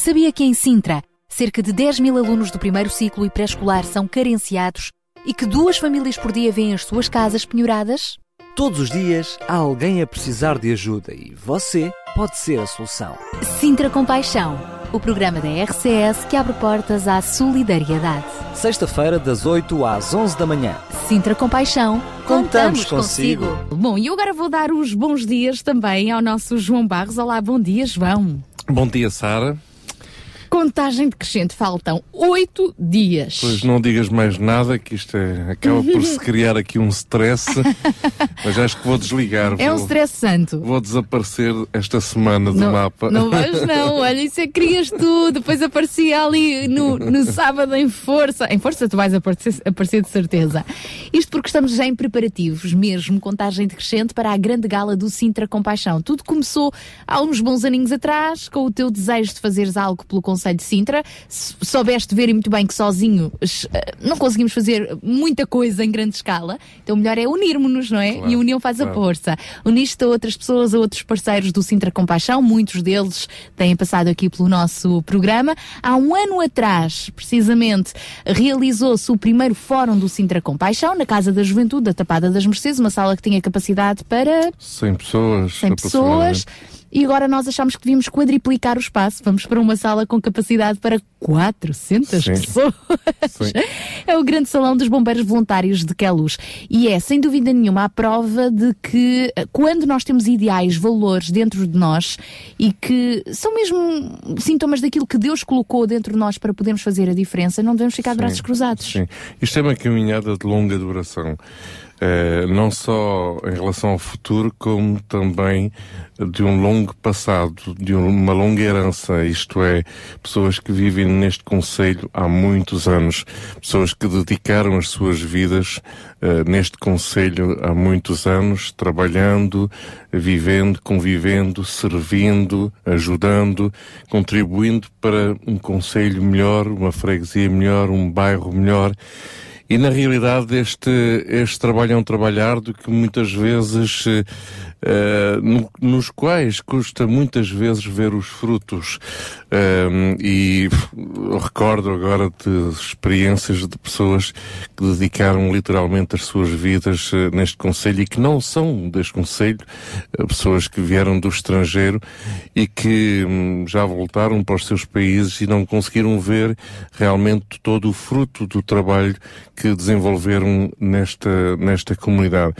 Sabia que em Sintra, cerca de 10 mil alunos do primeiro ciclo e pré-escolar são carenciados e que duas famílias por dia vêm as suas casas penhoradas? Todos os dias há alguém a precisar de ajuda e você pode ser a solução. Sintra Compaixão, o programa da RCS que abre portas à solidariedade. Sexta-feira, das 8 às 11 da manhã. Sintra Compaixão, Contamos consigo. Bom, e eu agora vou dar os bons dias também ao nosso João Barros. Olá, bom dia, João. Bom dia, Sara. Contagem decrescente, faltam oito dias. Pois não digas mais nada, que isto é, acaba por se criar aqui um stress, mas acho que vou desligar. É um vou, stress santo. Vou desaparecer esta semana do não, mapa. Não vais não, olha, isso é que crias tu, depois aparecia ali no, no sábado em força. Em força tu vais aparecer, aparecer de certeza. Isto porque estamos já em preparativos, mesmo, contagem decrescente para a grande gala do Sintra Compaixão. Tudo começou há uns bons aninhos atrás, com o teu desejo de fazeres algo pelo Conselho de Sintra. Soubeste ver muito bem que sozinho eh, não conseguimos fazer muita coisa em grande escala, então o melhor é unirmos-nos, não é? Claro, e a união faz claro. a força. Uniste a outras pessoas, a outros parceiros do Sintra Compaixão, muitos deles têm passado aqui pelo nosso programa. Há um ano atrás, precisamente, realizou-se o primeiro fórum do Sintra Compaixão, na Casa da Juventude da Tapada das Mercedes, uma sala que tinha capacidade para 100 pessoas. 100 pessoas. E agora nós achamos que devíamos quadriplicar o espaço. Vamos para uma sala com capacidade para 400 Sim. pessoas. Sim. É o grande salão dos bombeiros voluntários de Queluz. E é, sem dúvida nenhuma, a prova de que eh, quando nós temos ideais, valores dentro de nós e que são mesmo sintomas daquilo que Deus colocou dentro de nós para podermos fazer a diferença, não devemos ficar de braços cruzados. Sim. Isto é uma caminhada de longa duração. Eh, não só em relação ao futuro, como também de um longo passado, de um- uma longa herança, isto é, pessoas que vivem neste Conselho há muitos anos, pessoas que dedicaram as suas vidas eh, neste Conselho há muitos anos, trabalhando, vivendo, convivendo, servindo, ajudando, contribuindo para um Conselho melhor, uma freguesia melhor, um bairro melhor. E na realidade este, este trabalho é um trabalho árduo que muitas vezes, eh, no- nos quais custa muitas vezes ver os frutos. Um, e recordo agora de experiências de pessoas que dedicaram literalmente as suas vidas eh, neste Conselho e que não são deste Conselho, eh, pessoas que vieram do estrangeiro e que hum, já voltaram para os seus países e não conseguiram ver realmente todo o fruto do trabalho que desenvolveram nesta, nesta comunidade.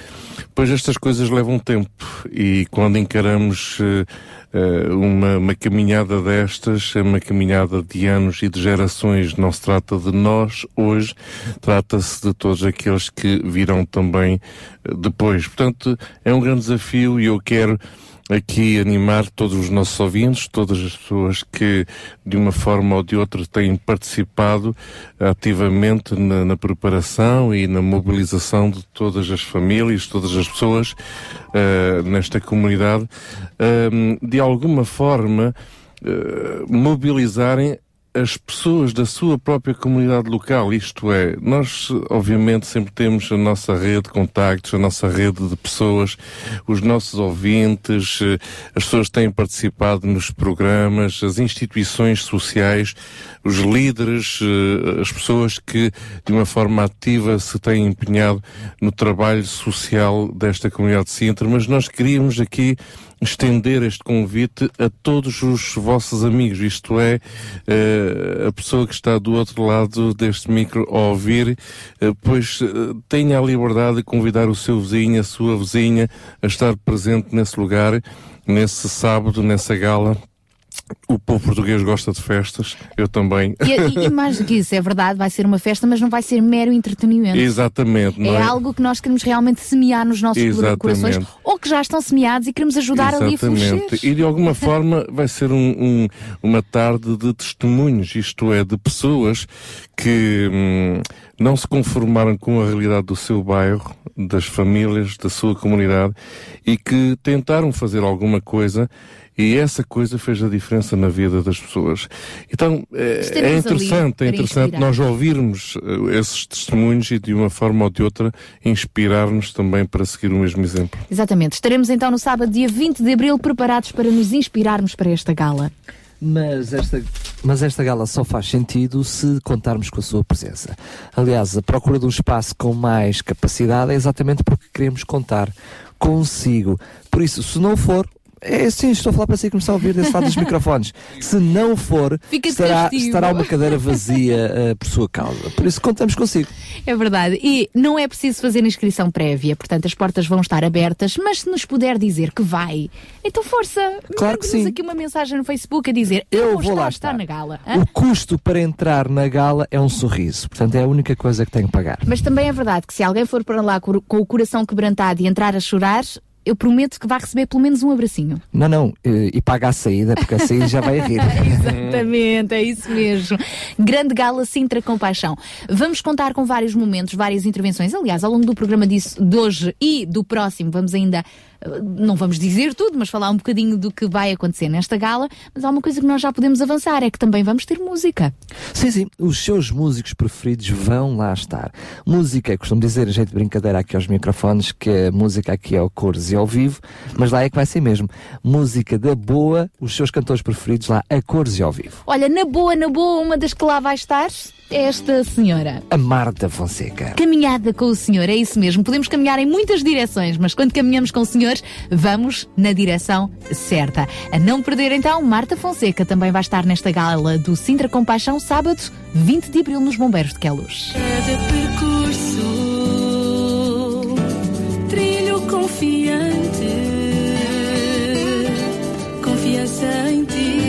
Pois estas coisas levam tempo e quando encaramos eh, eh, uma, uma caminhada destas, é uma caminhada de anos e de gerações, não se trata de nós hoje, trata-se de todos aqueles que virão também eh, depois. Portanto, é um grande desafio e eu quero aqui animar todos os nossos ouvintes, todas as pessoas que de uma forma ou de outra têm participado ativamente na, na preparação e na mobilização de todas as famílias, todas as pessoas eh, nesta comunidade, ehm, de alguma forma eh, mobilizarem as pessoas da sua própria comunidade local, isto é, nós obviamente sempre temos a nossa rede de contactos, a nossa rede de pessoas, os nossos ouvintes, eh, as pessoas que têm participado nos programas, as instituições sociais, os líderes, eh, as pessoas que de uma forma ativa se têm empenhado no trabalho social desta comunidade de Sintra, mas nós queríamos aqui estender este convite a todos os vossos amigos, isto é, eh, a pessoa que está do outro lado deste micro a ouvir, eh, pois eh, tenha a liberdade de convidar o seu vizinho, a sua vizinha, a estar presente nesse lugar, nesse sábado, nessa gala. O povo português gosta de festas, eu também. E, e- e mais do que isso, é verdade, vai ser uma festa, mas não vai ser mero entretenimento. Exatamente, não É é? algo que nós queremos realmente semear nos nossos Exatamente. corações, ou que já estão semeados e queremos ajudar ali a florescer. Exatamente. E de alguma forma vai ser um- um- uma tarde de testemunhos, isto é, de pessoas que hum, não se conformaram com a realidade do seu bairro, das famílias, da sua comunidade e que tentaram fazer alguma coisa e essa coisa fez a diferença na vida das pessoas. Então é, é interessante, é interessante inspirar. nós ouvirmos eh, esses testemunhos e de uma forma ou de outra inspirar-nos também para seguir o mesmo exemplo. Exatamente. Estaremos então no sábado, dia 20 de abril, preparados para nos inspirarmos para esta gala. Mas esta mas esta gala só faz sentido se contarmos com a sua presença. Aliás, a procura de um espaço com mais capacidade é exatamente porque queremos contar consigo. Por isso, se não for, é sim, estou a falar para si que me está a ouvir desse lado dos microfones. Se não for, estará, estará uma cadeira vazia uh, por sua causa. Por isso contamos consigo. É verdade. E não é preciso fazer inscrição prévia, portanto as portas vão estar abertas, mas se nos puder dizer que vai, então força. Claro que sim. aqui uma mensagem no Facebook a dizer eu, eu vou, vou estar, lá estar na gala. Hã? O custo para entrar na gala é um sorriso. Portanto, é a única coisa que tenho que pagar. Mas também é verdade que se alguém for para lá com o coração quebrantado e entrar a chorar, eu prometo que vai receber pelo menos um abracinho. Não, não, e, e paga a saída, porque a saída já vai rir. Exatamente, é isso mesmo. Grande Gala Sintra Compaixão. Vamos contar com vários momentos, várias intervenções. Aliás, ao longo do programa disso, de hoje e do próximo, vamos ainda não vamos dizer tudo, mas falar um bocadinho do que vai acontecer nesta gala. Mas há uma coisa que nós já podemos avançar, é que também vamos ter música. Sim, sim, os seus músicos preferidos vão lá estar. Música, costumo dizer, em jeito de brincadeira aqui aos microfones, que a música aqui é ao cores e ao vivo, mas lá é que vai ser mesmo. Música da boa, os seus cantores preferidos lá a cores e ao vivo. Olha, na boa, na boa, uma das que lá vai estar é esta senhora. A Marta Fonseca. Caminhada com o senhor, é isso mesmo. Podemos caminhar em muitas direções, mas quando caminhamos com o senhor, senhores, vamos na direção certa. A não perder então, Marta Fonseca também vai estar nesta gala do Sintra Compaixão, sábado 20 de abril, nos Bombeiros de Queluz. Cada percurso, trilho confiante, confiança em ti.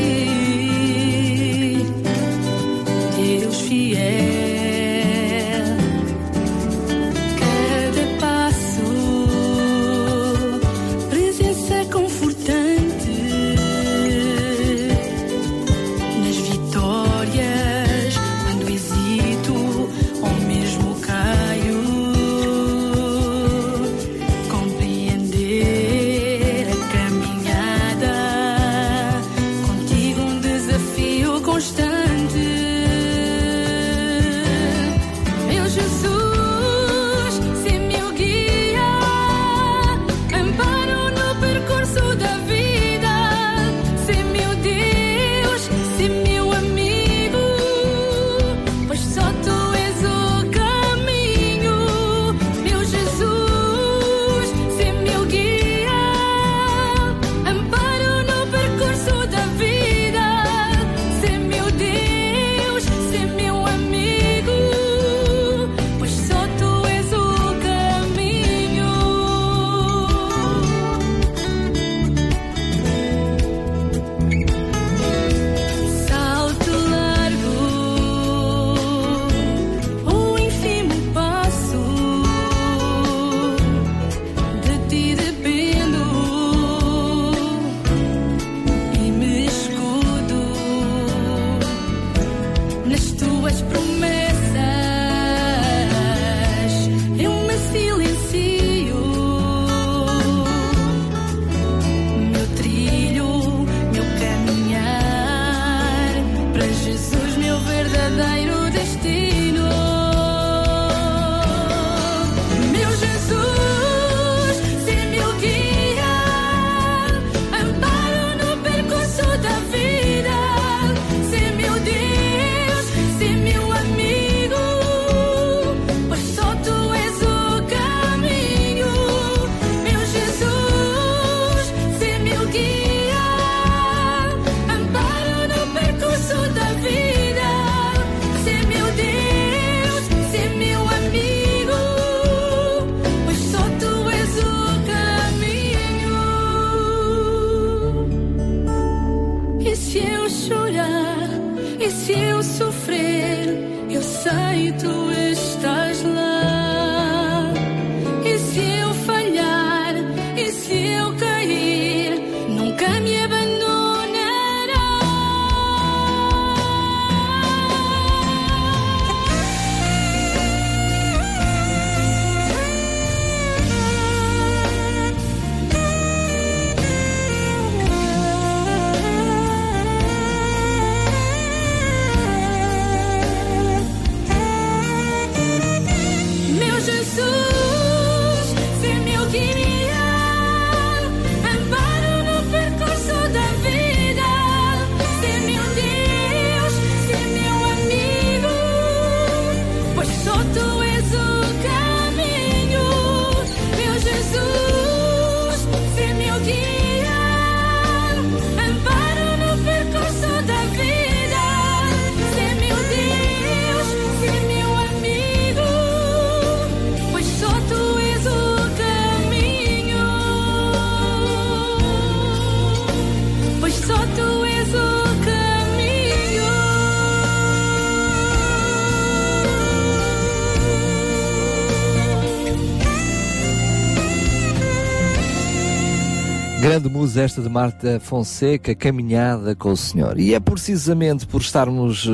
Música esta de Marta Fonseca, Caminhada com o Senhor. E é precisamente por estarmos uh,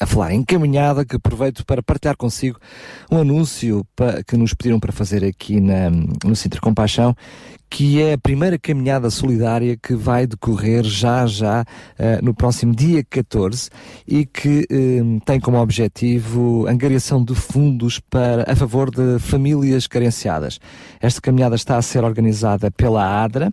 a falar em caminhada que aproveito para partilhar consigo um anúncio que nos pediram para fazer aqui na, no Centro Compaixão que é a primeira caminhada solidária que vai decorrer já já uh, no próximo dia 14 e que uh, tem como objetivo angariação de fundos para, a favor de famílias carenciadas. Esta caminhada está a ser organizada pela ADRA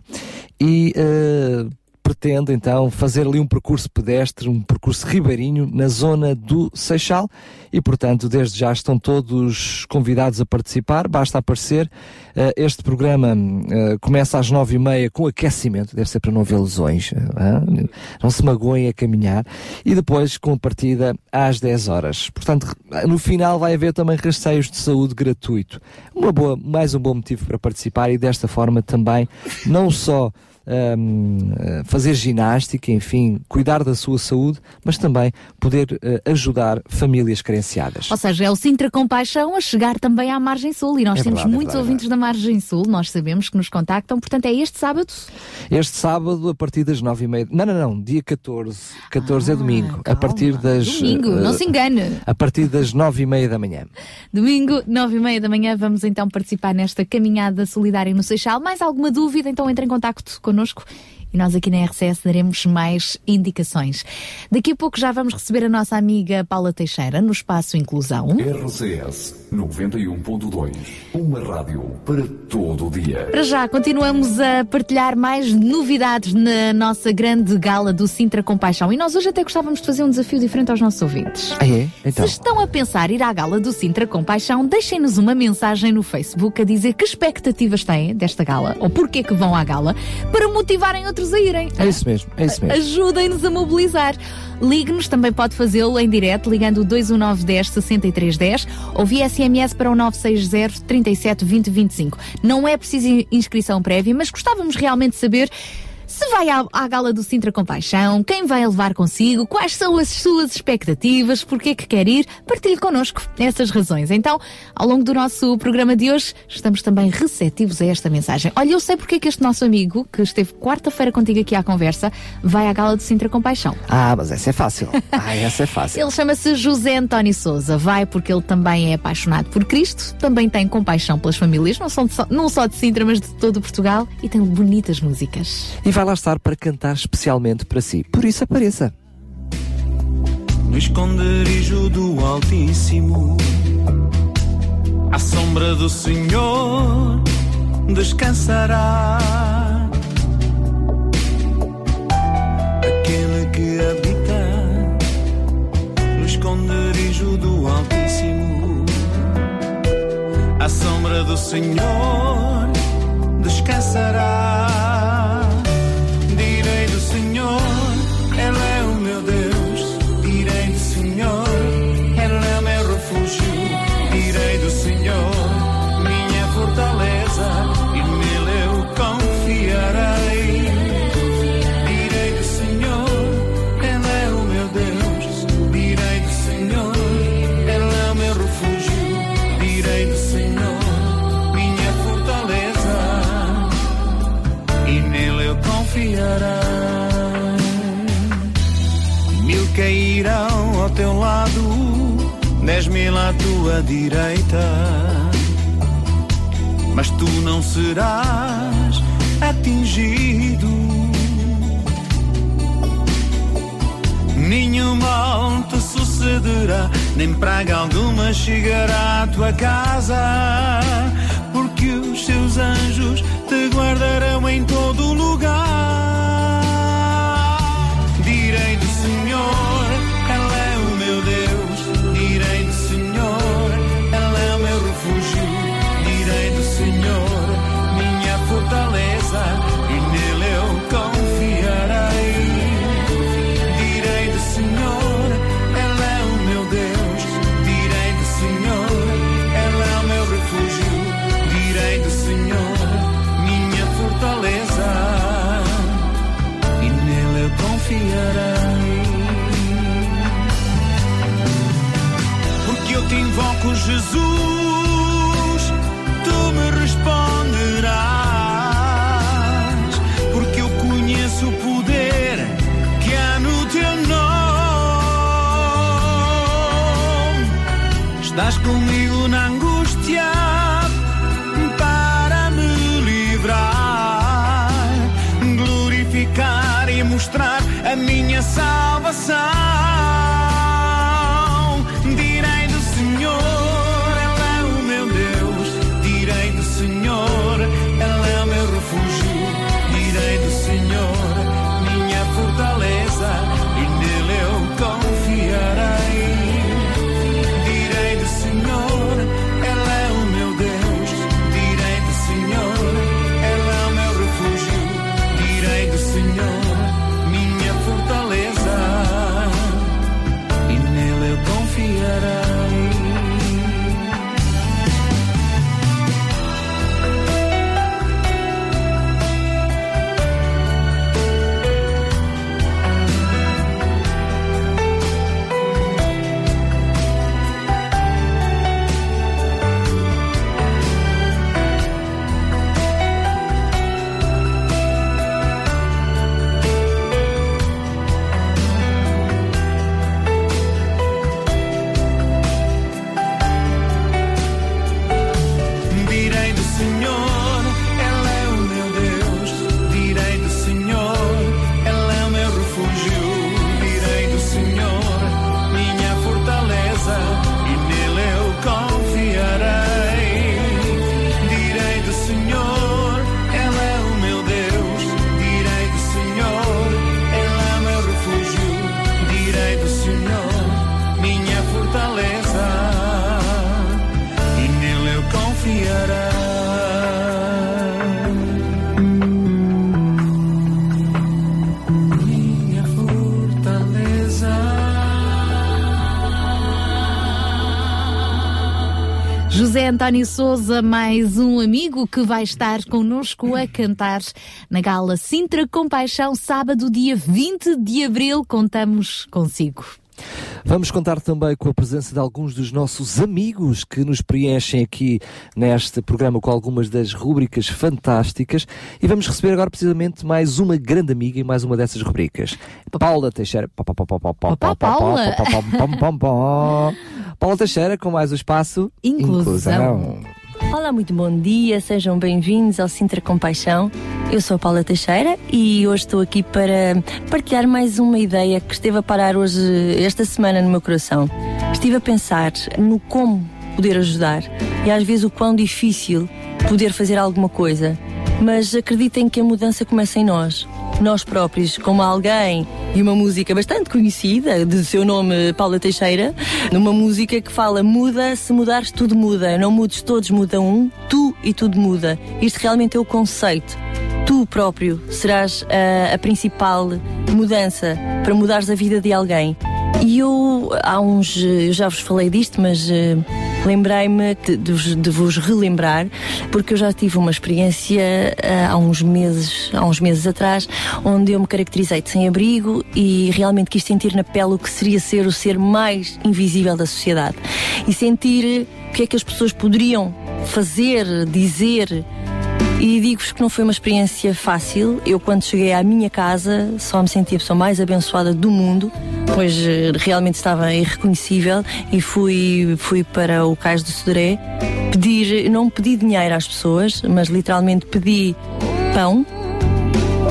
e uh, pretende então fazer ali um percurso pedestre, um percurso ribeirinho na zona do Seixal e, portanto, desde já estão todos convidados a participar, basta aparecer. Uh, este programa uh, começa às nove e meia com aquecimento, deve ser para não haver lesões, uh, não se magoem a caminhar, e depois com partida às dez horas. Portanto, no final vai haver também rastreios de saúde gratuito. Uma boa, mais um bom motivo para participar e desta forma também, não só um, fazer ginástica, enfim, cuidar da sua saúde, mas também poder uh, ajudar famílias carenciadas. Ou seja, é o Sintra Compaixão a chegar também à Margem Sul e nós é temos verdade, é muitos é verdade, ouvintes é da Margem Sul, nós sabemos que nos contactam, portanto é este sábado? Este sábado a partir das nove e meia, não, não, não, dia 14, 14 é ah, é domingo, calma. a partir das... Domingo, uh, não se engane. A partir das nove e meia da manhã. Domingo, nove e meia da manhã, vamos então participar nesta caminhada solidária no Seixal. Mais alguma dúvida, então entre em contacto com connosco e nós aqui na RCS daremos mais indicações. Daqui a pouco já vamos receber a nossa amiga Paula Teixeira no espaço Inclusão. RCS 91.2, uma rádio para todo o dia. Para já, continuamos a partilhar mais novidades na nossa grande gala do Sintra Compaixão e nós hoje até gostávamos de fazer um desafio diferente aos nossos ouvintes. Ah, é? Então. Se estão a pensar ir à gala do Sintra Compaixão, deixem-nos uma mensagem no Facebook a dizer que expectativas têm desta gala ou porquê que vão à gala para motivarem outros outros a irem. É isso mesmo, é isso mesmo. Ajudem-nos a mobilizar. Ligue-nos, também pode fazê-lo em direto, ligando o 21910 6310 ou via SMS para o 960 37 20 25. Não é preciso inscrição prévia, mas gostávamos realmente de saber se vai à, à gala do Sintra com paixão, quem vai levar consigo, quais são as suas expectativas, porque é que quer ir, partilhe connosco essas razões. Então, ao longo do nosso programa de hoje, estamos também receptivos a esta mensagem. Olha, eu sei porque é que este nosso amigo, que esteve quarta-feira contigo aqui à conversa, vai à gala do Sintra com paixão. Ah, mas essa é fácil. Ah, essa é fácil. ele chama-se José António Souza. Vai porque ele também é apaixonado por Cristo, também tem compaixão pelas famílias, não, só, não só de Sintra, mas de todo Portugal, e tem bonitas músicas. E vai lá estar para cantar especialmente para si. Por isso apareça. No esconderijo do Altíssimo, à sombra do Senhor descansará. Aquele que habita no esconderijo do Altíssimo, à sombra do Senhor descansará. Cairão ao teu lado, dez mil à tua direita, mas tu não serás atingido. Nenhum mal te sucederá, nem praga alguma chegará à tua casa, salvação. António Souza, mais um amigo que vai estar connosco a cantar na Gala Sintra Compaixão, sábado, dia 20 de abril. Contamos consigo. Vamos contar também com a presença de alguns dos nossos amigos que nos preenchem aqui neste programa com algumas das rúbricas fantásticas e vamos receber agora precisamente mais uma grande amiga em mais uma dessas rubricas. Paula Teixeira. Paula. Teixeira com mais o espaço Inclusão. Olá, muito bom dia, sejam bem-vindos ao Sintra Compaixão. Eu sou a Paula Teixeira e hoje estou aqui para partilhar mais uma ideia que esteve a parar hoje, esta semana, no meu coração. Estive a pensar no como poder ajudar e às vezes o quão difícil poder fazer alguma coisa. Mas acreditem que a mudança começa em nós. Nós próprios, como alguém e uma música bastante conhecida, de seu nome Paula Teixeira, numa música que fala muda, se mudares tudo muda, não mudes todos, muda um, tu e tudo muda. Isto realmente é o conceito. Tu próprio serás a, a principal mudança para mudares a vida de alguém. E eu, há uns, eu já vos falei disto, mas eh, lembrei-me de, de vos- de vos relembrar, porque eu já tive uma experiência eh, há uns meses, há uns meses atrás, onde eu me caracterizei de sem-abrigo e realmente quis sentir na pele o que seria ser o ser mais invisível da sociedade. E sentir o que é que as pessoas poderiam fazer, dizer, e digo-vos que não foi uma experiência fácil. Eu, quando cheguei à minha casa, só me senti a pessoa mais abençoada do mundo, pois eh, realmente estava irreconhecível e fui, fui para o Cais do Sodré pedir, não pedi dinheiro às pessoas, mas literalmente pedi pão,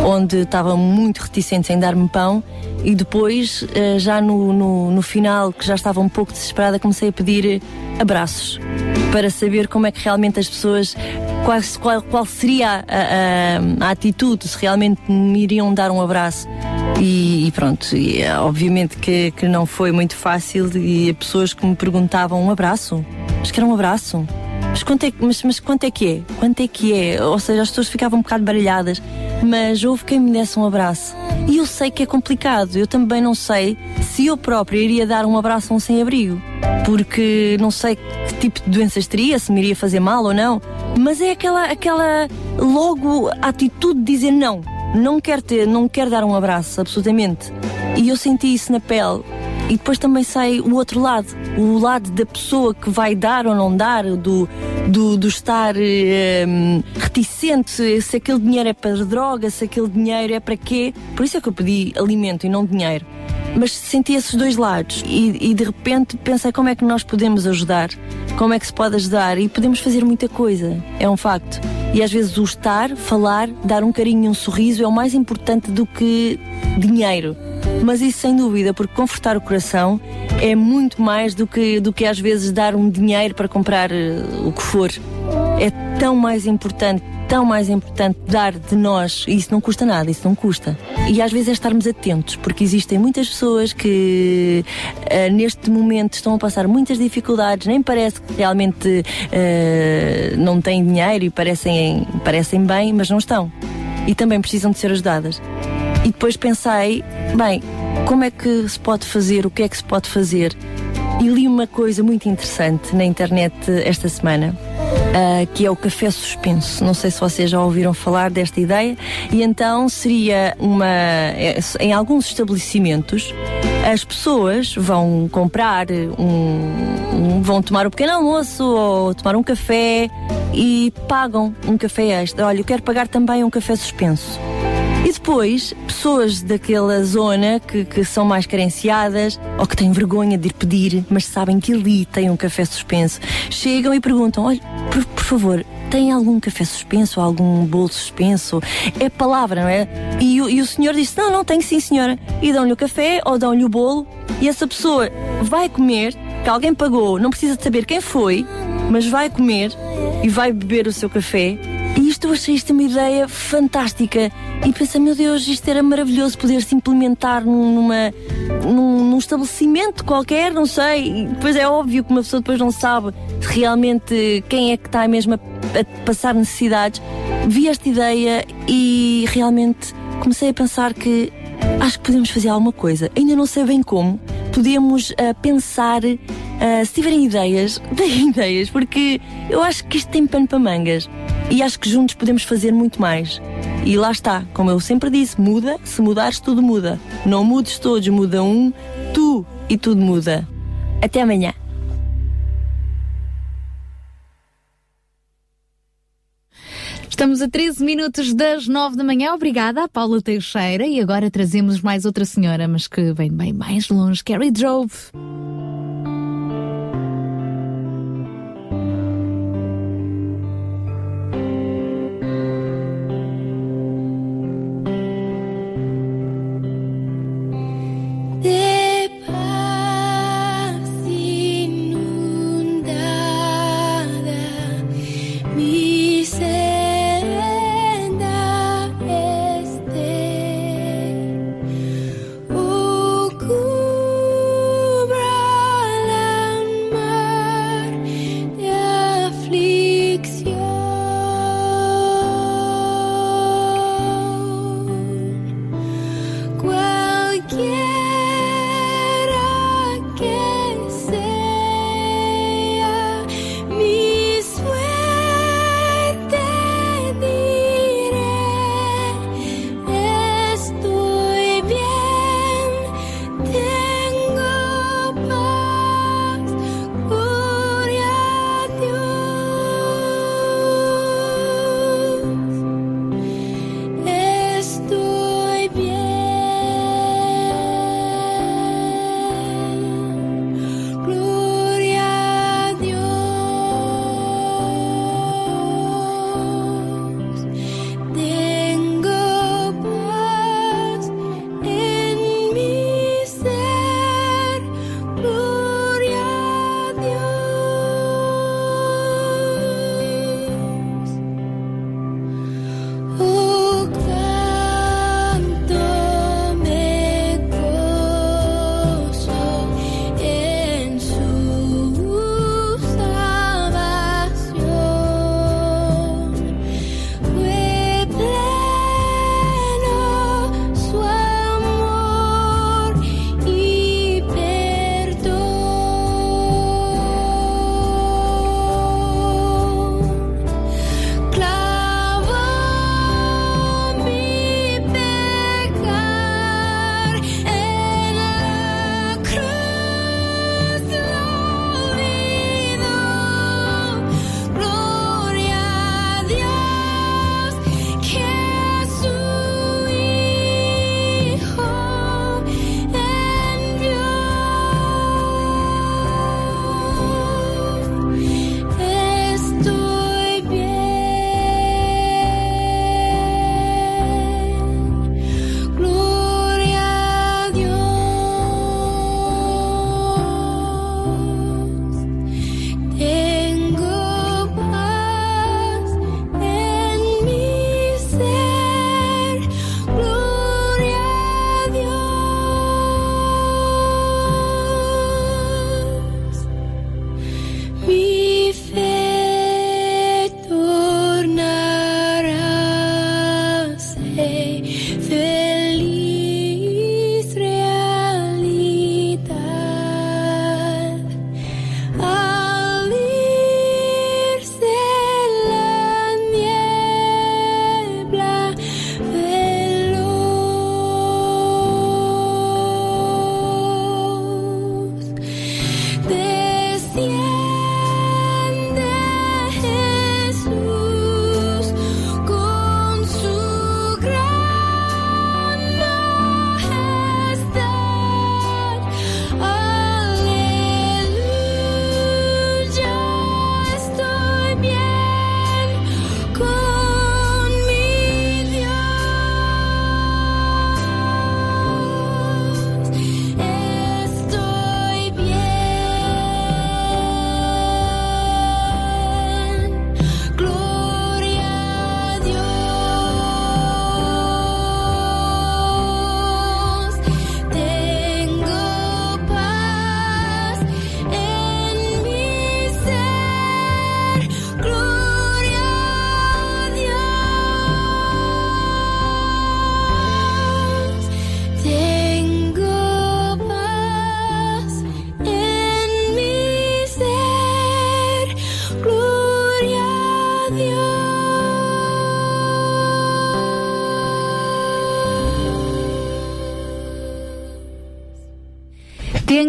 onde estavam muito reticentes em dar-me pão. E depois, eh, já no, no, no final, que já estava um pouco desesperada, comecei a pedir abraços para saber como é que realmente as pessoas, qual, qual, seria a, a- a atitude, se realmente me iriam dar um abraço. E, e pronto, e, eh, obviamente que, que não foi muito fácil e há pessoas que me perguntavam um abraço. Mas que era um abraço. Mas quanto, é, mas, mas quanto é que é? Quanto é que é? Ou seja, as pessoas ficavam um bocado baralhadas, mas houve quem me desse um abraço. E eu sei que é complicado, eu também não sei se eu própria iria dar um abraço a um sem-abrigo, porque não sei que tipo de doenças teria, se me iria fazer mal ou não, mas é aquela, aquela logo atitude de dizer não, não quero ter, não quero dar um abraço, absolutamente. E eu senti isso na pele. E depois também sai o outro lado, o lado da pessoa que vai dar ou não dar, do, do, do estar eh, hum, reticente se aquele dinheiro é para droga, se aquele dinheiro é para quê. Por isso é que eu pedi alimento e não dinheiro. Mas senti esses dois lados e, e de repente pensei como é que nós podemos ajudar, como é que se pode ajudar e podemos fazer muita coisa, é um facto. E às vezes o estar, falar, dar um carinho um sorriso é o mais importante do que dinheiro. Mas isso sem dúvida, porque confortar o coração é muito mais do que, do que às vezes dar um dinheiro para comprar uh, o que for. É tão mais importante, tão mais importante dar de nós, e isso não custa nada, isso não custa. E às vezes é estarmos atentos, porque existem muitas pessoas que uh, neste momento estão a passar muitas dificuldades, nem parece que realmente uh, não têm dinheiro e parecem, parecem bem, mas não estão. E também precisam de ser ajudadas. E depois pensei, bem, como é que se pode fazer, o que é que se pode fazer? E li uma coisa muito interessante na internet esta semana. Uh, que é o café suspenso. Não sei se vocês já ouviram falar desta ideia. E então seria uma. é, Em alguns estabelecimentos, as pessoas vão comprar um, um- vão tomar um pequeno almoço ou tomar um café e pagam um café extra. Olha, eu quero pagar também um café suspenso. E depois, pessoas daquela zona que, que são mais carenciadas ou que têm vergonha de ir pedir, mas sabem que ali tem um café suspenso, chegam e perguntam: olha, por, por favor, tem algum café suspenso, algum bolo suspenso? É palavra, não é? E, o- e o senhor disse: não, não, tenho sim, senhora. E dão-lhe o café ou dão-lhe o bolo e essa pessoa vai comer, que alguém pagou, não precisa de saber quem foi, mas vai comer e vai beber o seu café. Eu achei isto uma ideia fantástica. E pensei, meu Deus, isto era maravilhoso poder-se implementar num- numa, num, num estabelecimento qualquer, não sei. E depois é óbvio que uma pessoa depois não sabe realmente quem é que está mesmo a, a passar necessidades. Vi esta ideia e realmente comecei a pensar que acho que podemos fazer alguma coisa. Ainda não sei bem como. Podemos ah, pensar, ah, se tiverem ideias, deem ideias, porque eu acho que isto tem pano para mangas. E acho que juntos podemos fazer muito mais. E lá está, como eu sempre disse, muda, se mudares tudo muda. Não mudes todos, muda um, tu e tudo muda. Até amanhã. Estamos a 13 minutos das 9 da manhã. Obrigada, Paula Teixeira. E agora trazemos mais outra senhora, mas que vem bem mais longe, Carrie Drove.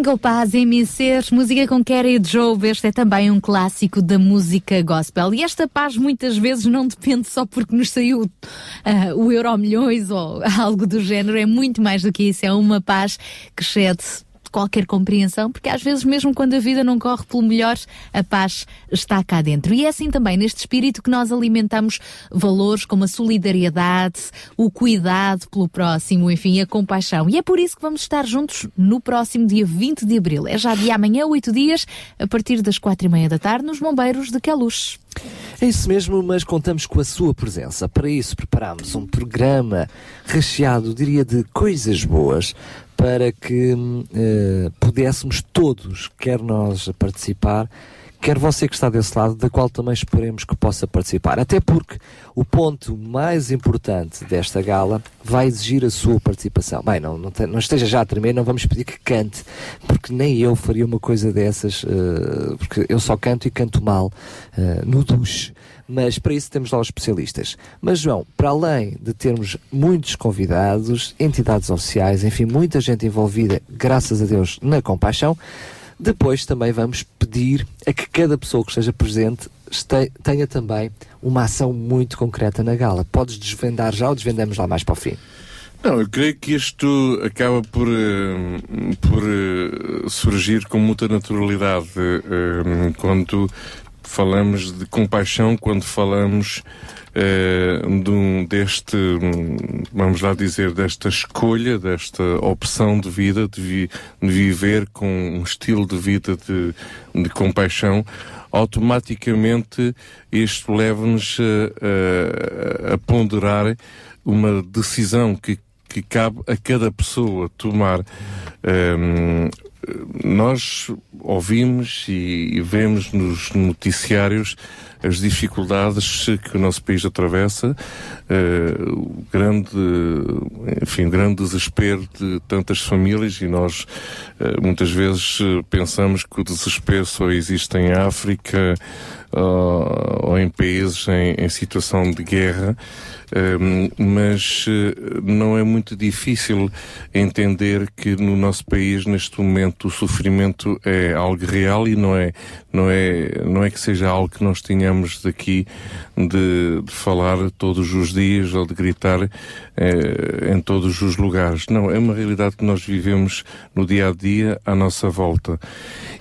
Kengo Paz MCs, música com Kerry Joe, este é também um clássico da música gospel. E esta paz muitas vezes não depende só porque nos saiu uh, o Euro Milhões ou algo do género, é muito mais do que isso, é uma paz que excede qualquer compreensão, porque às vezes, mesmo quando a vida não corre pelo melhor, a paz está cá dentro. E é assim também neste espírito que nós alimentamos valores como a solidariedade, o cuidado pelo próximo, enfim, a compaixão. E é por isso que vamos estar juntos no próximo dia 20 de abril. É já dia amanhã, oito dias, a partir das quatro e meia da tarde, nos Bombeiros de Queluz. É isso mesmo, mas contamos com a sua presença. Para isso, preparamos um programa recheado, diria, de coisas boas para que uh, pudéssemos todos, quer nós participar, quer você que está desse lado, da qual também esperemos que possa participar. Até porque o ponto mais importante desta gala vai exigir a sua participação. Bem, não, não, te, não esteja já a tremer, não vamos pedir que cante, porque nem eu faria uma coisa dessas, uh, porque eu só canto e canto mal uh, no duche mas para isso temos lá os especialistas. Mas, João, para além de termos muitos convidados, entidades sociais, enfim, muita gente envolvida, graças a Deus, na compaixão, depois também vamos pedir a que cada pessoa que esteja presente tenha também uma ação muito concreta na gala. Podes desvendar já ou desvendamos lá mais para o fim? Não, eu creio que isto acaba por, uh, por uh, surgir com muita naturalidade uh, quando falamos de compaixão quando falamos uh, de um, deste, vamos lá dizer, desta escolha, desta opção de vida, de, vi, de viver com um estilo de vida de, de compaixão, automaticamente isto leva-nos a, a, a ponderar uma decisão que, que cabe a cada pessoa tomar. Um, nós ouvimos e, vemos nos noticiários as dificuldades que o nosso país atravessa, uh, o grande, enfim, grande desespero de tantas famílias e nós uh, muitas vezes pensamos que o desespero só existe em África uh, ou em países em, em situação de guerra mas eh, não é muito difícil entender que no nosso país, neste momento, o sofrimento é algo real e não é, não é, não é que seja algo que nós tenhamos daqui de, de falar todos os dias ou de gritar eh, em todos os lugares. Não, é uma realidade que nós vivemos no dia a dia à nossa volta.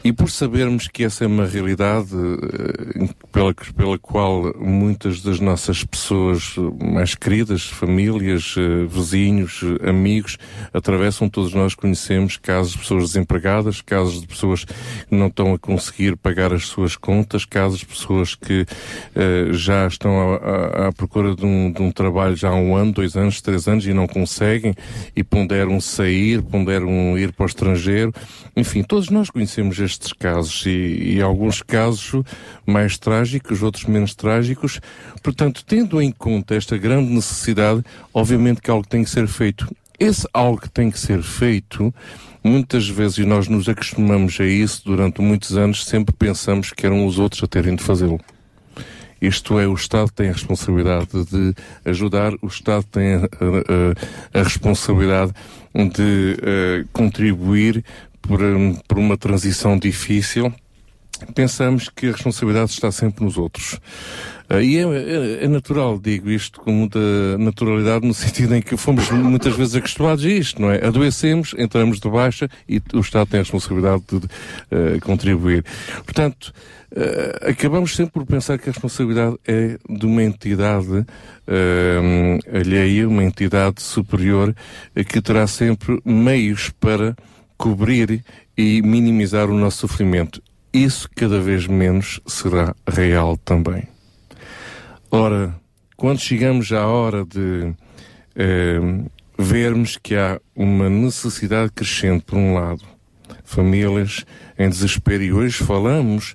E por sabermos que essa é uma realidade eh, pela, pela qual muitas das nossas pessoas mais queridas, famílias, eh, vizinhos, eh, amigos, atravessam, todos nós conhecemos casos de pessoas desempregadas, casos de pessoas que não estão a conseguir pagar as suas contas, casos de pessoas que já estão à, à procura de um, de um, trabalho já há um ano, dois anos, três anos e não conseguem e ponderam sair, ponderam ir para o estrangeiro. Enfim, todos nós conhecemos este estes casos e, e alguns casos mais trágicos, outros menos trágicos. Portanto, tendo em conta esta grande necessidade, obviamente que algo tem que ser feito. Esse algo que tem que ser feito, muitas vezes, nós nos acostumamos a isso durante muitos anos, sempre pensamos que eram os outros a terem de fazê-lo. Isto é, o Estado tem a responsabilidade de ajudar, o Estado tem a, a, a responsabilidade de uh, contribuir por, por uma transição difícil, pensamos que a responsabilidade está sempre nos outros. Uh, e é, é, é, natural, digo isto com muita naturalidade, no sentido em que fomos muitas vezes acostumados a isto, não é? Adoecemos, entramos de baixa e o Estado tem a responsabilidade de uh, contribuir. Portanto, uh, acabamos sempre por pensar que a responsabilidade é de uma entidade alheia, uma entidade superior, que terá sempre meios para cobrir e minimizar o nosso sofrimento. Isso cada vez menos será real também. Ora, quando chegamos à hora de eh, vermos que há uma necessidade crescente, por um lado, famílias em desespero, e hoje falamos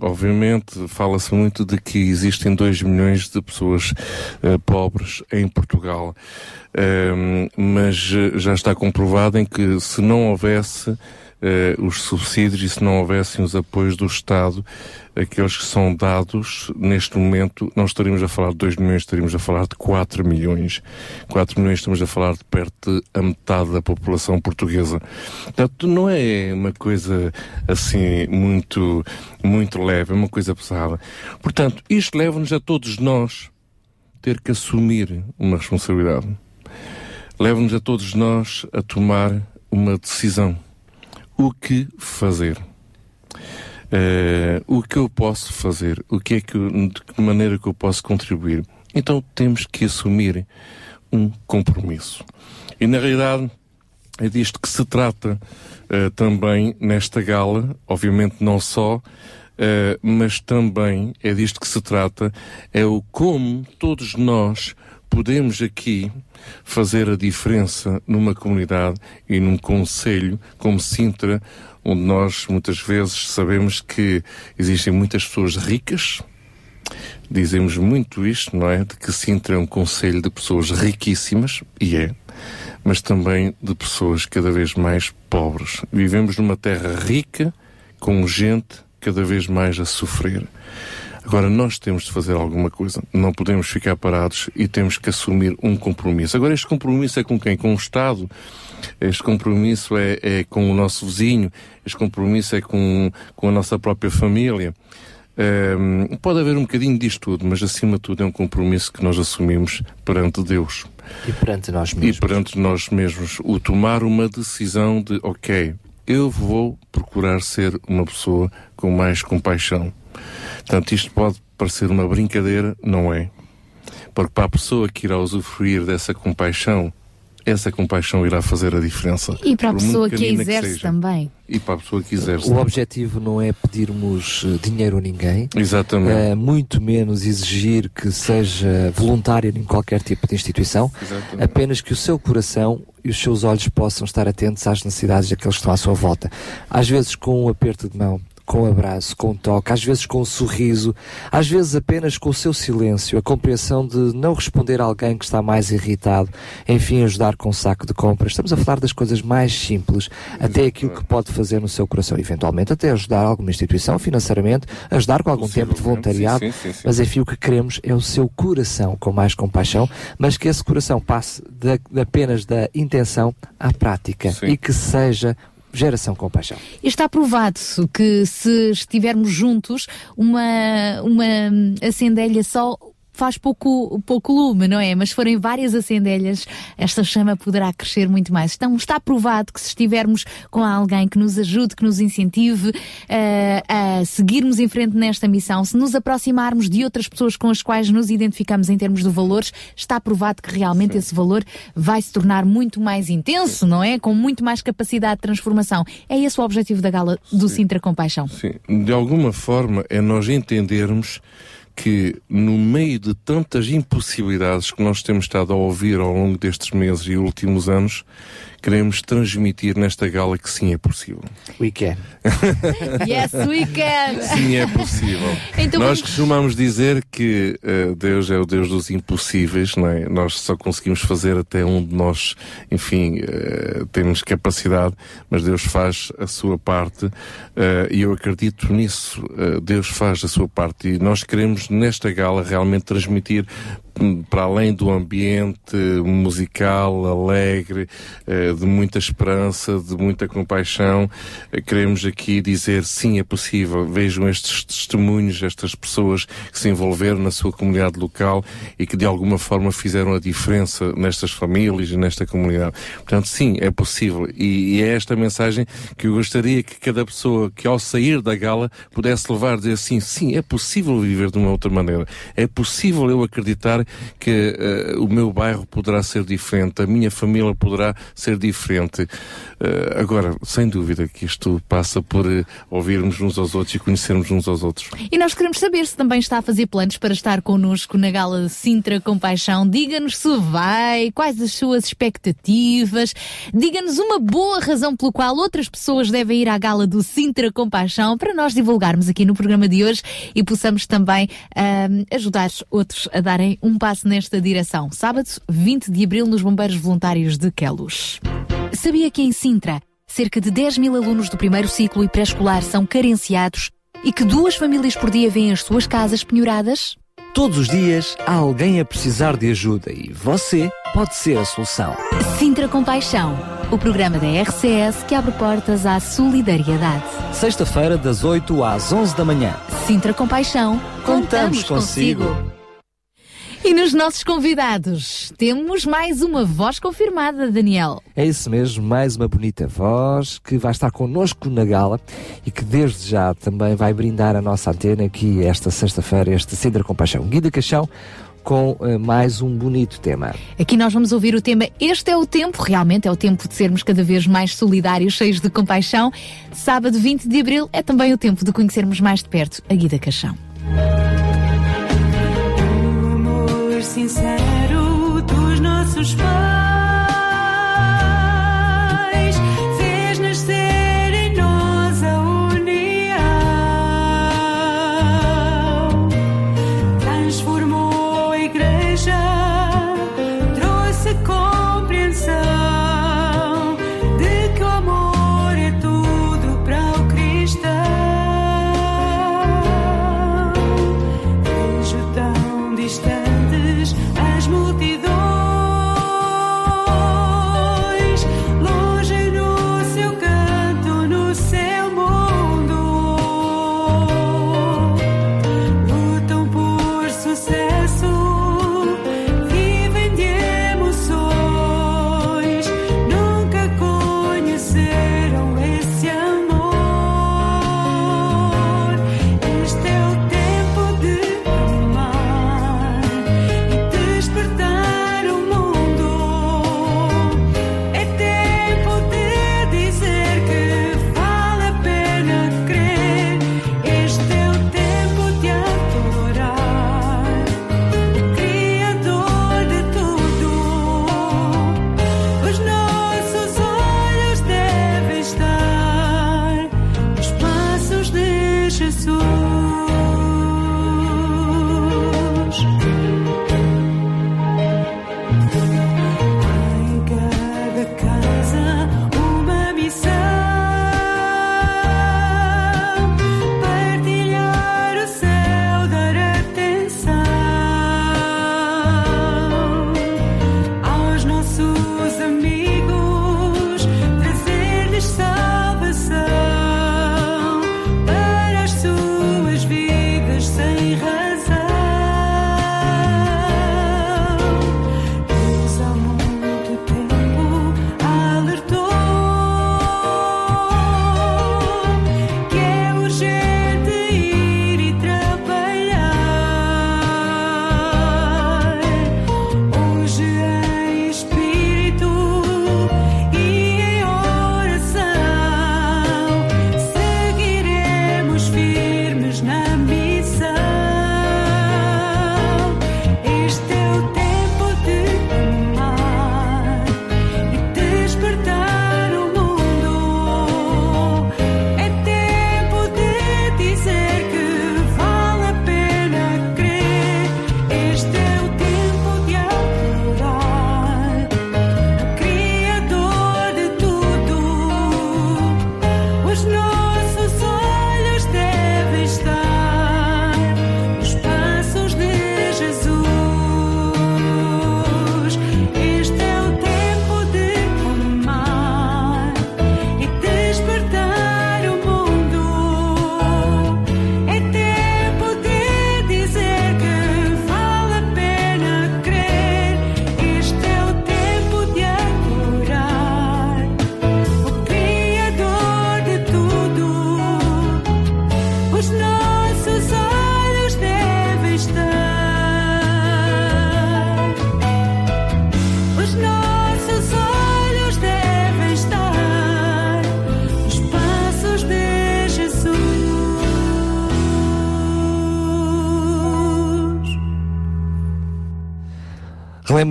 Obviamente, fala-se muito de que existem 2 milhões de pessoas uh, pobres em Portugal, uh, mas já está comprovado em que se não houvesse eh, os subsídios e se não houvessem os apoios do Estado, aqueles que são dados, neste momento, não estaríamos a falar de 2 milhões, estaríamos a falar de 4 milhões. 4 milhões estamos a falar de perto de a metade da população portuguesa. Portanto, não é uma coisa assim muito, muito leve, é uma coisa pesada. Portanto, isto leva-nos a todos nós ter que assumir uma responsabilidade. Leva-nos a todos nós a tomar uma decisão. O que fazer? Eh, o que eu posso fazer? O que é que, eu- de que maneira que eu posso contribuir? Então temos que assumir um compromisso. E na realidade é disto que se trata eh, também nesta gala, obviamente não só, eh, mas também é disto que se trata, é o como todos nós podemos aqui fazer a diferença numa comunidade e num conselho como Sintra, onde nós muitas vezes sabemos que existem muitas pessoas ricas, dizemos muito isto, não é? De que Sintra é um conselho de pessoas riquíssimas, e é, mas também de pessoas cada vez mais pobres. Vivemos numa terra rica, com gente cada vez mais a sofrer. Agora, nós temos de fazer alguma coisa. Não podemos ficar parados e temos que assumir um compromisso. Agora, este compromisso é com quem? Com o Estado? Este compromisso é, é com o nosso vizinho? Este compromisso é com, com a nossa própria família? Ehm, pode haver um bocadinho disto tudo, mas acima de tudo é um compromisso que nós assumimos perante Deus E perante nós e mesmos. perante nós mesmos. O tomar uma decisão de, ok, eu vou procurar ser uma pessoa com mais compaixão. Portanto, isto pode parecer uma brincadeira, não é? Porque para a pessoa que irá usufruir dessa compaixão, essa compaixão irá fazer a diferença. E para a pessoa que a exerce seja. também. E para a pessoa que exerce. O objetivo não é pedirmos eh, dinheiro a ninguém, Exatamente. eh, muito menos exigir que seja voluntário em qualquer tipo de instituição, Exatamente. apenas que o seu coração e os seus olhos possam estar atentos às necessidades daqueles que estão à sua volta. Às vezes com um aperto de mão, com abraço, com toque, às vezes com um sorriso, às vezes apenas com o seu silêncio, a compreensão de não responder a alguém que está mais irritado, enfim, ajudar com um saco de compras. Estamos a falar das coisas mais simples, até aquilo que pode fazer no seu coração, eventualmente até ajudar alguma instituição financeiramente, ajudar com algum tempo de voluntariado, sim, sim, sim. mas enfim, o que queremos é o seu coração com mais compaixão, mas que esse coração passe da- de apenas da intenção à prática e que seja geração com paixão. Está provado que se estivermos juntos, uma, uma acendelha só faz pouco, pouco lume, não é? Mas se forem várias acendelhas, esta chama poderá crescer muito mais. Então está provado que se estivermos com alguém que nos ajude, que nos incentive eh, a seguirmos em frente nesta missão, se nos aproximarmos de outras pessoas com as quais nos identificamos em termos de valores, está provado que realmente esse valor vai se tornar muito mais intenso, não é? Com muito mais capacidade de transformação. É esse o objetivo da gala do Sintra Compaixão. Sim, de alguma forma é nós entendermos que no meio de tantas impossibilidades que nós temos estado a ouvir ao longo destes meses e últimos anos, queremos transmitir nesta gala que sim é possível. We can. Yes, we can! Sim é possível. Então nós vamos- costumamos dizer que eh, Deus é o Deus dos impossíveis, não é? Nós só conseguimos fazer até onde nós, enfim, eh, temos capacidade, mas Deus faz a sua parte eh, e eu acredito nisso. Deus faz a sua parte e nós queremos nesta gala realmente transmitir para além do ambiente musical, alegre, eh, de muita esperança, de muita compaixão, eh, queremos aqui dizer sim, é possível. Vejam estes testemunhos, estas pessoas que se envolveram na sua comunidade local e que de alguma forma fizeram a diferença nestas famílias e nesta comunidade. Portanto, sim, é possível. E, é esta mensagem que eu gostaria que cada pessoa que ao sair da gala pudesse levar, dizer assim, sim, é possível viver de uma outra maneira. É possível eu acreditar que eh, o meu bairro poderá ser diferente, a minha família poderá ser diferente. Eh, agora, sem dúvida que isto passa por eh, ouvirmos uns aos outros e conhecermos uns aos outros. E nós queremos saber se também está a fazer planos para estar connosco na gala Sintra Compaixão. Diga-nos se vai, quais as suas expectativas. Diga-nos uma boa razão pelo qual outras pessoas devem ir à gala do Sintra Compaixão para nós divulgarmos aqui no programa de hoje e possamos também ahm, ajudar outros a darem um passo nesta direção. Sábado, 20 de abril, nos Bombeiros Voluntários de Queluz. Sabia que em Sintra cerca de 10 mil alunos do primeiro ciclo e pré-escolar são carenciados e que duas famílias por dia vêm as suas casas penhoradas? Todos os dias há alguém a precisar de ajuda e você pode ser a solução. Sintra Compaixão, o programa da RCS que abre portas à solidariedade. Sexta-feira, das 8 às 11 da manhã. Sintra Compaixão, Contamos consigo. E nos nossos convidados, temos mais uma voz confirmada, Daniel. É isso mesmo, mais uma bonita voz que vai estar connosco na gala e que desde já também vai brindar a nossa antena aqui esta sexta-feira, este Sintra Compaixão. Guida Caixão com eh, mais um bonito tema. Aqui nós vamos ouvir o tema Este é o tempo, realmente é o tempo de sermos cada vez mais solidários, cheios de compaixão. Sábado 20 de abril é também o tempo de conhecermos mais de perto a Guida Caixão. Sincero dos nossos pais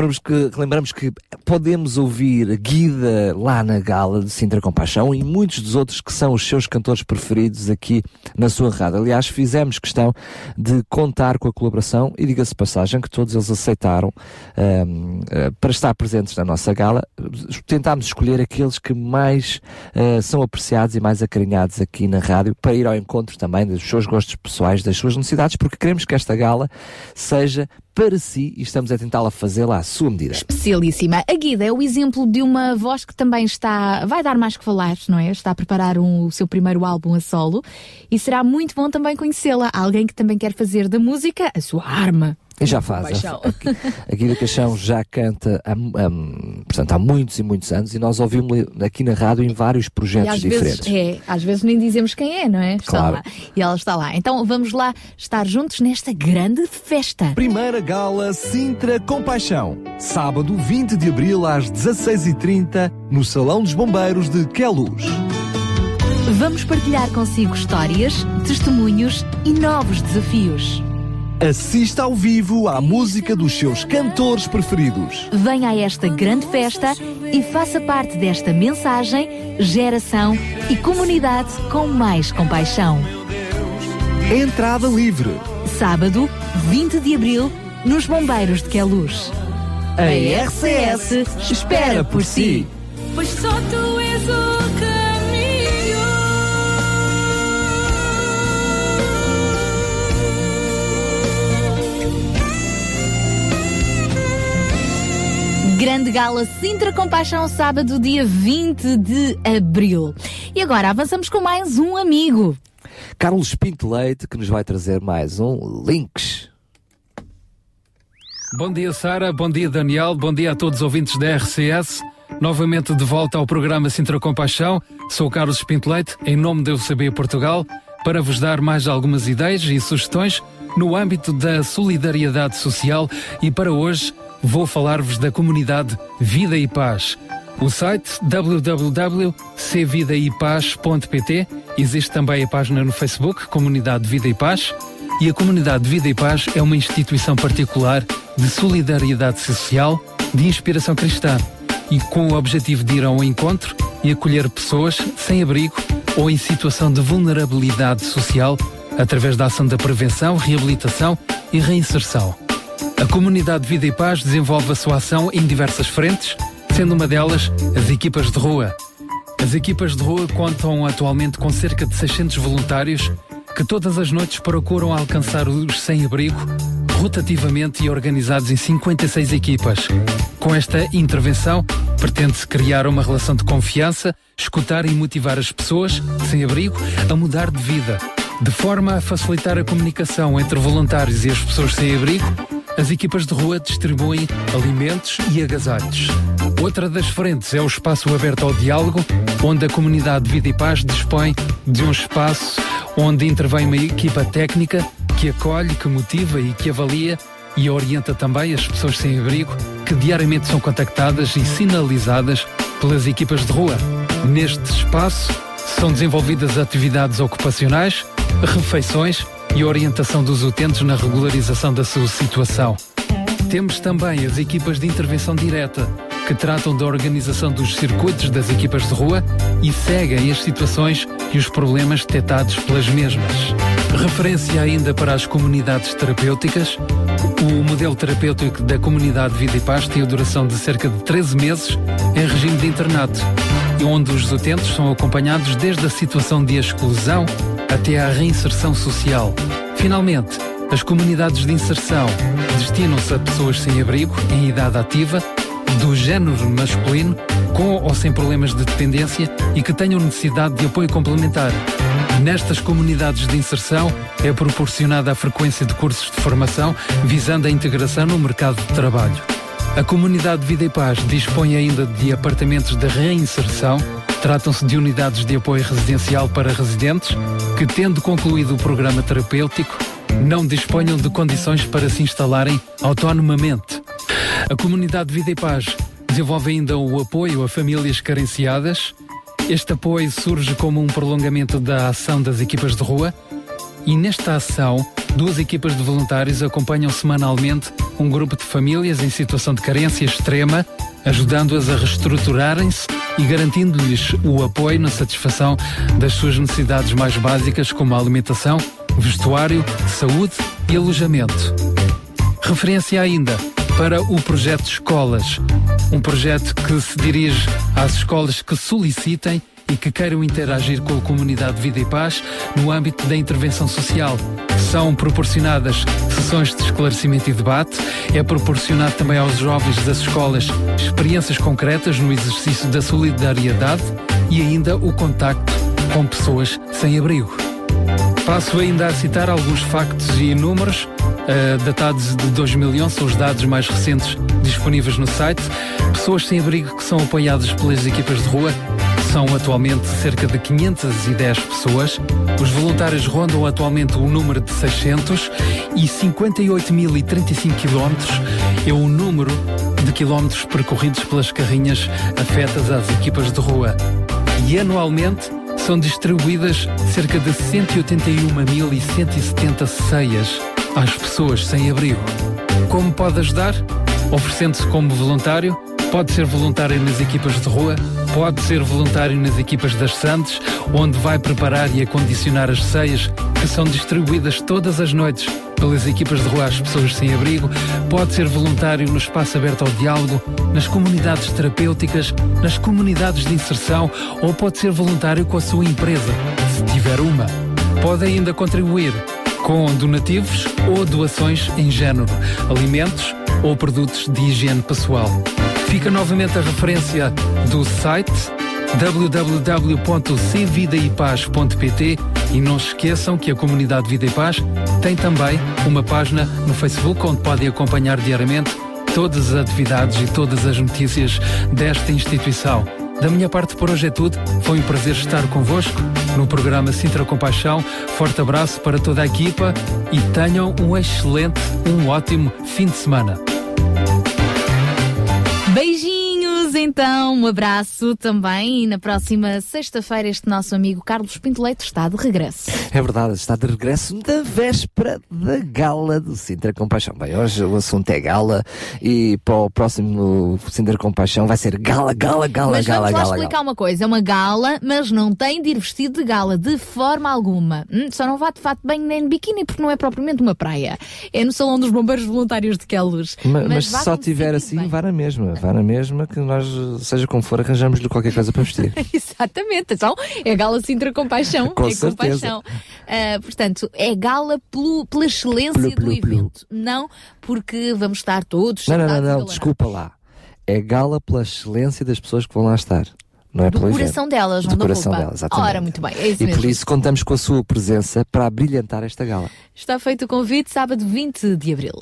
Relembramos que, que podemos ouvir Guida lá na gala de Sintra Compaixão e muitos dos outros que são os seus cantores preferidos aqui na sua rádio. Aliás, fizemos questão de contar com a colaboração e diga-se passagem que todos eles aceitaram um, uh, para estar presentes na nossa gala. Tentámos escolher aqueles que mais uh, são apreciados e mais acarinhados aqui na rádio para ir ao encontro também dos seus gostos pessoais, das suas necessidades, porque queremos que esta gala seja para si e estamos a tentá-la fazê-la à sua medida. Especialíssima. A Guida é o exemplo de uma voz que também está, vai dar mais que falar, não é? Está a preparar um, o seu primeiro álbum a solo e será muito bom também conhecê-la. Alguém que também quer fazer da música a sua arma. E já faz. A, a Guida Caixão já canta há, portanto, há muitos e muitos anos e nós ouvimos aqui na rádio em vários projetos às diferentes. Vezes, é, às vezes nem dizemos quem é, não é? Está Claro. lá. E ela está lá. Então vamos lá estar juntos nesta grande festa. Primeira Gala Sintra Compaixão. Sábado 20 de abril às 16h30 no Salão dos Bombeiros de Queluz. Vamos partilhar consigo histórias, testemunhos e novos desafios. Assista ao vivo à música dos seus cantores preferidos. Venha a esta grande festa e faça parte desta mensagem, geração e comunidade com mais compaixão. Entrada livre. Sábado, 20 de abril, nos Bombeiros de Queluz. A RCS espera por si. Pois só tu és o caminho. Grande Gala Sintra Compaixão, sábado, dia 20 de abril. E agora avançamos com mais um amigo. Carlos Pinto Leite que nos vai trazer mais um Links. Bom dia, Sara. Bom dia, Daniel. Bom dia a todos os ouvintes da RCS. Novamente de volta ao programa Sintra Compaixão. Sou Carlos Pinto Leite, em nome da UCB Portugal, para vos dar mais algumas ideias e sugestões no âmbito da solidariedade social e para hoje vou falar-vos da comunidade Vida e Paz. O site www.cvidaepaz.pt existe também a página no Facebook, Comunidade Vida e Paz, e a Comunidade Vida e Paz é uma instituição particular de solidariedade social de inspiração cristã e com o objetivo de ir ao encontro e acolher pessoas sem abrigo ou em situação de vulnerabilidade social através da ação da prevenção, reabilitação e reinserção. A comunidade Vida e Paz desenvolve a sua ação em diversas frentes, sendo uma delas as equipas de rua. As equipas de rua contam atualmente com cerca de 600 voluntários que todas as noites procuram alcançar os sem-abrigo, rotativamente e organizados em 56 equipas. Com esta intervenção, pretende-se criar uma relação de confiança, escutar e motivar as pessoas sem abrigo a mudar de vida. De forma a facilitar a comunicação entre voluntários e as pessoas sem abrigo, as equipas de rua distribuem alimentos e agasalhos. Outra das frentes é o espaço aberto ao diálogo, onde a comunidade Vida e Paz dispõe de um espaço onde intervém uma equipa técnica que acolhe, que motiva e que avalia e orienta também as pessoas sem abrigo que diariamente são contactadas e sinalizadas pelas equipas de rua. Neste espaço são desenvolvidas atividades ocupacionais, refeições e orientação dos utentes na regularização da sua situação. Temos também as equipas de intervenção direta, que tratam da organização dos circuitos das equipas de rua e seguem as situações e os problemas detectados pelas mesmas. Referência ainda para as comunidades terapêuticas, o modelo terapêutico da comunidade Vida e Paz tem a duração de cerca de 13 meses em regime de internato, onde os utentes são acompanhados desde a situação de exclusão até à reinserção social. Finalmente, as comunidades de inserção destinam-se a pessoas sem abrigo, em idade ativa, do género masculino, com ou sem problemas de dependência e que tenham necessidade de apoio complementar. Nestas comunidades de inserção é proporcionada a frequência de cursos de formação visando a integração no mercado de trabalho. A comunidade Vida e Paz dispõe ainda de apartamentos de reinserção. Tratam-se de unidades de apoio residencial para residentes que, tendo concluído o programa terapêutico, não disponham de condições para se instalarem autonomamente. A comunidade Vida e Paz desenvolve ainda o apoio a famílias carenciadas. Este apoio surge como um prolongamento da ação das equipas de rua e nesta ação duas equipas de voluntários acompanham semanalmente um grupo de famílias em situação de carência extrema, ajudando-as a reestruturarem-se e garantindo-lhes o apoio na satisfação das suas necessidades mais básicas, como a alimentação, vestuário, saúde e alojamento. Referência ainda para o projeto Escolas, um projeto que se dirige às escolas que solicitem e que queiram interagir com a comunidade de Vida e Paz no âmbito da intervenção social. São proporcionadas sessões de esclarecimento e debate, é proporcionado também aos jovens das escolas experiências concretas no exercício da solidariedade e ainda o contacto com pessoas sem abrigo. Passo ainda a citar alguns factos e números uh, datados de 2011, são os dados mais recentes disponíveis no site. Pessoas sem abrigo que são apoiadas pelas equipas de rua são atualmente cerca de 510 pessoas. Os voluntários rondam atualmente o número de 600 e 58.035 quilómetros é o número de quilómetros percorridos pelas carrinhas afetas às equipas de rua. E anualmente são distribuídas cerca de 181.170 ceias às pessoas sem abrigo. Como pode ajudar? Oferecendo-se como voluntário, pode ser voluntário nas equipas de rua, pode ser voluntário nas equipas das Santos, onde vai preparar e acondicionar as ceias que são distribuídas todas as noites pelas equipas de rua às pessoas sem abrigo, pode ser voluntário no espaço aberto ao diálogo, nas comunidades terapêuticas, nas comunidades de inserção ou pode ser voluntário com a sua empresa, se tiver uma. Pode ainda contribuir com donativos ou doações em género, alimentos ou produtos de higiene pessoal. Fica novamente a referência do site www.cvidaipaz.pt e não se esqueçam que a comunidade Vida e Paz tem também uma página no Facebook onde podem acompanhar diariamente todas as atividades e todas as notícias desta instituição. Da minha parte por hoje é tudo. Foi um prazer estar convosco no programa Sintra Compaixão. Forte abraço para toda a equipa e tenham um excelente, um ótimo fim de semana. Beijinho! Então, um abraço também. E na próxima sexta-feira, este nosso amigo Carlos Pinto Leite está de regresso. É verdade, está de regresso da véspera da gala do Sintra Compaixão. Bem, hoje o assunto é gala e para o próximo Sintra Compaixão vai ser gala, gala, gala, mas gala, vamos lá gala. explicar gala. uma coisa: é uma gala, mas não tem de ir vestido de gala de forma alguma. Hum, só não vá de fato bem nem de biquíni, porque não é propriamente uma praia. É no Salão dos Bombeiros Voluntários de Queluz. Ma- Mas, vá se só tiver assim, bem. vá na mesma, vá na mesma, que nós, seja como for, arranjamos-lhe qualquer coisa para vestir. Exatamente, então é gala Sintra Compaixão. Com é certeza. Ah, portanto, é gala pelo- pela excelência Pelu, do pelu, pelu. evento. Não porque vamos estar todos. Não, não, não, não, desculpa lá. É gala pela excelência das pessoas que vão lá estar. Não é Do coração evento. delas, não Do da coração delas, exatamente. Ora, muito bem, é isso E mesmo. por isso contamos com a sua presença para brilhantar esta gala. Está feito o convite, sábado 20 de abril.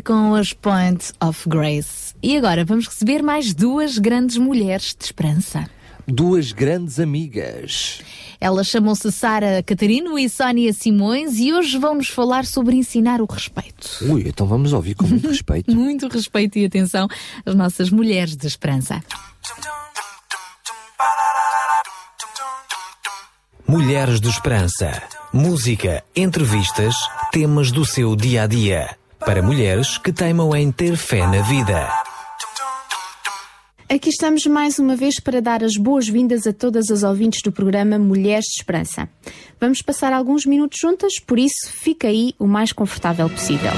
Com as Points of Grace. E agora vamos receber mais duas grandes mulheres de esperança. Duas grandes amigas. Elas chamam-se Sara Catarino e Sónia Simões e hoje vão-nos falar sobre ensinar o respeito. Ui, então vamos ouvir com muito respeito. Muito respeito e atenção às nossas mulheres de esperança. Mulheres de Esperança. Música, entrevistas, temas do seu dia a dia. Para mulheres que teimam em ter fé na vida. Aqui estamos mais uma vez para dar as boas-vindas a todas as ouvintes do programa Mulheres de Esperança. Vamos passar alguns minutos juntas, por isso fica aí o mais confortável possível.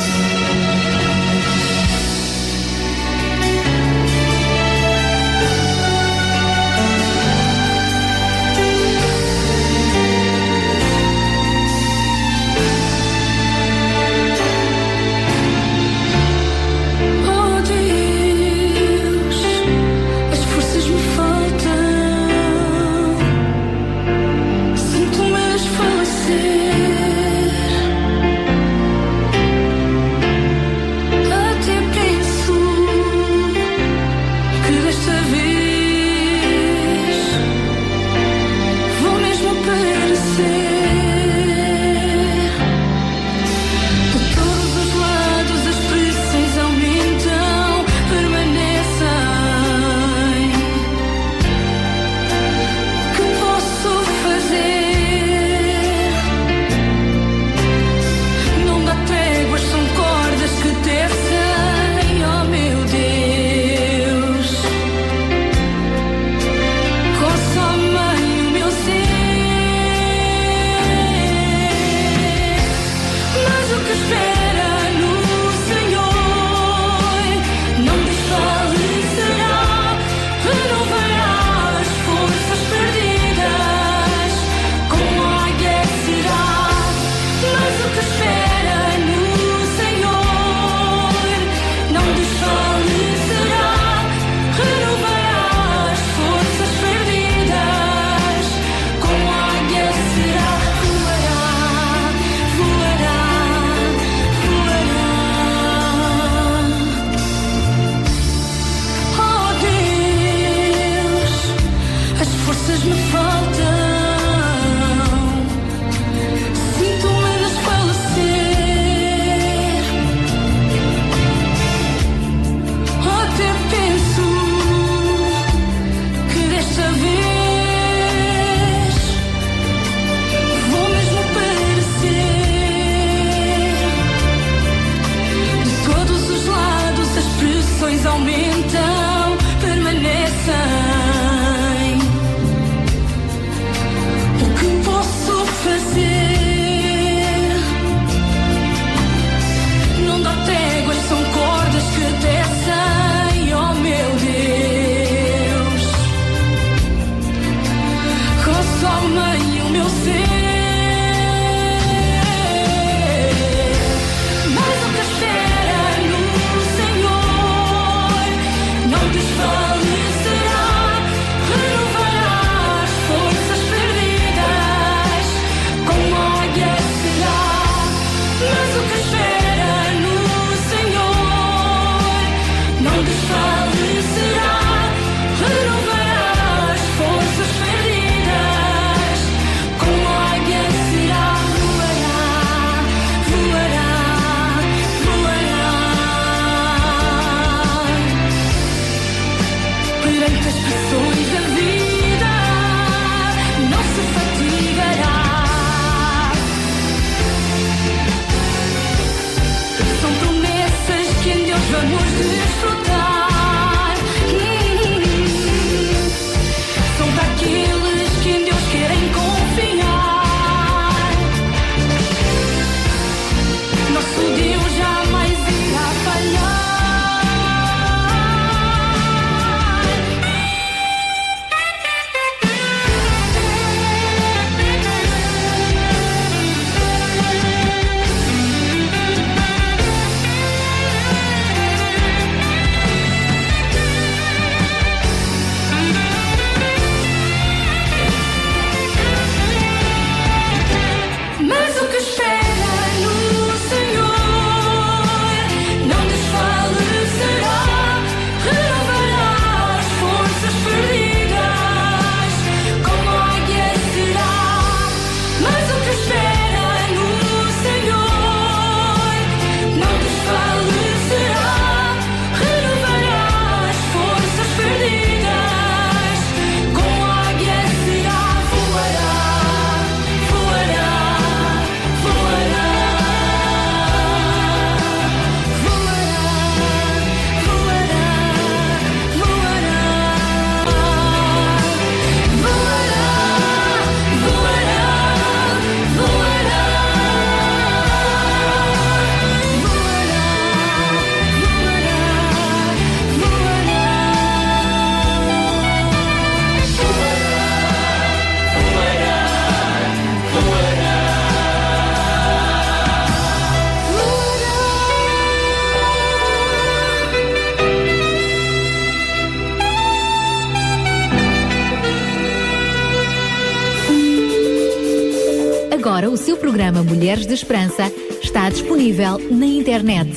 Mulheres de Esperança está disponível na internet.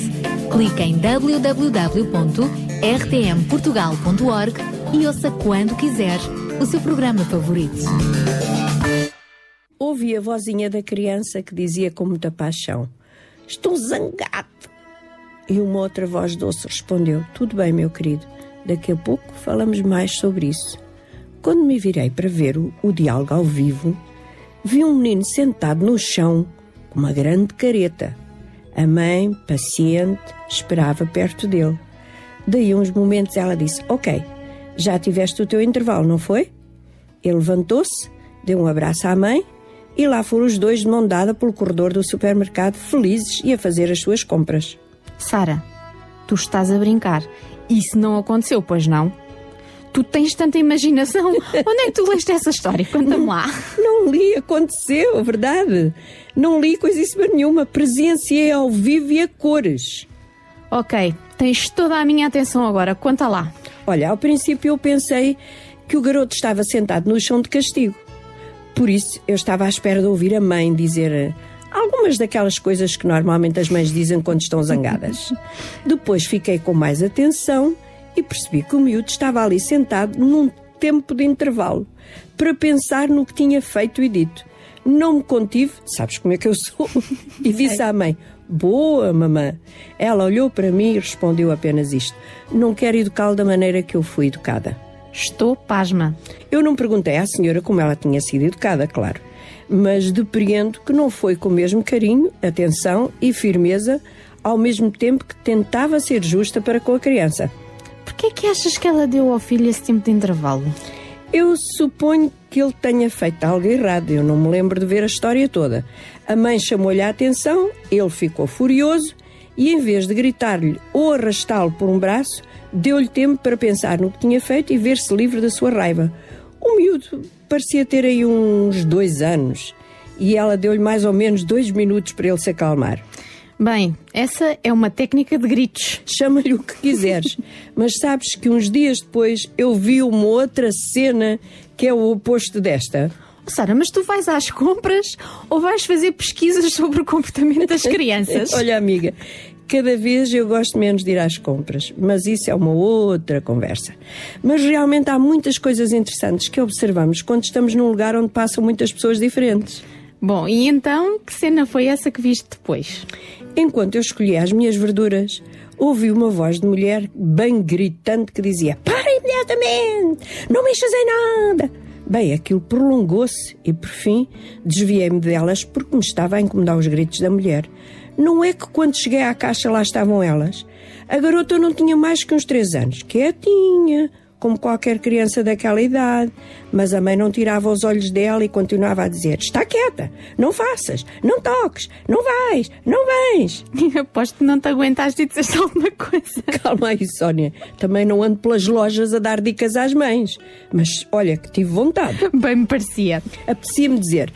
Clique em www.rtmportugal.org e ouça quando quiser o seu programa favorito. Ouvi a vozinha da criança que dizia com muita paixão: Estou zangado. E uma outra voz doce respondeu: Tudo bem, meu querido, daqui a pouco falamos mais sobre isso. Quando me virei para ver o, o diálogo ao vivo, vi um menino sentado no chão uma grande careta. A mãe, paciente, esperava perto dele. Daí uns momentos ela disse: Ok, já tiveste o teu intervalo, não foi? Ele levantou-se, deu um abraço à mãe e lá foram os dois de mão dada pelo corredor do supermercado, felizes e a fazer as suas compras. Sara, tu estás a brincar. Isso não aconteceu, pois não? Tu tens tanta imaginação. Onde é que tu leste essa história? Conta-me lá. Não li, aconteceu, verdade. Não li coisíssima nenhuma. Presenciei ao vivo e a cores. Ok, tens toda a minha atenção agora. Conta lá. Olha, ao princípio eu pensei que o garoto estava sentado no chão de castigo. Por isso eu estava à espera de ouvir a mãe dizer eh, algumas daquelas coisas que normalmente as mães dizem quando estão zangadas. Depois fiquei com mais atenção e percebi que o miúdo estava ali sentado num tempo de intervalo para pensar no que tinha feito e dito. Não me contive, sabes como é que eu sou, e disse à mãe: Boa, mamã. Ela olhou para mim e respondeu apenas isto: Não quero educá-lo da maneira que eu fui educada. Estou pasma. Eu não perguntei à senhora como ela tinha sido educada, claro, mas depreendo que não foi com o mesmo carinho, atenção e firmeza, ao mesmo tempo que tentava ser justa para com a criança. Por que é que achas que ela deu ao filho esse tempo de intervalo? Eu suponho que ele tenha feito algo errado, eu não me lembro de ver a história toda. A mãe chamou-lhe a atenção, ele ficou furioso e, em vez de gritar-lhe ou arrastá-lo por um braço, deu-lhe tempo para pensar no que tinha feito e ver-se livre da sua raiva. O miúdo parecia ter aí uns dois anos e ela deu-lhe mais ou menos dois minutos para ele se acalmar. Bem, essa é uma técnica de gritos. Chama-lhe o que quiseres, mas sabes que uns dias depois eu vi uma outra cena que é o oposto desta. Sara, mas tu vais às compras ou vais fazer pesquisas sobre o comportamento das crianças? Olha, amiga, cada vez eu gosto menos de ir às compras, mas isso é uma outra conversa. Mas realmente há muitas coisas interessantes que observamos quando estamos num lugar onde passam muitas pessoas diferentes. Bom, e então, que cena foi essa que viste depois? Enquanto eu escolhia as minhas verduras, ouvi uma voz de mulher bem gritante que dizia: Para imediatamente! Não mexas em nada! Bem, aquilo prolongou-se e, por fim, desviei-me delas porque me estava a incomodar os gritos da mulher. Não é que quando cheguei à caixa lá estavam elas. A garota não tinha mais que uns três anos, quietinha, como qualquer criança daquela idade. Mas a mãe não tirava os olhos dela e continuava a dizer: Está quieta, não faças, não toques, não vais, não vens. Aposto que não te aguentaste e disseste alguma coisa. Calma aí, Sónia. Também não ando pelas lojas a dar dicas às mães. Mas olha que tive vontade. Bem me parecia. Apetecia-me dizer: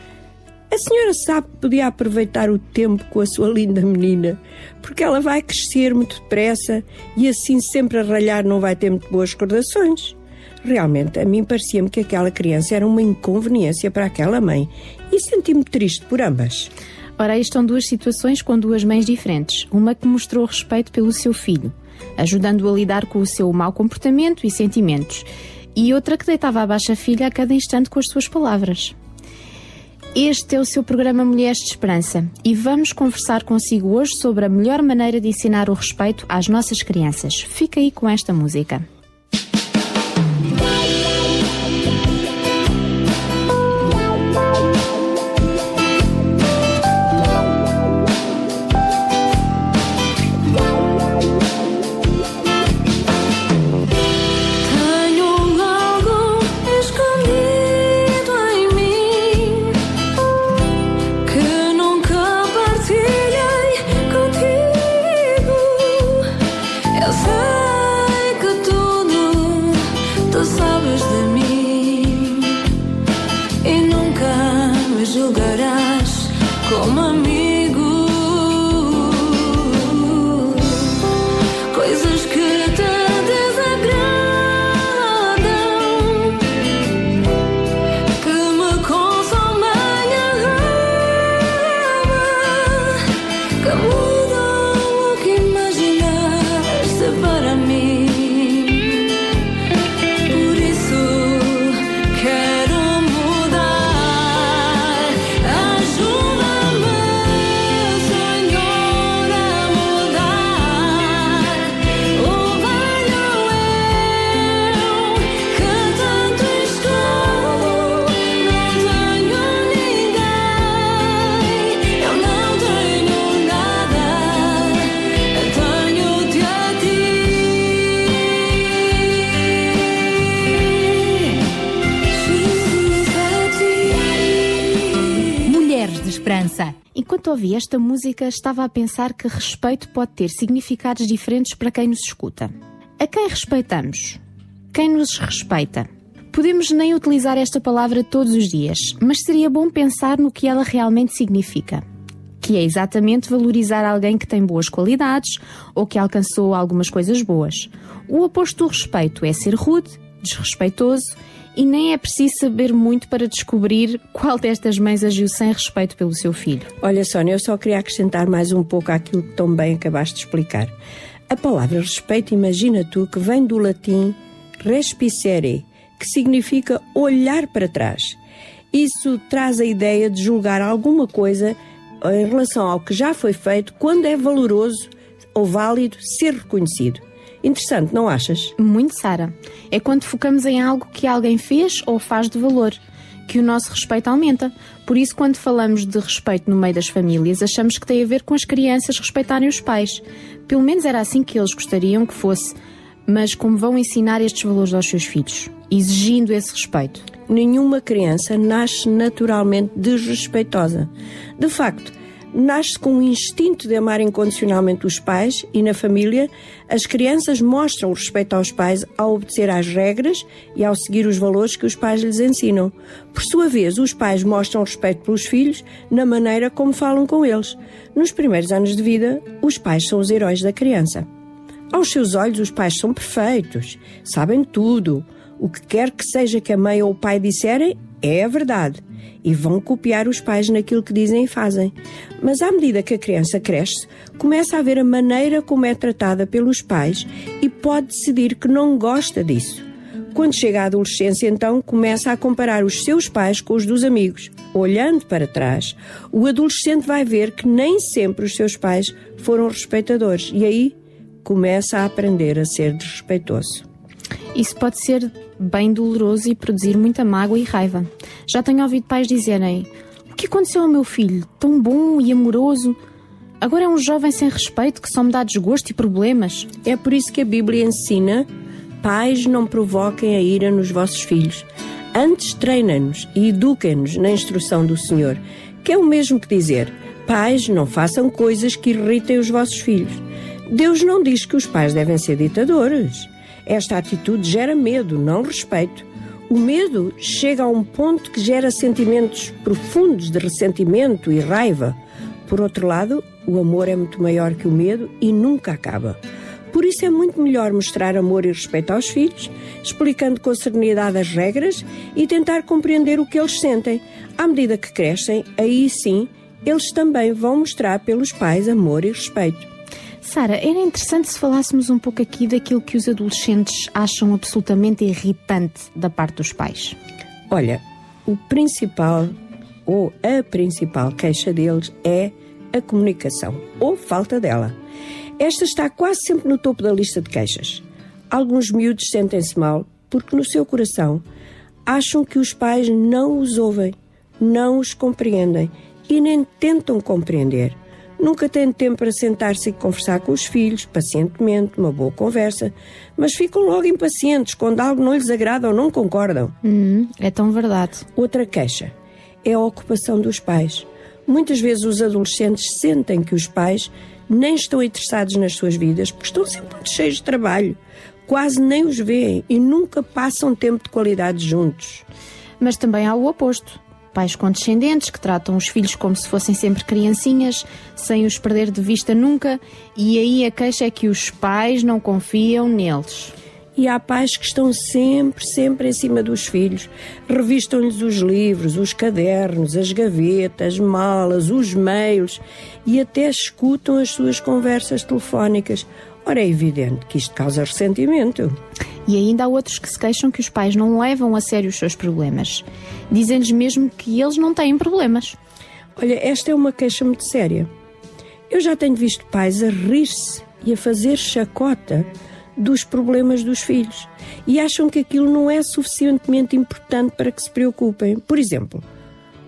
a senhora sabe que podia aproveitar o tempo com a sua linda menina, porque ela vai crescer muito depressa e assim sempre a ralhar não vai ter muito boas recordações. Realmente, a mim parecia-me que aquela criança era uma inconveniência para aquela mãe e senti-me triste por ambas. Ora, aí estão duas situações com duas mães diferentes. Uma que mostrou respeito pelo seu filho, ajudando-o a lidar com o seu mau comportamento e sentimentos, e outra que deitava abaixo a filha a cada instante com as suas palavras. Este é o seu programa Mulheres de Esperança e vamos conversar consigo hoje sobre a melhor maneira de ensinar o respeito às nossas crianças. Fica aí com esta música. Esta música, estava a pensar que respeito pode ter significados diferentes para quem nos escuta. A quem respeitamos? Quem nos respeita? Podemos nem utilizar esta palavra todos os dias, mas seria bom pensar no que ela realmente significa. Que é exatamente valorizar alguém que tem boas qualidades ou que alcançou algumas coisas boas. O oposto do respeito é ser rude, desrespeitoso e nem é preciso saber muito para descobrir qual destas mães agiu sem respeito pelo seu filho. Olha, Sónia, eu só queria acrescentar mais um pouco àquilo que tão bem acabaste de explicar. A palavra respeito, imagina tu, que vem do latim respicere, que significa olhar para trás. Isso traz a ideia de julgar alguma coisa em relação ao que já foi feito quando é valoroso ou válido ser reconhecido. Interessante, não achas? Muito, Sara. É quando focamos em algo que alguém fez ou faz de valor, que o nosso respeito aumenta. Por isso, quando falamos de respeito no meio das famílias, achamos que tem a ver com as crianças respeitarem os pais. Pelo menos era assim que eles gostariam que fosse. Mas como vão ensinar estes valores aos seus filhos? Exigindo esse respeito. Nenhuma criança nasce naturalmente desrespeitosa. De facto, nasce com o instinto de amar incondicionalmente os pais e na família, as crianças mostram respeito aos pais ao obedecer às regras e ao seguir os valores que os pais lhes ensinam. Por sua vez, os pais mostram respeito pelos filhos na maneira como falam com eles. Nos primeiros anos de vida, os pais são os heróis da criança. Aos seus olhos, os pais são perfeitos, sabem tudo. O que quer que seja que a mãe ou o pai disserem é verdade e vão copiar os pais naquilo que dizem e fazem. Mas à medida que a criança cresce, começa a ver a maneira como é tratada pelos pais e pode decidir que não gosta disso. Quando chega à adolescência, então, começa a comparar os seus pais com os dos amigos. Olhando para trás, o adolescente vai ver que nem sempre os seus pais foram respeitadores e aí começa a aprender a ser desrespeitoso. Isso pode ser bem doloroso e produzir muita mágoa e raiva. Já tenho ouvido pais dizerem: O que aconteceu ao meu filho? Tão bom e amoroso. Agora é um jovem sem respeito que só me dá desgosto e problemas. É por isso que a Bíblia ensina: pais não provoquem a ira nos vossos filhos. Antes treinem-nos e eduquem-nos na instrução do Senhor, que é o mesmo que dizer: pais não façam coisas que irritem os vossos filhos. Deus não diz que os pais devem ser ditadores. Esta atitude gera medo, não respeito. O medo chega a um ponto que gera sentimentos profundos de ressentimento e raiva. Por outro lado, o amor é muito maior que o medo e nunca acaba. Por isso é muito melhor mostrar amor e respeito aos filhos, explicando com serenidade as regras e tentar compreender o que eles sentem. À medida que crescem, aí sim, eles também vão mostrar pelos pais amor e respeito. Sara, era interessante se falássemos um pouco aqui daquilo que os adolescentes acham absolutamente irritante da parte dos pais. Olha, o principal ou a principal queixa deles é a comunicação ou falta dela. Esta está quase sempre no topo da lista de queixas. Alguns miúdos sentem-se mal porque no seu coração acham que os pais não os ouvem, não os compreendem e nem tentam compreender. Nunca têm tempo para sentar-se e conversar com os filhos, pacientemente, uma boa conversa, mas ficam logo impacientes quando algo não lhes agrada ou não concordam. Hum, é tão verdade. Outra queixa é a ocupação dos pais. Muitas vezes os adolescentes sentem que os pais nem estão interessados nas suas vidas porque estão sempre muito cheios de trabalho. Quase nem os veem e nunca passam tempo de qualidade juntos. Mas também há o oposto. Pais condescendentes que tratam os filhos como se fossem sempre criancinhas, sem os perder de vista nunca, e aí a queixa é que os pais não confiam neles. E há pais que estão sempre, sempre em cima dos filhos. Revistam-lhes os livros, os cadernos, as gavetas, malas, os mails e até escutam as suas conversas telefónicas. Ora, é evidente que isto causa ressentimento. E ainda há outros que se queixam que os pais não levam a sério os seus problemas. Dizem-lhes mesmo que eles não têm problemas. Olha, esta é uma queixa muito séria. Eu já tenho visto pais a rir-se e a fazer chacota dos problemas dos filhos e acham que aquilo não é suficientemente importante para que se preocupem. Por exemplo,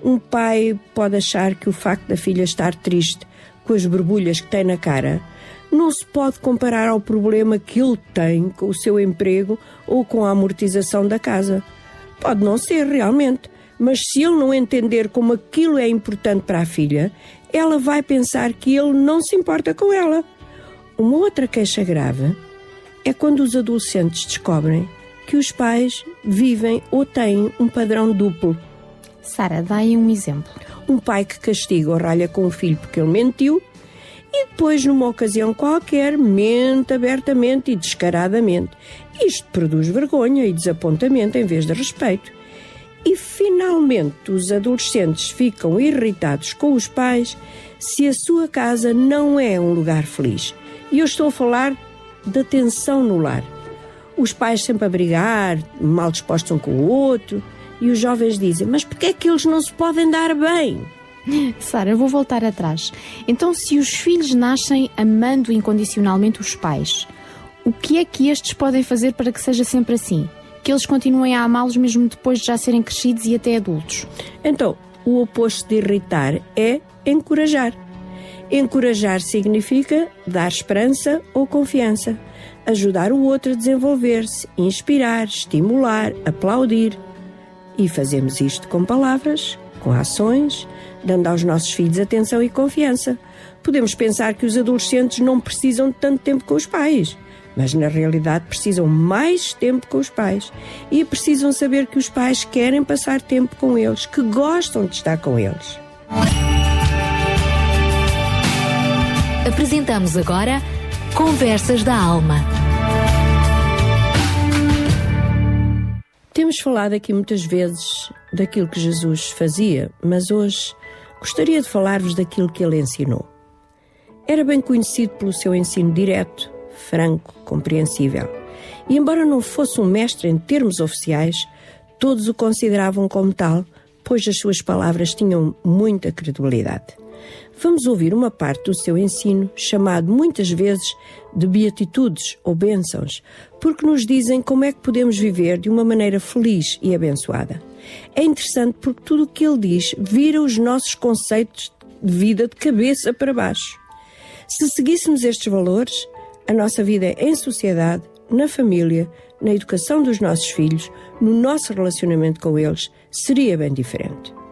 um pai pode achar que o facto da filha estar triste com as borbulhas que tem na cara não se pode comparar ao problema que ele tem com o seu emprego ou com a amortização da casa. Pode não ser realmente, mas se ele não entender como aquilo é importante para a filha, ela vai pensar que ele não se importa com ela. Uma outra queixa grave é quando os adolescentes descobrem que os pais vivem ou têm um padrão duplo. Sara, dá aí um exemplo. Um pai que castiga ou ralha com o filho porque ele mentiu e depois, numa ocasião qualquer, mente abertamente e descaradamente. Isto produz vergonha e desapontamento em vez de respeito. E finalmente os adolescentes ficam irritados com os pais se a sua casa não é um lugar feliz. E eu estou a falar da tensão no lar. Os pais sempre a brigar, mal dispostos um com o outro, e os jovens dizem: Mas porquê é que eles não se podem dar bem? Sara, eu vou voltar atrás. Então, se os filhos nascem amando incondicionalmente os pais, o que é que estes podem fazer para que seja sempre assim? Que eles continuem a amá-los mesmo depois de já serem crescidos e até adultos? Então, o oposto de irritar é encorajar. Encorajar significa dar esperança ou confiança, ajudar o outro a desenvolver-se, inspirar, estimular, aplaudir. E fazemos isto com palavras, com ações, dando aos nossos filhos atenção e confiança. Podemos pensar que os adolescentes não precisam de tanto tempo com os pais, mas na realidade precisam mais tempo com os pais e precisam saber que os pais querem passar tempo com eles, que gostam de estar com eles. Apresentamos agora Conversas da Alma. Temos falado aqui muitas vezes daquilo que Jesus fazia, mas hoje gostaria de falar-vos daquilo que ele ensinou. Era bem conhecido pelo seu ensino direto, franco, compreensível. E embora não fosse um mestre em termos oficiais, todos o consideravam como tal, pois as suas palavras tinham muita credibilidade. Vamos ouvir uma parte do seu ensino, chamado muitas vezes de beatitudes ou bênçãos, porque nos dizem como é que podemos viver de uma maneira feliz e abençoada. É interessante porque tudo o que ele diz vira os nossos conceitos de vida de cabeça para baixo. Se seguíssemos estes valores, a nossa vida em sociedade, na família, na educação dos nossos filhos, no nosso relacionamento com eles, seria bem diferente.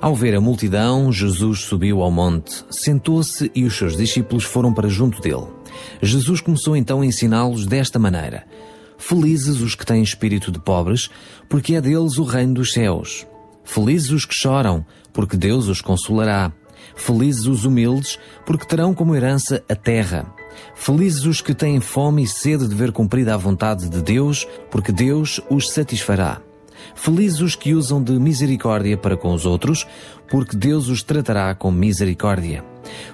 Ao ver a multidão, Jesus subiu ao monte, sentou-se e os seus discípulos foram para junto dele. Jesus começou então a ensiná-los desta maneira: Felizes os que têm espírito de pobres, porque é deles o reino dos céus. Felizes os que choram, porque Deus os consolará. Felizes os humildes, porque terão como herança a terra. Felizes os que têm fome e sede de ver cumprida a vontade de Deus, porque Deus os satisfará. Felizes os que usam de misericórdia para com os outros, porque Deus os tratará com misericórdia.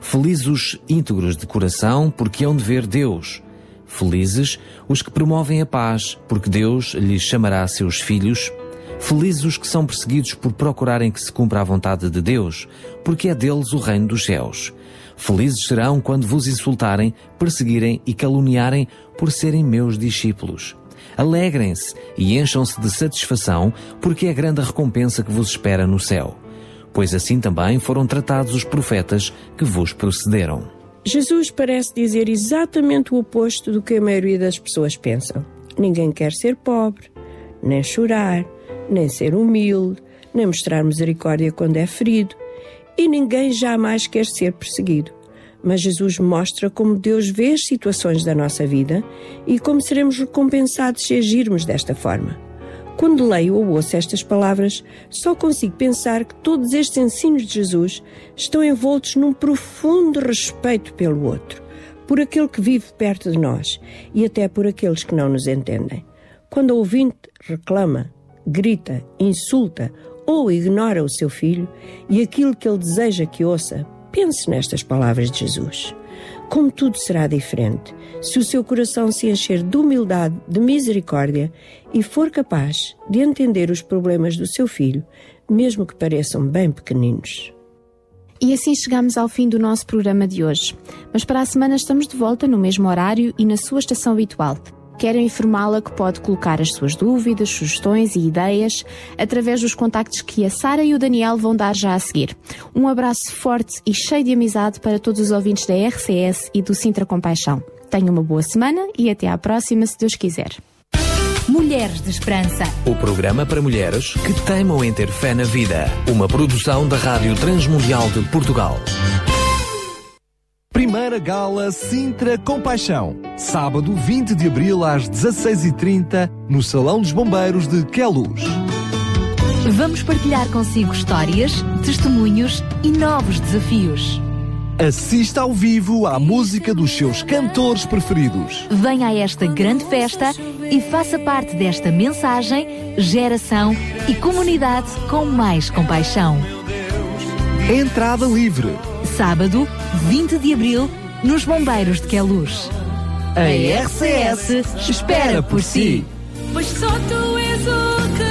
Felizes os íntegros de coração, porque hão de ver Deus. Felizes os que promovem a paz, porque Deus lhes chamará seus filhos. Felizes os que são perseguidos por procurarem que se cumpra a vontade de Deus, porque é deles o reino dos céus. Felizes serão quando vos insultarem, perseguirem e caluniarem por serem meus discípulos. Alegrem-se e encham-se de satisfação, porque é grande a recompensa que vos espera no céu. Pois assim também foram tratados os profetas que vos procederam. Jesus parece dizer exatamente o oposto do que a maioria das pessoas pensam. Ninguém quer ser pobre, nem chorar, nem ser humilde, nem mostrar misericórdia quando é ferido, e ninguém jamais quer ser perseguido. Mas Jesus mostra como Deus vê as situações da nossa vida e como seremos recompensados se agirmos desta forma. Quando leio ou ouço estas palavras, só consigo pensar que todos estes ensinos de Jesus estão envoltos num profundo respeito pelo outro, por aquele que vive perto de nós e até por aqueles que não nos entendem. Quando o ouvinte reclama, grita, insulta ou ignora o seu filho e aquilo que ele deseja que ouça, pense nestas palavras de Jesus. Como tudo será diferente se o seu coração se encher de humildade, de misericórdia e for capaz de entender os problemas do seu filho, mesmo que pareçam bem pequeninos. E assim chegamos ao fim do nosso programa de hoje. Mas para a semana estamos de volta no mesmo horário e na sua estação habitual. Quero informá-la que pode colocar as suas dúvidas, sugestões e ideias através dos contactos que a Sara e o Daniel vão dar já a seguir. Um abraço forte e cheio de amizade para todos os ouvintes da RCS e do Sintra Compaixão. Tenha uma boa semana e até à próxima, se Deus quiser. Mulheres de Esperança. O programa para mulheres que teimam em ter fé na vida. Uma produção da Rádio Transmundial de Portugal. Primeira Gala Sintra Compaixão. Sábado 20 de abril às 16h30 no Salão dos Bombeiros de Queluz. Vamos partilhar consigo histórias, testemunhos e novos desafios. Assista ao vivo à música dos seus cantores preferidos. Venha a esta grande festa e faça parte desta mensagem, geração e comunidade com mais compaixão. Entrada livre. Sábado, 20 de abril, nos Bombeiros de Queluz. A RCS espera por si. Pois só tu és o caminho.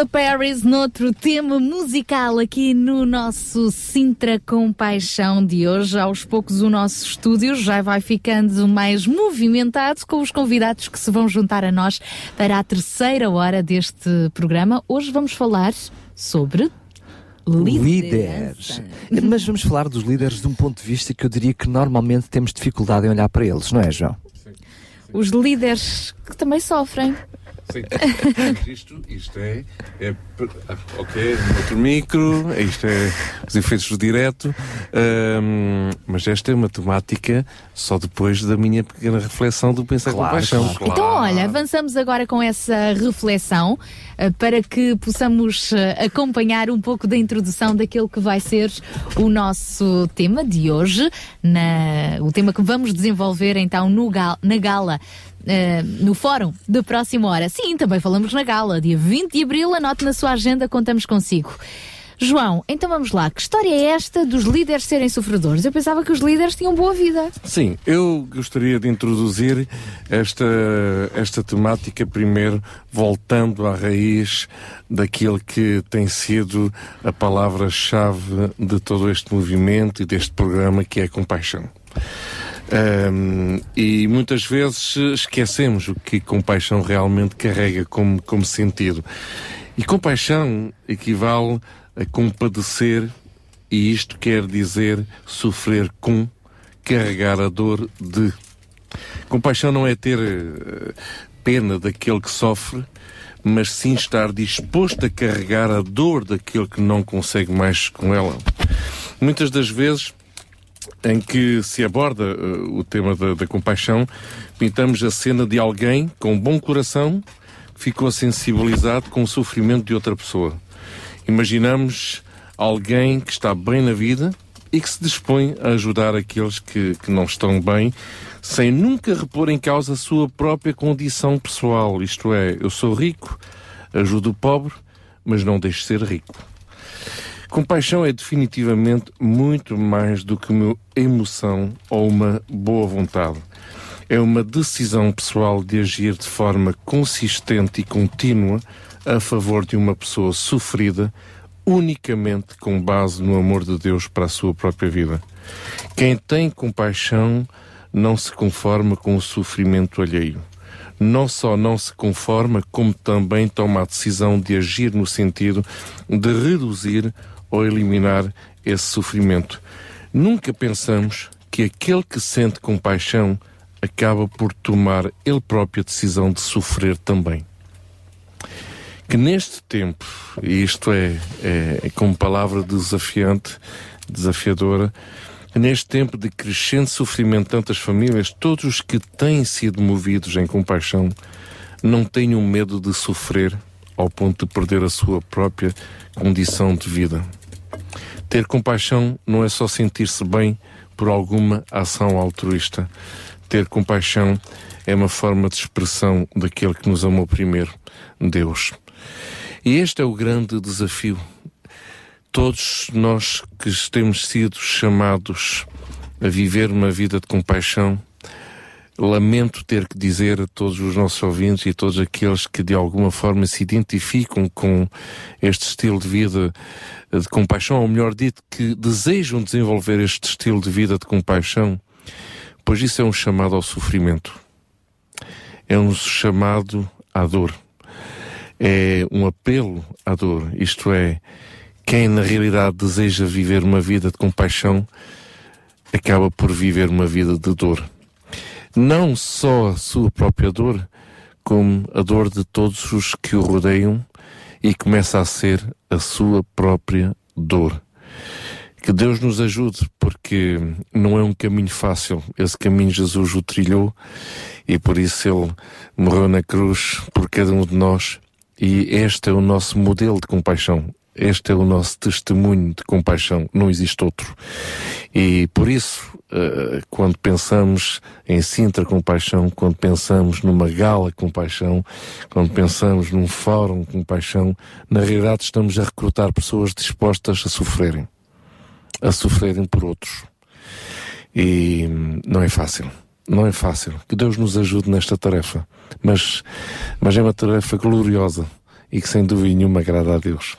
Twila Paris, noutro tema musical aqui no nosso Sintra com Paixão de hoje. Aos poucos o nosso estúdio já vai ficando mais movimentado com os convidados que se vão juntar a nós para a terceira hora deste programa. Hoje vamos falar sobre Líderes. Mas vamos falar dos líderes de um ponto de vista que eu diria que normalmente temos dificuldade em olhar para eles, não é, João? Os líderes que também sofrem. Sim, isto, isto é, é ah, ok, outro micro, isto é os efeitos do direto, mas esta é uma temática só depois da minha pequena reflexão do Pensar com Paixão. Então, olha, avançamos agora com essa reflexão eh, para que possamos eh, acompanhar um pouco da introdução daquele que vai ser o nosso tema de hoje, na, o tema que vamos desenvolver então no na gala. Eh, no fórum da próxima hora. Sim, também falamos na gala, dia 20 de abril. Anote na sua agenda, contamos consigo. João, então vamos lá. Que história é esta dos líderes serem sofredores? Eu pensava que os líderes tinham boa vida. Sim, eu gostaria de introduzir esta, esta temática primeiro, voltando à raiz daquilo que tem sido a palavra-chave de todo este movimento e deste programa, que é a compaixão. Um, e muitas vezes esquecemos o que compaixão realmente carrega como, como sentido. E compaixão equivale a compadecer, e isto quer dizer sofrer com, carregar a dor de. Compaixão não é ter eh, pena daquele que sofre, mas sim estar disposto a carregar a dor daquele que não consegue mais com ela. Muitas das vezes em que se aborda uh, o tema da, da, compaixão, pintamos a cena de alguém com bom coração que ficou sensibilizado com o sofrimento de outra pessoa. Imaginamos alguém que está bem na vida e que se dispõe a ajudar aqueles que, que não estão bem, sem nunca repor em causa a sua própria condição pessoal. Isto é, eu sou rico, ajudo o pobre, mas não deixo de ser rico. Compaixão é definitivamente muito mais do que uma emoção ou uma boa vontade. É uma decisão pessoal de agir de forma consistente e contínua a favor de uma pessoa sofrida, unicamente com base no amor de Deus para a sua própria vida. Quem tem compaixão não se conforma com o sofrimento alheio. Não só não se conforma, como também toma a decisão de agir no sentido de reduzir ou eliminar esse sofrimento. Nunca pensamos que aquele que sente compaixão acaba por tomar ele próprio a decisão de sofrer também. Que neste tempo, e isto é, é, é como palavra desafiante, desafiadora, neste tempo de crescente sofrimento de tantas famílias, todos os que têm sido movidos em compaixão não tenham medo de sofrer ao ponto de perder a sua própria condição de vida. Ter compaixão não é só sentir-se bem por alguma ação altruísta. Ter compaixão é uma forma de expressão daquele que nos amou primeiro, Deus. E este é o grande desafio. Todos nós que temos sido chamados a viver uma vida de compaixão, lamento ter que dizer a todos os nossos ouvintes e todos aqueles que de alguma forma se identificam com este estilo de vida de compaixão, ou melhor dito, que desejam desenvolver este estilo de vida de compaixão, pois isso é um chamado ao sofrimento. É um chamado à dor. É um apelo à dor. Isto é, quem na realidade deseja viver uma vida de compaixão acaba por viver uma vida de dor. Não só a sua própria dor, como a dor de todos os que o rodeiam e começa a ser a sua própria dor. Que Deus nos ajude, porque não é um caminho fácil. Esse caminho Jesus o trilhou e por isso ele morreu na cruz por cada um de nós. E este é o nosso modelo de compaixão. Este é o nosso testemunho de compaixão. Não existe outro. E por isso, uh, quando pensamos em Sintra Compaixão, quando pensamos numa gala Compaixão, quando pensamos num fórum Compaixão, na realidade estamos a recrutar pessoas dispostas a sofrerem. A sofrerem por outros. E não é fácil. Não é fácil. Que Deus nos ajude nesta tarefa. Mas, mas é uma tarefa gloriosa. e que sem dúvida nenhuma agrada a Deus.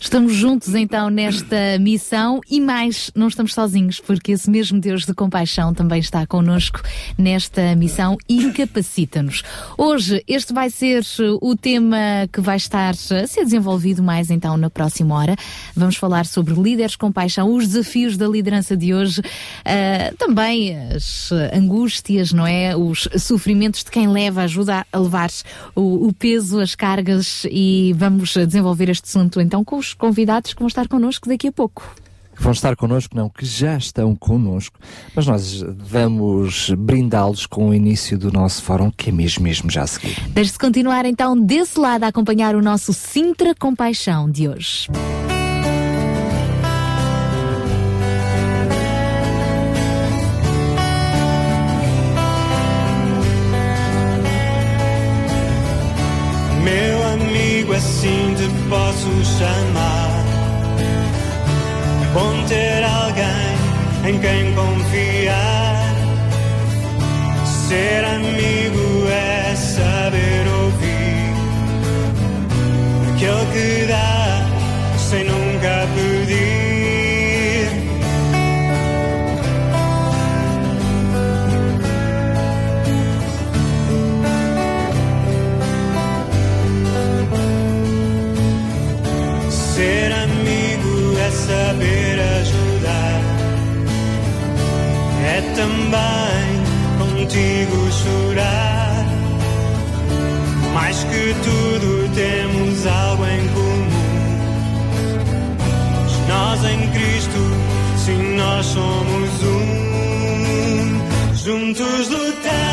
Estamos juntos então nesta missão e mais, não estamos sozinhos, porque esse mesmo Deus de compaixão também está connosco nesta missão e capacita-nos. Hoje, este vai ser o tema que vai estar a ser desenvolvido mais então na próxima hora. Vamos falar sobre líderes com paixão, os desafios da liderança de hoje, uh, também as angústias, não é? Os sofrimentos de quem leva, ajuda a levar o, o peso, as cargas e vamos desenvolver este assunto então com os convidados que vão estar connosco daqui a pouco. Que vão estar connosco, não, que já estão connosco, mas nós vamos brindá-los com o início do nosso fórum, que é mesmo, mesmo já a seguir. Deixe-se continuar então desse lado a acompanhar o nosso Sintra Compaixão de hoje. Quem confiar. Também contigo chorar. Mais que tudo temos algo em comum. Nós em Cristo, sim, nós somos um. Juntos lutamos.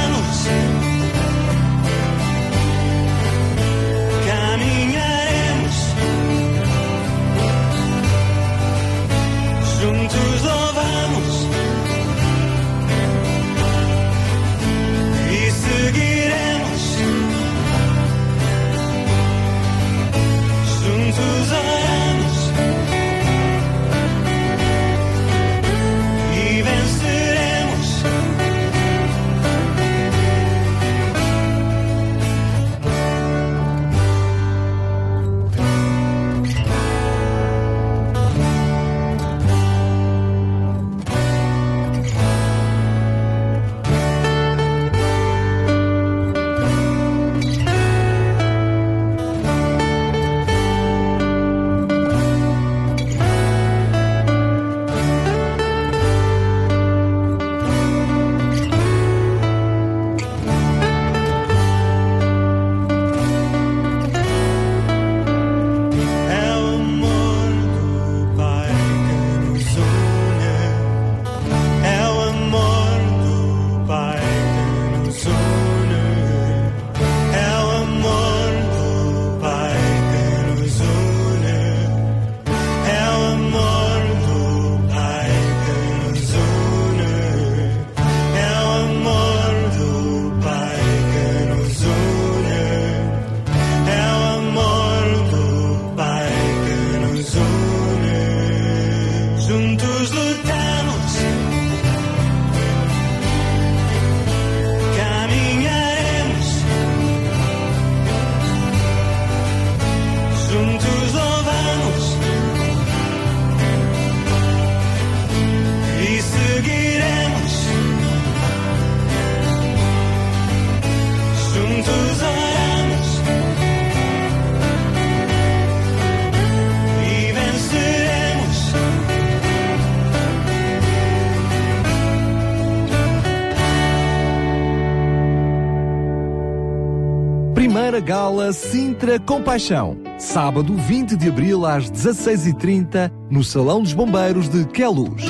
Gala Sintra Compaixão. Sábado 20 de abril às 16h30 no Salão dos Bombeiros de Queluz.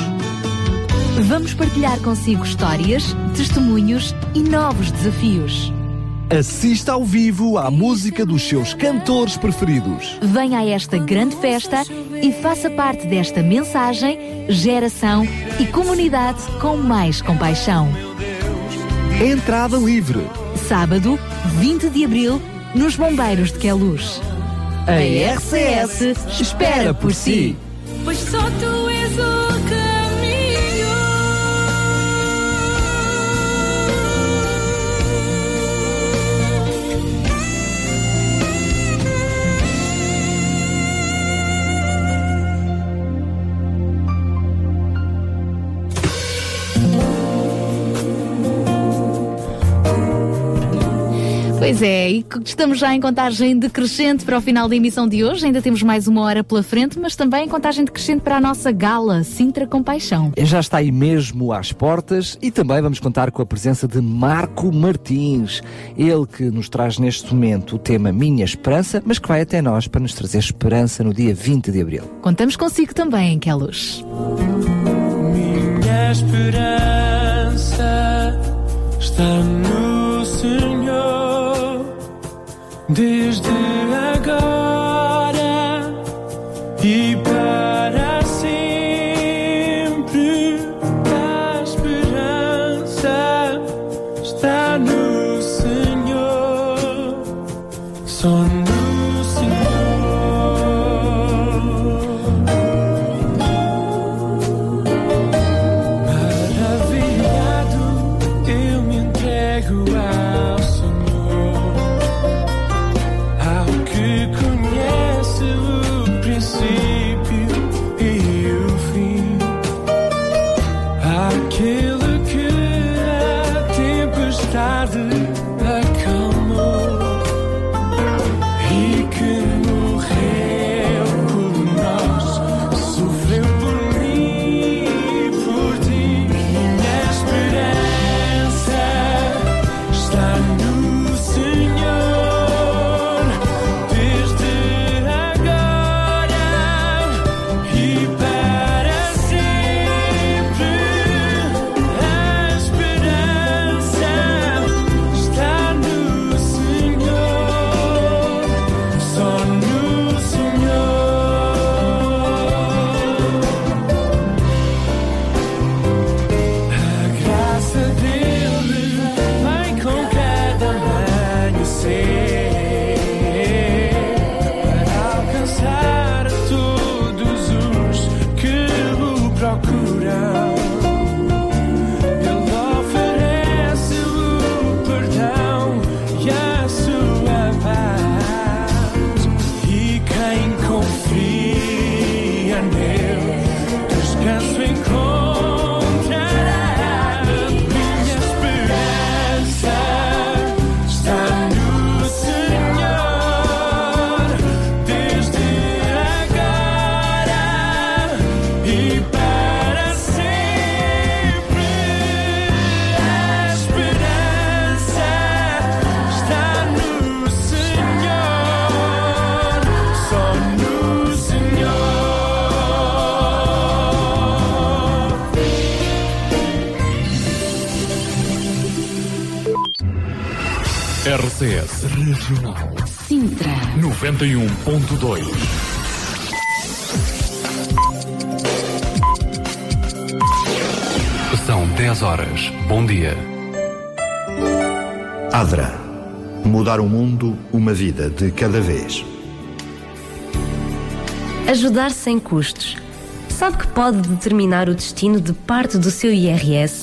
Vamos partilhar consigo histórias, testemunhos e novos desafios. Assista ao vivo à música dos seus cantores preferidos. Venha a esta grande festa e faça parte desta mensagem, geração e comunidade com mais compaixão. Entrada livre. Sábado, 20 de abril, nos Bombeiros de Queluz. A RCS espera por si. Pois só tu és o Pois é, e que estamos já em contagem decrescente para o final da emissão de hoje. Ainda temos mais uma hora pela frente, mas também em contagem decrescente para a nossa gala Sintra Compaixão. Já está aí mesmo às portas e também vamos contar com a presença de Marco Martins. Ele que nos traz neste momento o tema Minha Esperança, mas que vai até nós para nos trazer esperança no dia 20 de abril. Contamos consigo também, que luz. Minha esperança está no desde 91.2 São 10 horas. Bom dia. Adra. Mudar o mundo, uma vida de cada vez. Ajudar sem custos. Sabe que pode determinar o destino de parte do seu IRS?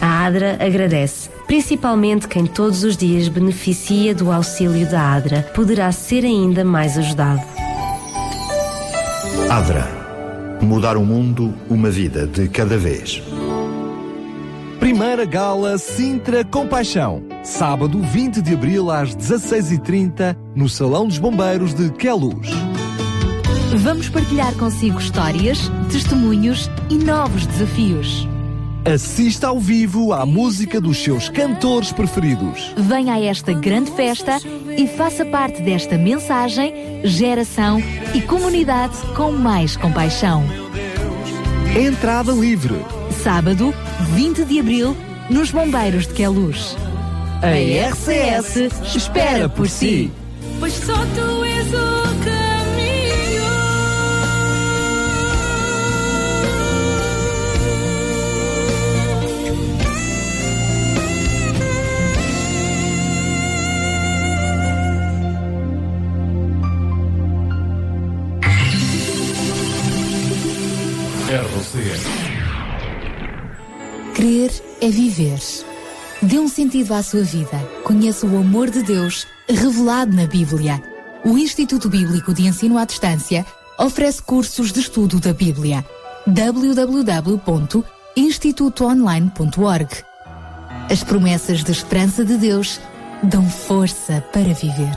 A ADRA agradece, principalmente quem todos os dias beneficia do auxílio da ADRA, poderá ser ainda mais ajudado. Adra. Mudar o mundo, uma vida de cada vez. Primeira Gala Sintra Compaixão. Sábado 20 de abril às 16h30 no Salão dos Bombeiros de Queluz. Vamos partilhar consigo histórias, testemunhos e novos desafios. Assista ao vivo à música dos seus cantores preferidos. Venha a esta grande festa e faça parte desta mensagem, geração e comunidade com mais compaixão. Entrada livre. Sábado, 20 de abril, nos Bombeiros de Queluz. A RCS espera por si. Pois só tu és o caminho. RCS. Crer é viver. Dê um sentido à sua vida. Conheça o amor de Deus revelado na Bíblia. O Instituto Bíblico de Ensino à Distância oferece cursos de estudo da Bíblia. www.institutoonline.org As promessas de esperança de Deus dão força para viver.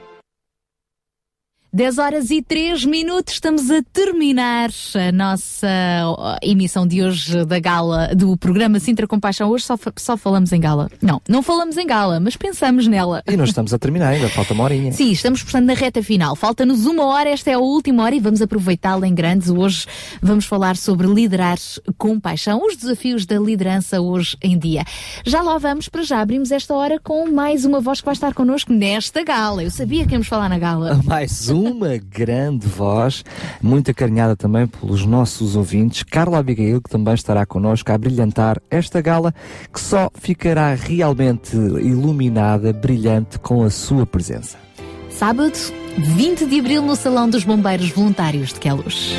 10 horas e 3 minutos, estamos a terminar a nossa ó, emissão de hoje da gala do programa Sintra Compaixão. Hoje só, fa- só falamos em gala. Não, não falamos em gala, mas pensamos nela. E nós estamos a terminar ainda, falta uma horinha. Sim, estamos portanto na reta final. Falta-nos uma hora, esta é a última hora e vamos aproveitá-la em grandes. Hoje vamos falar sobre liderar com paixão, os desafios da liderança hoje em dia. Já lá vamos, para já abrimos esta hora com mais uma voz que vai estar connosco nesta gala. Eu sabia que íamos falar na gala. Mais uma grande voz, muito acarinhada também pelos nossos ouvintes, Carla Abigail, que também estará connosco a brilhantar esta gala, que só ficará realmente iluminada, brilhante com a sua presença. Sábado, 20 de abril, no Salão dos Bombeiros Voluntários de Queluz.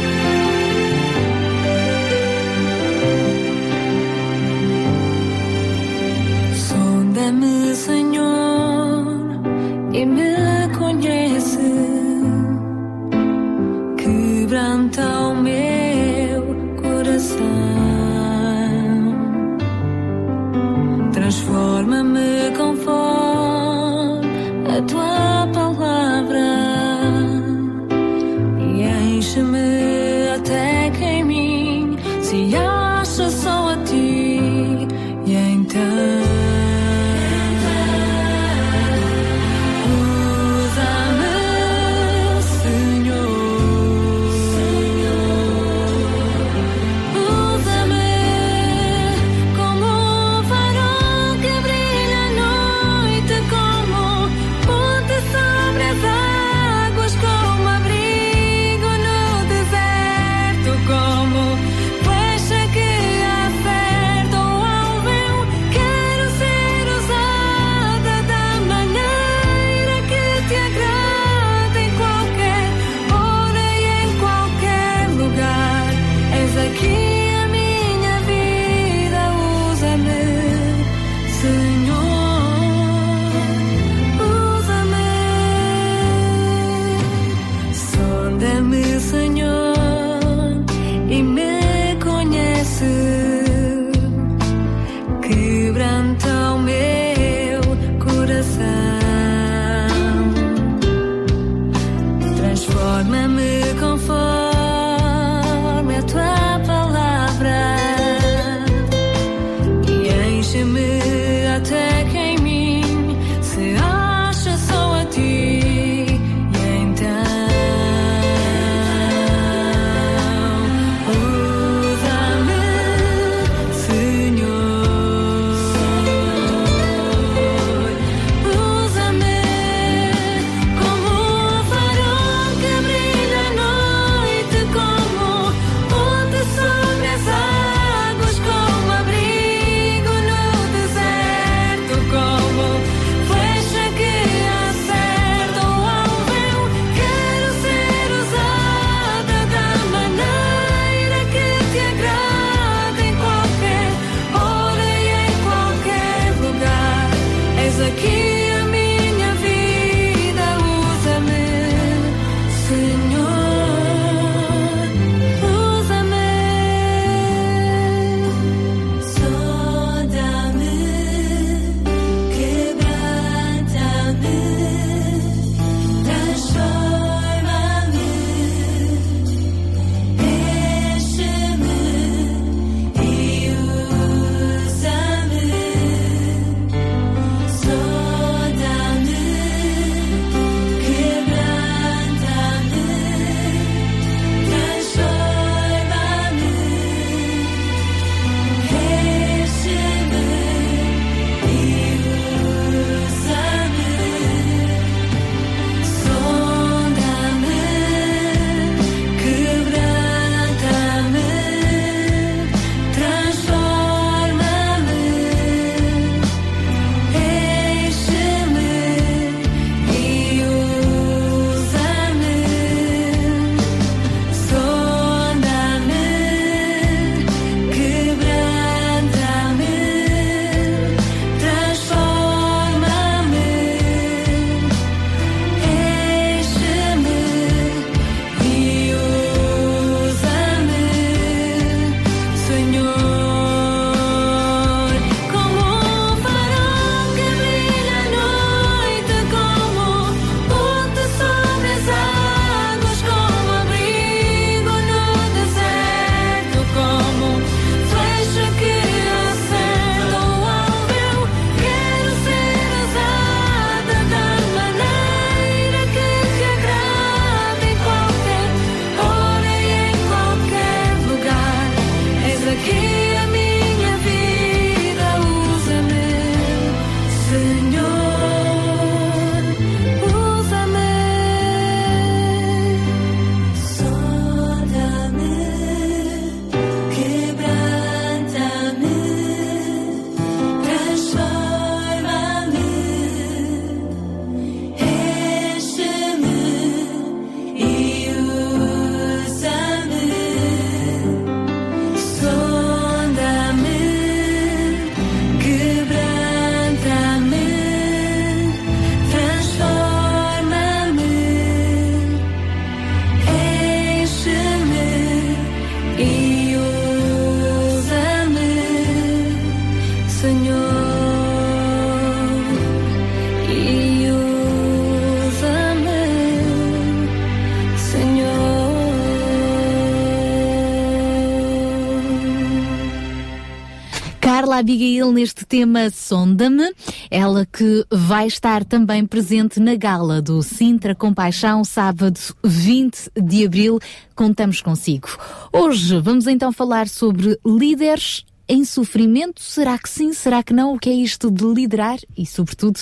Abigail neste tema Sonda-me, ela que vai estar também presente na gala do Sintra Compaixão, sábado 20 de abril. Contamos consigo. Hoje vamos então falar sobre líderes em sofrimento? Será que sim? Será que não? O que é isto de liderar? E, sobretudo,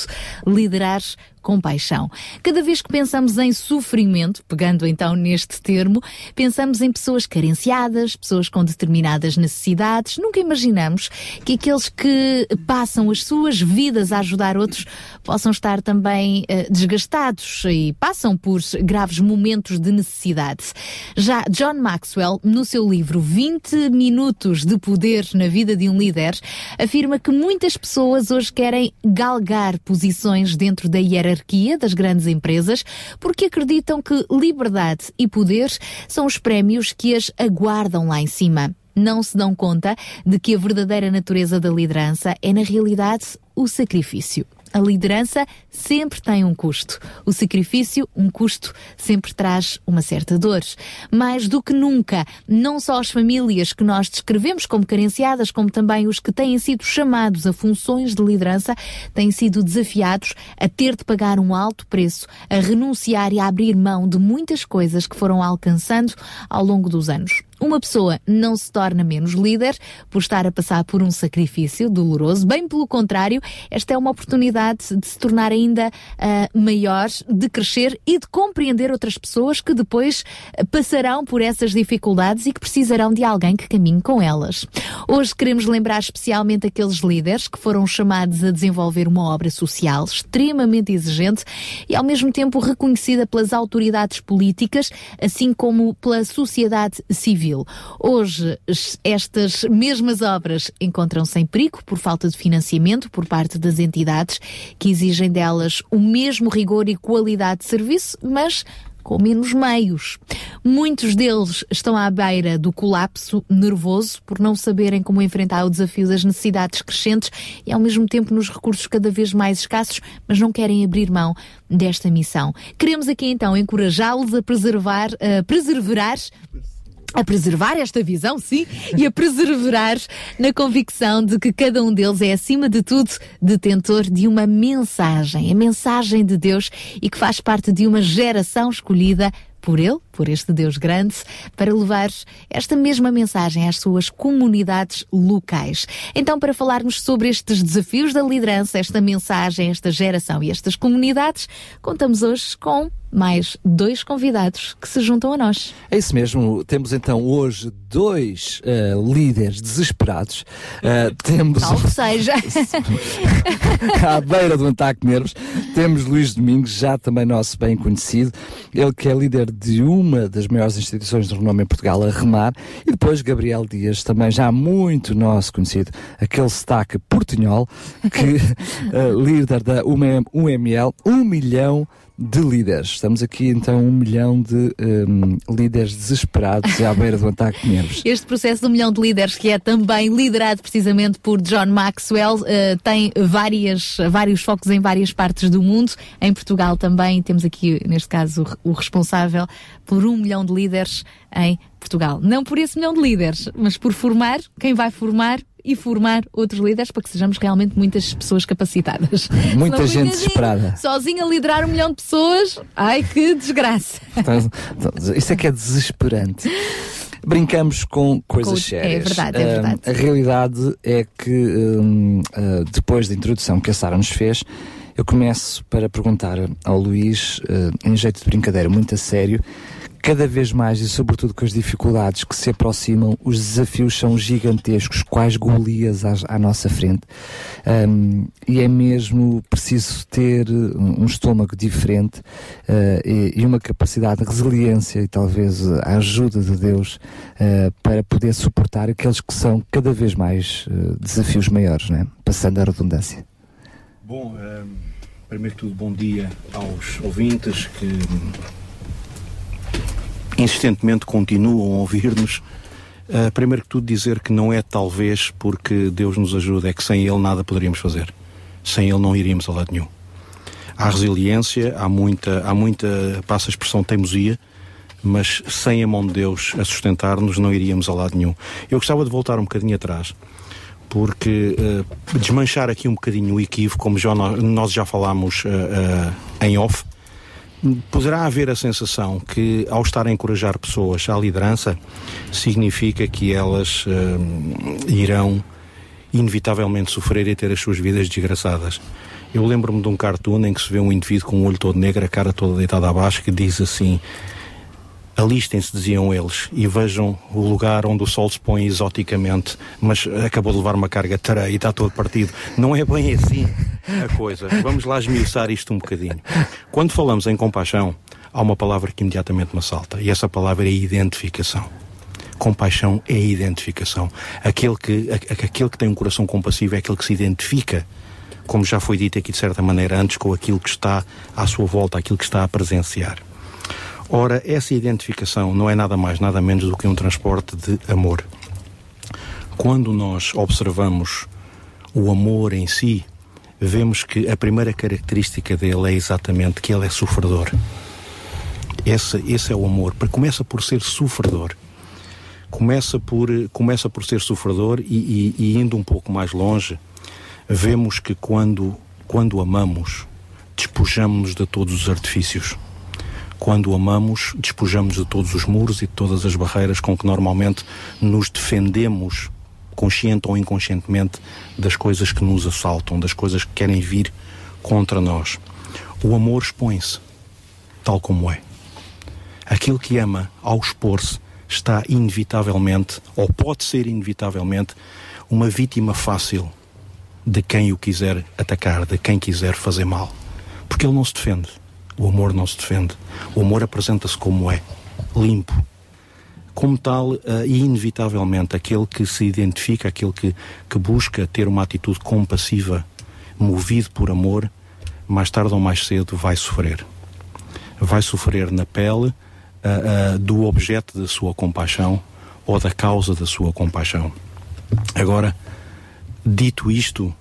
liderar compaixão. Cada vez que pensamos em sofrimento, pegando então neste termo, pensamos em pessoas carenciadas, pessoas com determinadas necessidades. Nunca imaginamos que aqueles que passam as suas vidas a ajudar outros possam estar também uh, desgastados e passam por graves momentos de necessidade. Já John Maxwell, no seu livro 20 Minutos de Poder na Vida de um Líder, afirma que muitas pessoas hoje querem galgar posições dentro da hierarquia das grandes empresas porque acreditam que liberdade e poder são os prémios que as aguardam lá em cima não se dão conta de que a verdadeira natureza da liderança é, na realidade, o sacrifício. A liderança sempre tem um custo. O sacrifício, um custo, sempre traz uma certa dor. Mais do que nunca, não só as famílias que nós descrevemos como carenciadas, como também os que têm sido chamados a funções de liderança, têm sido desafiados a ter de pagar um alto preço, a renunciar e a abrir mão de muitas coisas que foram alcançando ao longo dos anos. Uma pessoa não se torna menos líder por estar a passar por um sacrifício doloroso, bem pelo contrário, esta é uma oportunidade de se tornar ainda uh, maior, de crescer e de compreender outras pessoas que depois passarão por essas dificuldades e que precisarão de alguém que caminhe com elas. Hoje queremos lembrar especialmente aqueles líderes que foram chamados a desenvolver uma obra social extremamente exigente e ao mesmo tempo reconhecida pelas autoridades políticas, assim como pela sociedade civil. Hoje, estas mesmas obras encontram-se em perigo por falta de financiamento por parte das entidades que exigem delas o mesmo rigor e qualidade de serviço, mas com menos meios. Muitos deles estão à beira do colapso nervoso por não saberem como enfrentar o desafio das necessidades crescentes e ao mesmo tempo nos recursos cada vez mais escassos, mas não querem abrir mão desta missão. Queremos aqui então encorajá-los a preservar, a a preservar esta visão, sim, e a perseverar na convicção de que cada um deles é, acima de tudo, detentor de uma mensagem, a mensagem de Deus e que faz parte de uma geração escolhida por Ele, por este Deus grande, para levar esta mesma mensagem às suas comunidades locais. Então, para falarmos sobre estes desafios da liderança, esta mensagem, esta geração e estas comunidades, contamos hoje com mais dois convidados que se juntam a nós. É isso mesmo. Temos então hoje dois uh, líderes desesperados. Uh, temos. Salve seja! à beira do ataque de nervos. Temos Luís Domingos, já também nosso bem conhecido. Ele que é líder de uma das maiores instituições de renome em Portugal, a Remar. E depois Gabriel Dias, também já muito nosso conhecido, aquele sotaque portunhol, que uh, líder da UML, um milhão de líderes. Estamos aqui então um milhão de um, líderes desesperados à beira do ataque de nervos. Este processo de um milhão de líderes, que é também liderado precisamente por John Maxwell, uh, tem várias, vários focos em várias partes do mundo. Em Portugal também temos aqui, neste caso, o, o responsável por um milhão de líderes em Portugal. Não por esse milhão de líderes, mas por formar, quem vai formar e formar outros líderes para que sejamos realmente muitas pessoas capacitadas. Muita gente desesperada. Sozinho a liderar um milhão de pessoas, ai que desgraça. Isso é que é desesperante. Brincamos com coisas com, sérias. É verdade, é verdade. Uh, a realidade é que uh, uh, depois da introdução que a Sara nos fez, eu começo para perguntar ao Luís, em jeito de brincadeira, muito a sério, cada vez mais e sobretudo com as dificuldades que se aproximam, os desafios são gigantescos, quais Golias à, à nossa frente. Um, e é mesmo preciso ter um estômago diferente uh, e, e, uma capacidade de resiliência e talvez a ajuda de Deus uh, para poder suportar aqueles que são cada vez mais uh, desafios maiores, né? passando a redundância. Bom, primeiro de tudo, bom dia aos ouvintes que insistentemente continuam a ouvir-nos. Uh, primeiro que tudo dizer que não é talvez porque Deus nos ajuda, é que sem Ele nada poderíamos fazer. Sem Ele não iríamos a lado nenhum. Há resiliência, há muita, há muita, passa a expressão teimosia, mas sem a mão de Deus a sustentar-nos não iríamos a lado nenhum. Eu gostava de voltar um bocadinho atrás, porque uh, desmanchar aqui um bocadinho o equívoco, como já nós, já falámos uh, em off, poderá haver a sensação que ao estar a encorajar pessoas à liderança significa que elas irão inevitavelmente sofrer e ter as suas vidas desgraçadas. Eu lembro-me de um cartoon em que se vê um indivíduo com o olho todo negro, a cara toda deitada abaixo, que diz assim: Alistem-se, diziam eles, e vejam o lugar onde o sol se põe exoticamente, mas acabou de levar uma carga tareia e está todo partido. Não é bem assim a coisa. Vamos lá esmiuçar isto um bocadinho. Quando falamos em compaixão, há uma palavra que imediatamente me assalta, e essa palavra é identificação. Compaixão é identificação. Aquele que, aquele que tem um coração compassivo é aquele que se identifica como já foi dito aqui de certa maneira antes, com aquilo que está à sua volta, aquilo que está a presenciar. Ora, essa identificação não é nada mais, nada menos do que um transporte de amor. Quando nós observamos o amor em si, vemos que a primeira característica dele é exatamente que ele é sofredor. Esse, esse é o amor. Começa por ser sofredor. Começa por, começa por ser sofredor e, e, e indo um pouco mais longe, vemos que quando, quando amamos, despojamos-nos de todos os artifícios quando amamos, despojamos de todos os muros e de todas as barreiras com que normalmente nos defendemos, consciente ou inconscientemente, das coisas que nos assaltam, das coisas que querem vir contra nós. O amor expõe-se, tal como é. Aquilo que ama, ao expor-se, está inevitavelmente, ou pode ser inevitavelmente, uma vítima fácil de quem o quiser atacar, de quem quiser fazer mal. Porque ele não se defende. O amor não se defende. O amor apresenta-se como é, limpo. Como tal, uh, e inevitavelmente, aquele que se identifica, aquele que, que busca ter uma atitude compassiva, movido por amor, mais tarde ou mais cedo vai sofrer. Vai sofrer na pele uh, uh, do objeto da sua compaixão ou da causa da sua compaixão. Agora, dito isto,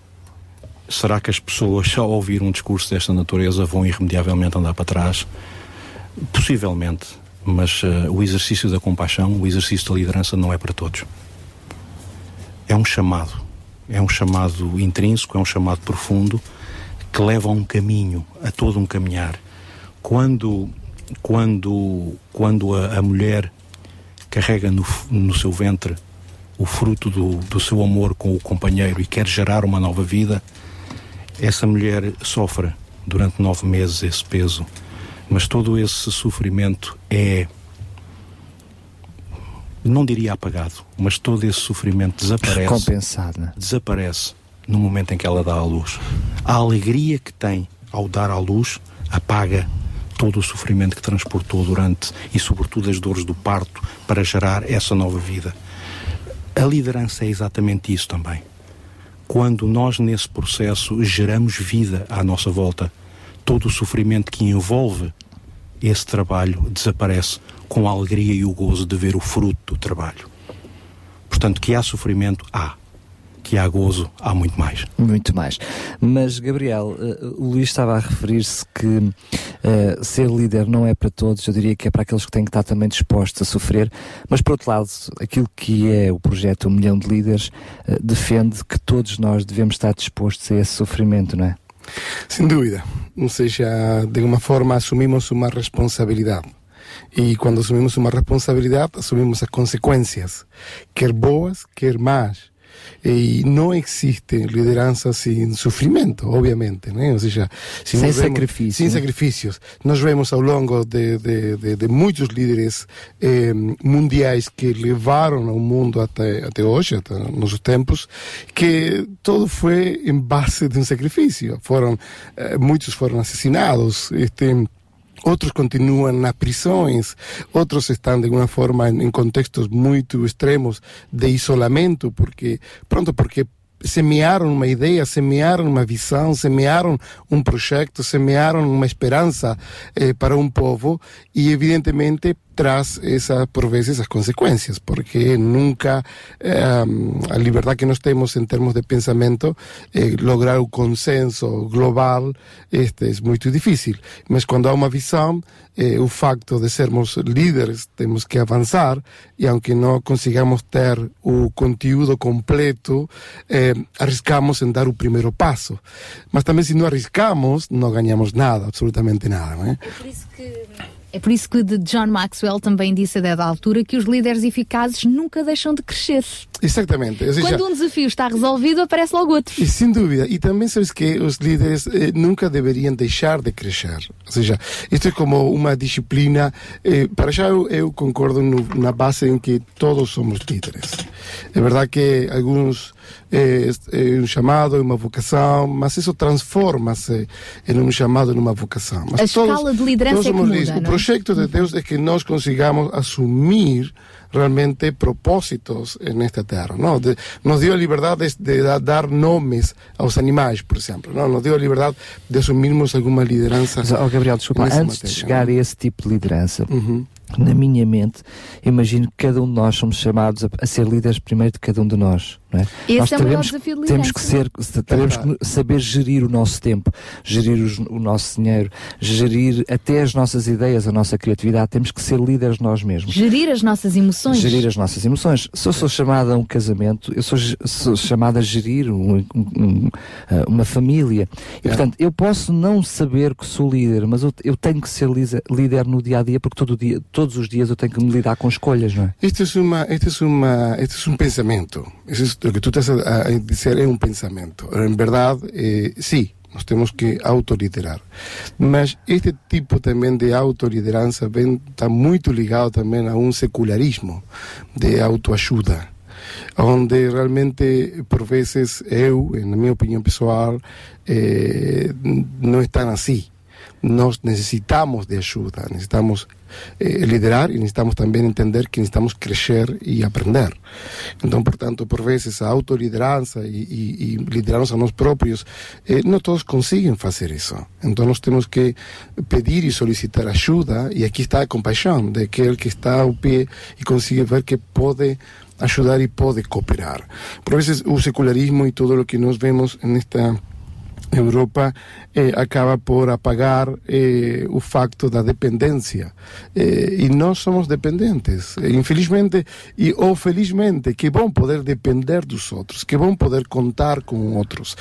será que as pessoas, ao ouvir um discurso desta natureza, vão irremediavelmente andar para trás? Possivelmente, mas uh, o exercício da compaixão, o exercício da liderança não é para todos. É um chamado, é um chamado intrínseco, é um chamado profundo que leva a um caminho, a todo um caminhar. Quando, quando, quando a, a mulher carrega no, no seu ventre o fruto do, do seu amor com o companheiro e quer gerar uma nova vida, essa mulher sofre durante nove meses esse peso, mas todo esse sofrimento é. Não diria apagado, mas todo esse sofrimento desaparece. Recompensado, né? Desaparece no momento em que ela dá à luz. A alegria que tem ao dar à luz apaga todo o sofrimento que transportou durante e, sobretudo, as dores do parto para gerar essa nova vida. A liderança é exatamente isso também quando nós nesse processo geramos vida à nossa volta, todo o sofrimento que envolve esse trabalho desaparece com a alegria e o gozo de ver o fruto do trabalho. Portanto, que há sofrimento, há. Que há gozo, há muito mais. Muito mais. Mas, Gabriel, uh, o Luís estava a referir-se que uh, ser líder não é para todos, eu diria que é para aqueles que têm que estar também dispostos a sofrer, mas, por outro lado, aquilo que é o projeto Um Milhão de Líderes uh, defende que todos nós devemos estar dispostos a esse sofrimento, não é? Sem dúvida. Ou seja, de alguma forma assumimos uma responsabilidade. E quando assumimos uma responsabilidade, assumimos as consequências, quer boas, quer más. E não existe liderança sem sofrimento, obviamente, né? Ou seja, sem vemos, sacrifício. Sem sacrifícios. Nós vemos ao longo de, de, de, de muitos líderes eh, mundiais que levaram o mundo até, até hoje, até nossos tempos, que todo foi em base de um sacrifício. Foram, eh, muitos foram assassinados, este, outros continuam nas prisões, outros estão de alguma forma em contextos muito extremos de isolamento, porque pronto, porque semearam uma ideia, semearam uma visão, semearam um projeto, semearam uma esperança eh, para um povo e evidentemente traz esa, por veces esas consecuencias, porque nunca eh, a liberdade que nós temos em termos de pensamento, eh, lograr o consenso global este, é muito difícil. Mas quando há uma visão, eh, o facto de sermos líderes, temos que avançar, e aunque não consigamos ter o conteúdo completo, eh, arriscamos em dar o primeiro passo. Mas também se não arriscamos, não ganhamos nada, absolutamente nada. Por que é por isso que de John Maxwell também disse a dada altura que os líderes eficazes nunca deixam de crescer. Exatamente. Seja, Quando um desafio está resolvido, aparece logo outro. E sem dúvida. E também sabes que os líderes eh, nunca deveriam deixar de crescer. Ou seja, isto é como uma disciplina. Eh, para já eu, eu concordo no, na base em que todos somos líderes. É verdade que alguns é, é um chamado, é uma vocação, mas isso transforma-se em um chamado, em uma vocação. Mas a escala de liderança é que muda, líderes. O projeto de Deus é que nós consigamos assumir realmente propósitos nesta terra. ¿no? De, nos dio a liberdade de, de, dar nomes aos animais, por exemplo. ¿no? Nos dio a liberdade de assumirmos alguma liderança. Mas, oh, Gabriel, desculpa, antes matéria, de chegar não? a esse tipo de liderança, uhum na minha mente, imagino que cada um de nós somos chamados a, a ser líderes primeiro de cada um de nós. Não é? Esse nós é o maior desafio de temos que ser, temos que saber gerir o nosso tempo, gerir os, o nosso dinheiro, gerir até as nossas ideias, a nossa criatividade. Temos que ser líderes nós mesmos. Gerir as nossas emoções. Gerir as nossas emoções. Se eu sou chamada a um casamento, eu sou, sou chamada a gerir um, um, um, uma família. E, é. portanto, eu posso não saber que sou líder, mas eu, eu tenho que ser líder no dia a dia, porque todo dia todos os dias eu tenho que me lidar com escolhas, não é? Este é uma, este é uma, este é um pensamento. Este é, o que tu estás a, a dizer é um pensamento. Em verdade, eh, sim, nós temos que autoliderar. Mas este tipo também de autoliderança está muito ligado também a um secularismo de autoajuda onde realmente por vezes eu, na minha opinião pessoal, eh, não estão assim. Nós necessitamos de ajuda, necessitamos eh, liderar e necessitamos também entender que necessitamos crescer e aprender. Então, portanto, por vezes a autoliderança e, e, e liderarmos a nós próprios, eh, não todos conseguem fazer isso. Então, nós temos que pedir e solicitar ajuda, e aqui está a compaixão de aquele que está ao pé e consegue ver que pode ajudar e pode cooperar. Por vezes, o secularismo e todo o que nós vemos nesta Europa eh, acaba por apagar eh, o facto da dependência. Eh, e nós somos dependentes. infelizmente e ou felizmente, que bom poder depender dos outros, que bom poder contar com outros,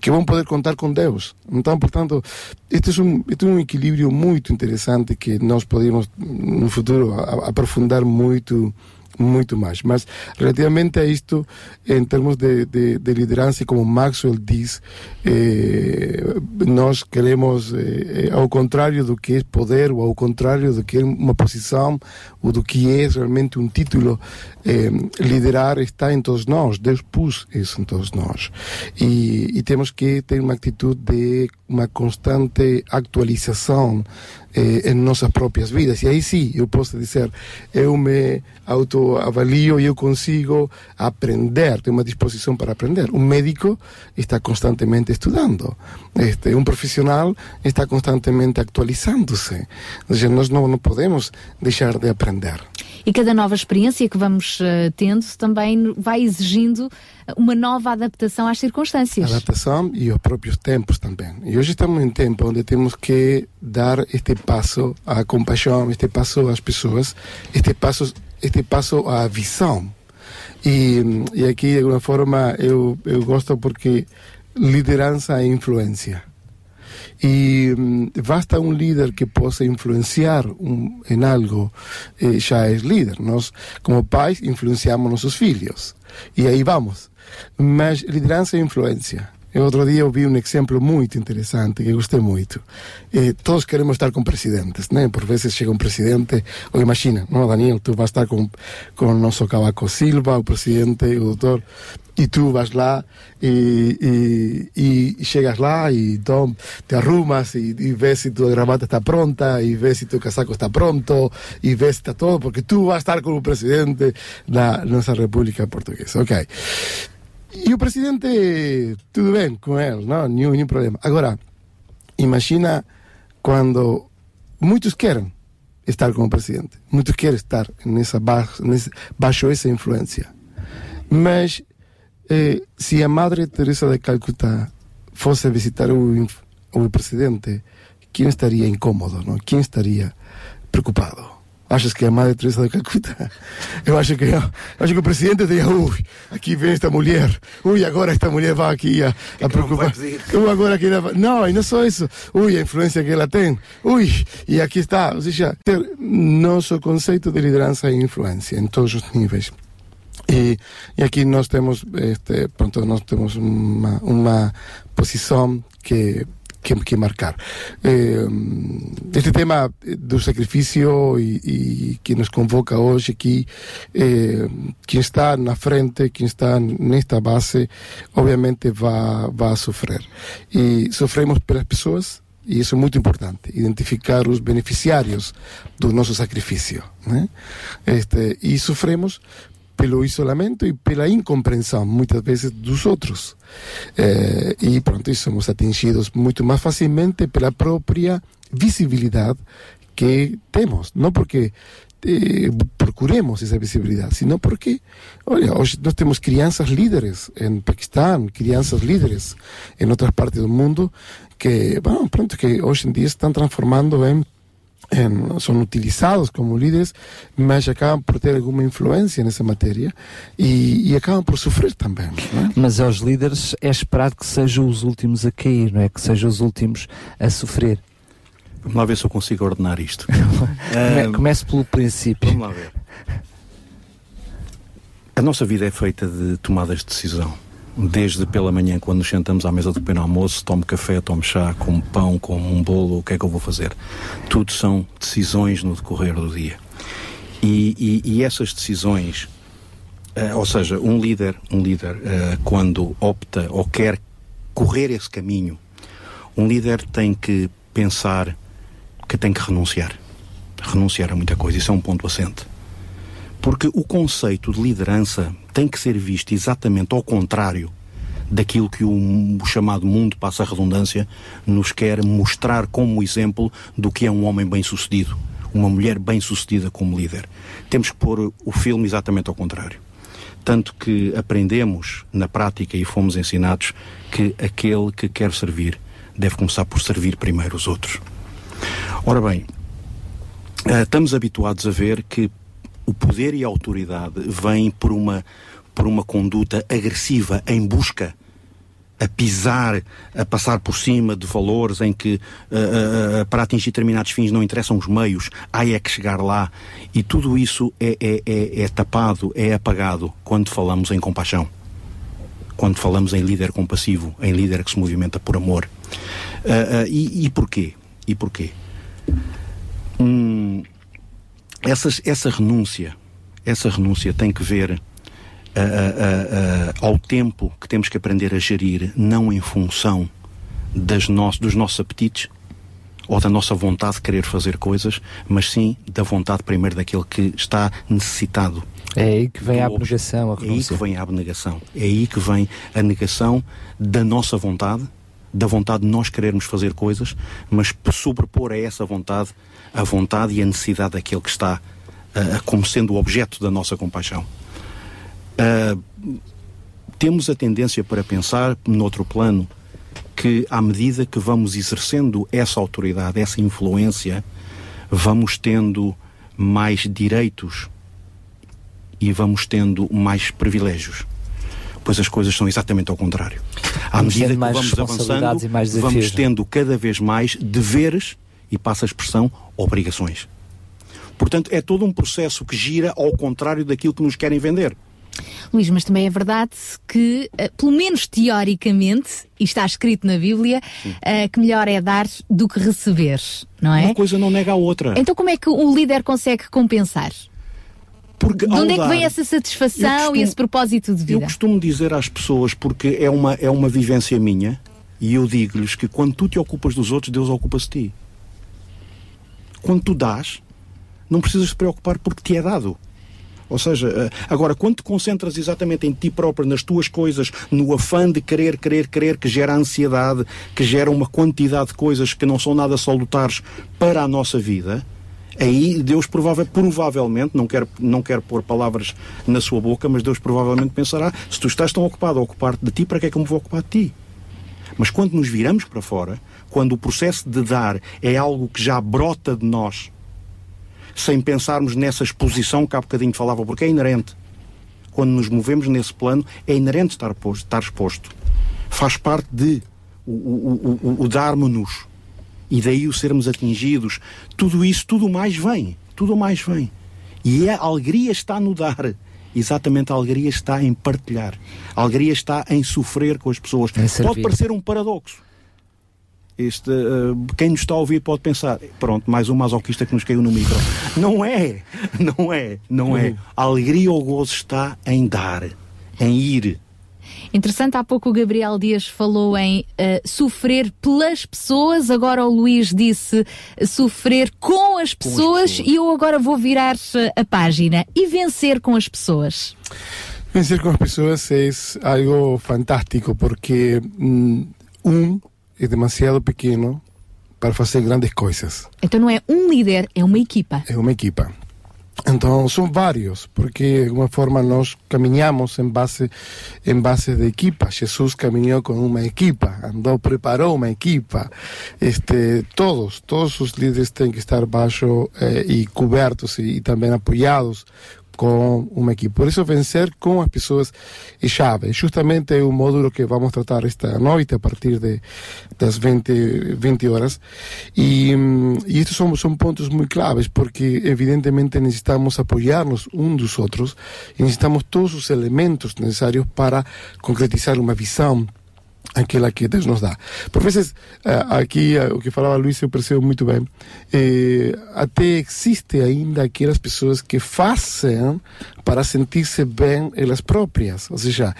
que bom poder contar com Deus. Então, portanto, este é um, este é um equilíbrio muito interessante que nós podemos, no futuro, aprofundar muito muito mais. Mas relativamente a isto, em termos de, de, de liderança, como Maxwell diz, eh, nós queremos, eh, ao contrário do que é poder, ou ao contrário do que é uma posição, ou do que é realmente um título, eh, liderar está em todos nós. Deus pôs isso em todos nós. E, e temos que ter uma atitude de uma constante atualização eh, em nossas próprias vidas. E aí sim, eu posso dizer, eu me autoavalio e eu consigo aprender, tenho uma disposição para aprender. Um médico está constantemente estudando. Este, um profissional está constantemente seja, nós não, não podemos deixar de aprender. E cada nova experiência que vamos uh, tendo também vai exigindo uma nova adaptação às circunstâncias. Adaptação e aos próprios tempos também. E hoje estamos em um tempo onde temos que dar este passo à compaixão, este passo às pessoas, este passo, este passo à visão. E, e aqui, de alguma forma, eu, eu gosto porque liderança é influência. E hum, basta um líder que possa influenciar um, em algo, eh, já é líder. Nós, como pais, influenciamos nossos filhos. E aí vamos. Mas liderança é influência. Eu outro dia ouvi um exemplo muito interessante que gostei muito. Eh, todos queremos estar com presidentes, né? Por vezes chega um presidente, ou imagina, não, Daniel, tu vais estar com, com o nosso Cavaco Silva, o presidente, o doutor, e tu vas lá e, e, e, lá e então te arrumas e, e vês se tua gravata está pronta e vês se teu casaco está pronto e vês se está todo, porque tu vais estar como presidente da nossa República Portuguesa, ok? E o presidente, tudo bem com ele, não? Nenhum, problema. Agora, imagina quando muitos querem, estar como presidente. Muitos querem estar nessa baixo, nesse, baixo essa influência. Mas eh, se a Madre Teresa de Calcutá fosse visitar o presidente, quem estaria incômodo, não? Quem estaria preocupado? Achas que é a Madre Teresa de Calcutá? Eu acho que, eu acho que o presidente diria, ui, aqui vem esta mulher, ui, agora esta mulher vai aqui a, a preocupar. Ui, agora que ela. Não, e não só isso. Ui, a influência que ela tem. Ui, e aqui está. Ou seja, ter nosso conceito de liderança e influência em todos os níveis. E, e aqui nós temos, este, pronto, nós temos uma, uma posição que, que, que marcar. Eh, este tema do sacrifício e, e que nos convoca hoje aqui, eh, quem está na frente, quem está nesta base, obviamente vai, vai sofrer. E sofremos pelas pessoas, e isso é muito importante, identificar os beneficiários do nosso sacrifício. Né? Este, e sofremos pelo isolamento e pela incompreensão, muitas vezes, dos outros. Eh, e pronto, e somos atingidos muito mais facilmente pela própria visibilidade que temos. Não porque eh, procuremos essa visibilidade, sino porque, olha, hoje nós temos crianças líderes em Paquistão, crianças líderes em outras partes do mundo que, bueno, pronto, que hoje em dia estão transformando em- são utilizados como líderes, mas acabam por ter alguma influência nessa matéria e, e acabam por sofrer também. não é? Mas aos líderes é esperado que sejam os últimos a cair, não é? Que sejam os últimos a sofrer. Vamos lá ver se eu consigo ordenar isto. Come- Comece pelo princípio. Vamos lá ver. A nossa vida é feita de tomadas de decisão. Desde pela manhã, quando nos sentamos à mesa do pequeno almoço, tomo café, tomo chá, como pão, como um bolo, o que é que eu vou fazer? Tudo são decisões no decorrer do dia. E, e- e essas decisões, eh, ou seja, um líder, um líder, eh, quando opta ou quer correr esse caminho, um líder tem que pensar que tem que renunciar. Renunciar a muita coisa, isso é um ponto assente. Porque o conceito de liderança tem que ser visto exatamente ao contrário daquilo que o, chamado mundo, passa a redundância, nos quer mostrar como exemplo do que é um homem bem-sucedido, uma mulher bem-sucedida como líder. Temos que pôr o filme exatamente ao contrário. Tanto que aprendemos na prática e fomos ensinados que aquele que quer servir deve começar por servir primeiro os outros. Ora bem, eh, estamos habituados a ver que o poder e a autoridade vêm por uma, por uma conduta agressiva em busca a pisar, a passar por cima de valores em que eh, eh, para atingir determinados fins não interessam os meios, há é que chegar lá. E tudo isso é, é, é, é tapado, é apagado quando falamos em compaixão. Quando falamos em líder compassivo, em líder que se movimenta por amor. Ah, e, e porquê? E porquê? Hum, essas, essa renúncia, essa renúncia tem que ver ah, ah, ah, ao tempo que temos que aprender a gerir, não em função das nos, dos nossos apetites ou da nossa vontade de querer fazer coisas, mas sim da vontade primeiro daquele que está necessitado. É aí que vem a abnegação, a É aí que renúncia. vem a abnegação. É aí que vem a negação da nossa vontade, da vontade de nós querermos fazer coisas, mas por sobrepor a essa vontade a vontade e a necessidade daquele que está ah, como sendo o objeto da nossa compaixão. Ah, temos a tendência para pensar, noutro plano, que à medida que vamos exercendo essa autoridade, essa influência, vamos tendo mais direitos e vamos tendo mais privilégios. Pois as coisas são exatamente ao contrário. À Vamos medida que vamos avançando, vamos é? tendo cada vez mais deveres e passa a expressão obrigações. Portanto, é todo um processo que gira ao contrário daquilo que nos querem vender. Luís, mas também é verdade que, eh, pelo menos teoricamente, e está escrito na Bíblia, eh, que melhor é dar do que receber, não é? Uma coisa não nega a outra. Então como é que o líder consegue compensar? Porque De onde é que vem essa satisfação Eu costumo- e esse propósito de Eu vida? costumo dizer às pessoas, porque é uma, é uma vivência minha, e eu digo-lhes que quando tu te ocupas dos outros, Deus ocupa-se de ti. Quando tu dás, não precisas te preocupar porque te é dado. Ou seja, eh, agora, quando te concentras exatamente em ti próprio, nas tuas coisas, no afã de querer, querer, querer, que gera ansiedade, que gera uma quantidade de coisas que não são nada salutares para a nossa vida, Aí Deus prova- provavelmente, não quero, não quero pôr palavras na sua boca, mas Deus provavelmente pensará: se tu estás tão ocupado a ocupar-te de ti, para que é que eu me vou ocupar de ti? Mas quando nos viramos para fora, quando o processo de dar é algo que já brota de nós, sem pensarmos nessa exposição que há bocadinho falava, porque é inerente. Quando nos movemos nesse plano, é inerente estar, posto, estar exposto. Faz parte de o, o, o, o- darmos-nos. E daí o sermos atingidos. Tudo isso, tudo mais vem. Tudo mais vem. E a alegria está no dar. Exatamente, a alegria está em partilhar. A alegria está em sofrer com as pessoas. Pode parecer um paradoxo. Este, eh, quem nos está a ouvir pode pensar, pronto, mais um masoquista que nos caiu no micro. Não é, não é, não é. A alegria ou o gozo está em dar, em ir. Interessante, há pouco o Gabriel Dias falou em eh, sofrer pelas pessoas, agora o Luís disse eh, sofrer com as pessoas, e eu agora vou virar eh, a página e vencer com as pessoas. Vencer con las personas es algo fantástico porque mm, un es demasiado pequeño para hacer grandes cosas. Então não é um líder, é uma equipa. Es una equipa. Entonces son varios, porque de alguna forma nos caminamos en base, en base de equipa. Jesús caminó con una equipa, andó, preparó una equipa. Este, todos, todos sus líderes tienen que estar bajo eh, y cubiertos y, y también apoyados com uma equipe. Por isso, vencer com as pessoas é chave. Justamente é o módulo que vamos tratar esta noite a partir de, das 20, 20 horas. E, e estes são, são pontos muito claves, porque evidentemente necessitamos apoiar-nos um dos outros e necessitamos todos os elementos necessários para concretizar uma visão aquela que Deus nos dá. Por vezes, ah, aqui ah, o que falava Luís eu percebo muito bem, eh, até existe ainda aquelas pessoas que fazem para sentir-se bem elas próprias, ou seja,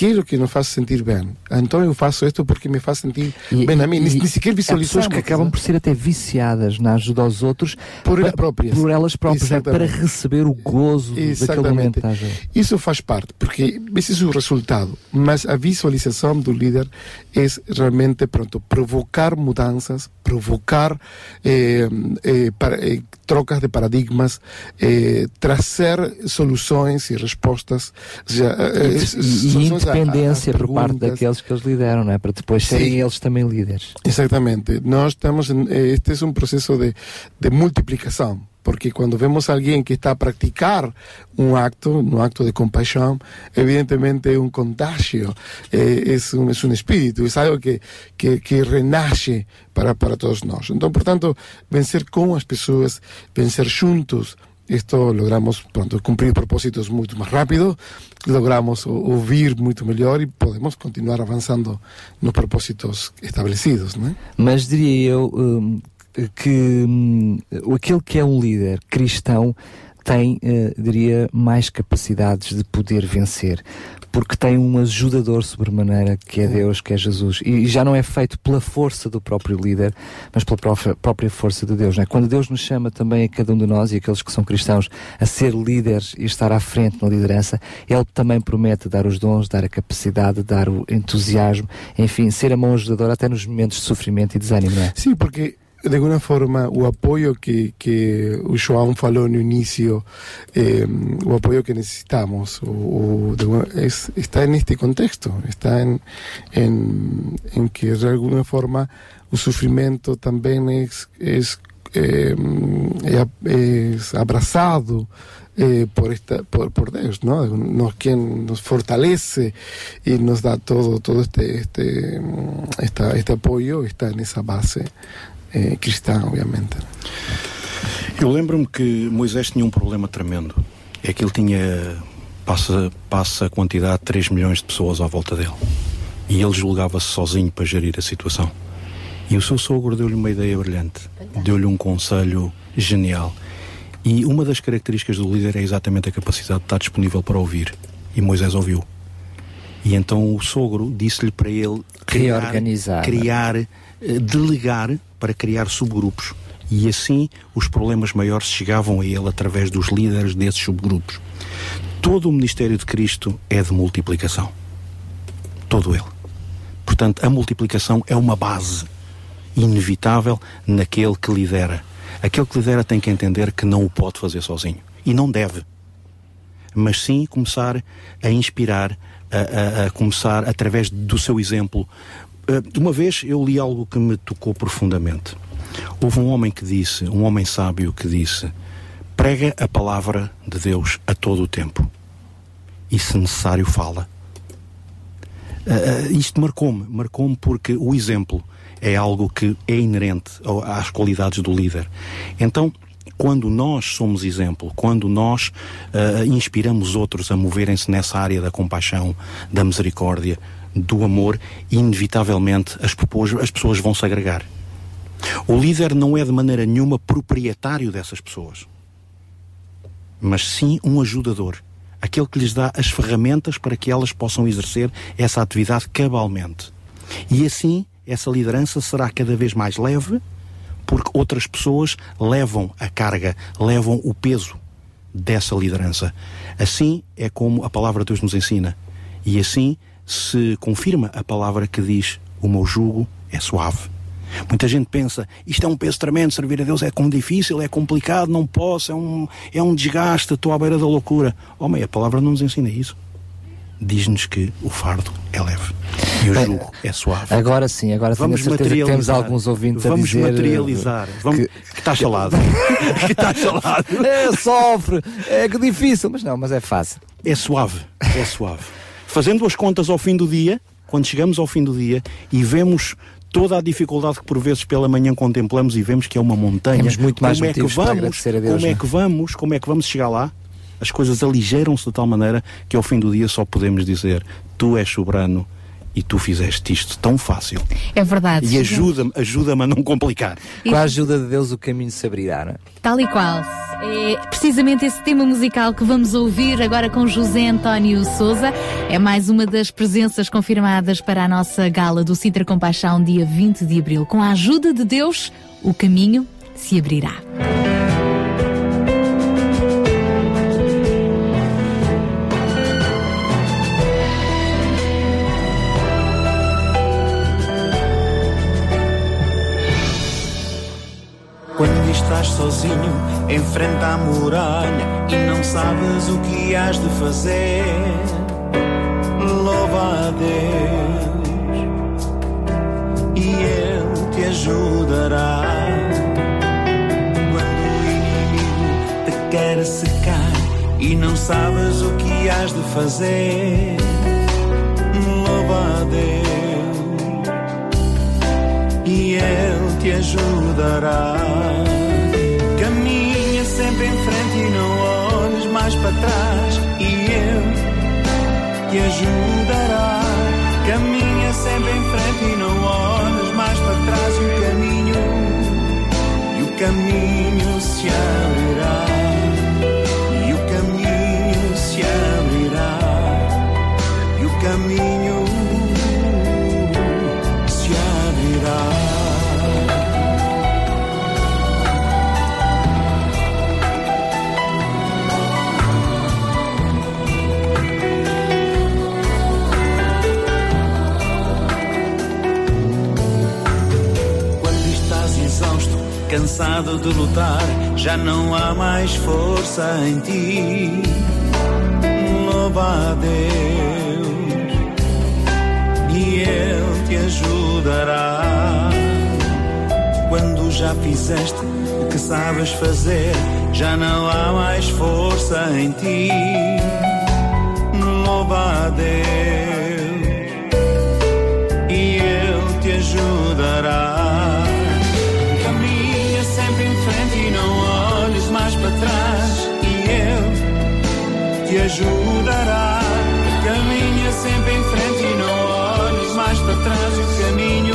quero que nos faça sentir bem. Então eu faço isto porque me faz sentir bem a mim. Nem, nem sequer Há pessoas visualizamos. que acabam por ser até viciadas na ajuda aos outros Por elas pa- próprias. por elas próprias, né, para receber o gozo daquele momento. tá. Isso faz parte, porque esse é o resultado. Mas a visualização do líder é realmente pronto, provocar mudanças, provocar eh, eh, para- eh, trocas de paradigmas, eh, trazer soluções e respostas. Seja, eh, E, eh, e soluções a- a- independência por parte daqueles que eles lideram, não é? Para depois serem Sim. eles também líderes. Exactamente. Nós estamos este es un proceso de, de multiplicación, porque cuando vemos a alguien que está a practicar un acto, un acto de compasión, evidentemente un contagio, eh, es, un, es un espíritu, es algo que, que, que renace para, para todos nós. Então, portanto, vencer com as pessoas, vencer juntos, esto logramos pronto, cumplir propósitos mucho más rápido, logramos o- oír mucho mejor y podemos continuar avanzando nos propósitos establecidos. ¿no? Mas diria que hum, aquele que é um líder cristão tem, eh, diria, mais capacidades de poder vencer, porque tem um ajudador sobremaneira que é Deus, que é Jesus, e já não é feito pela força do próprio líder, mas pela própria, própria força de Deus. Não é? Quando Deus nos chama também a cada um de nós e aqueles que são cristãos a ser líderes e estar à frente na liderança, Ele também promete dar os dons, dar a capacidade, dar o entusiasmo, enfim, ser a mão ajudadora até nos momentos de sofrimento e desânimo, não é? Sí, porque de alguna forma o apoyo que, que João falou no início, eh, o apoyo que necesitamos, o, o de es- está en este contexto, está en, en, en que de alguna forma o sufrimiento también eh, es abrazado eh, por, esta, por, por Dios, ¿no? Nos, quien nos fortalece y nos da todo, todo este, este, mm, esta, este apoyo, está en esa base eh, cristã, obviamente. Eu lembro-me que Moisés tinha um problema tremendo. É que ele tinha, passa, passa a quantidade de 3 milhões de pessoas à volta dele. E ele julgava-se sozinho para gerir a situação. E o seu sogro deu-lhe uma ideia brilhante. Deu-lhe um conselho genial. E uma das características do líder é exatamente a capacidade de estar disponível para ouvir. E Moisés ouviu. E então o sogro disse-lhe para ele criar, Reorganizar. criar, delegar para criar subgrupos. E assim os problemas maiores chegavam a ele através dos líderes desses subgrupos. Todo o ministério de Cristo é de multiplicação. Todo ele. Portanto, a multiplicação é uma base inevitável naquele que lidera. Aquele que lidera tem que entender que não o pode fazer sozinho. E não deve. Mas sim começar a inspirar, a, a- a começar através do seu exemplo. De uma vez eu li algo que me tocou profundamente. Houve um homem que disse, um homem sábio que disse: prega a palavra de Deus a todo o tempo. E se necessário, fala. Uh, isto marcou-me, marcou-me porque o exemplo é algo que é inerente às qualidades do líder. Então, quando nós somos exemplo, quando nós uh, inspiramos outros a moverem-se nessa área da compaixão, da misericórdia, do amor, inevitavelmente as, as pessoas vão se agregar. O líder não é de maneira nenhuma proprietário dessas pessoas, mas sim um ajudador. Aquele que lhes dá as ferramentas para que elas possam exercer essa atividade cabalmente. E assim, essa liderança será cada vez mais leve, porque outras pessoas levam a carga, levam o peso dessa liderança. Assim é como a palavra de Deus nos ensina. E assim se confirma a palavra que diz: O meu jugo é suave. Muita gente pensa, isto é um peso tremendo, servir a Deus é como difícil, é complicado, não posso, é um, é um desgaste, estou à beira da loucura. Homem, a palavra não nos ensina isso. Diz-nos que o fardo é leve e o jugo é suave. Agora sim, agora tenho Vamos que temos alguns ouvintes Vamos a dizer... eh, materializar. Vamos... Que está chalado. que está chalado. É, sofre, é que difícil, mas não, mas é fácil. É suave, é suave. Fazendo as contas ao fim do dia, quando chegamos ao fim do dia e vemos toda a dificuldade que por vezes pela manhã contemplamos e vemos que é uma montanha. Temos muito mais como é que vamos, Deus, Como é é? que vamos, como é que vamos chegar lá? As coisas aligeiram-se de tal maneira que ao fim do dia só podemos dizer: Tu és soberano e tu fizeste isto tão fácil. É verdade. E ajuda-me, ajuda-me a não complicar. Com a ajuda de Deus o caminho se abrirá, não é? Tal e qual. É precisamente esse tema musical que vamos ouvir agora com José António Souza. É mais uma das presenças confirmadas para a nossa gala do Citra Compaixão, dia 20 de abril. Com a ajuda de Deus, o caminho se abrirá. Quando estás sozinho, enfrenta a muralha e não sabes o que has de fazer. Louva a Deus e Ele te ajudará. Quando o inimigo te quer secar e não sabes o que has de fazer. Louva a Deus e Ele te ajudará. Caminha sempre em frente e não olhes mais para trás, e Ele te ajudará. Caminha sempre em frente e não olhes mais para trás, e o caminho, e o caminho se abrirá. E o caminho se abrirá. E o caminho cansado de lutar, já não há mais força em ti. Louva a Deus e Ele te ajudará. Quando já fizeste o que sabes fazer, já não há mais força em ti. Louva a Deus e Ele te ajudará. Ajudará. Caminha sempre em frente e não olhes mais para trás, o caminho,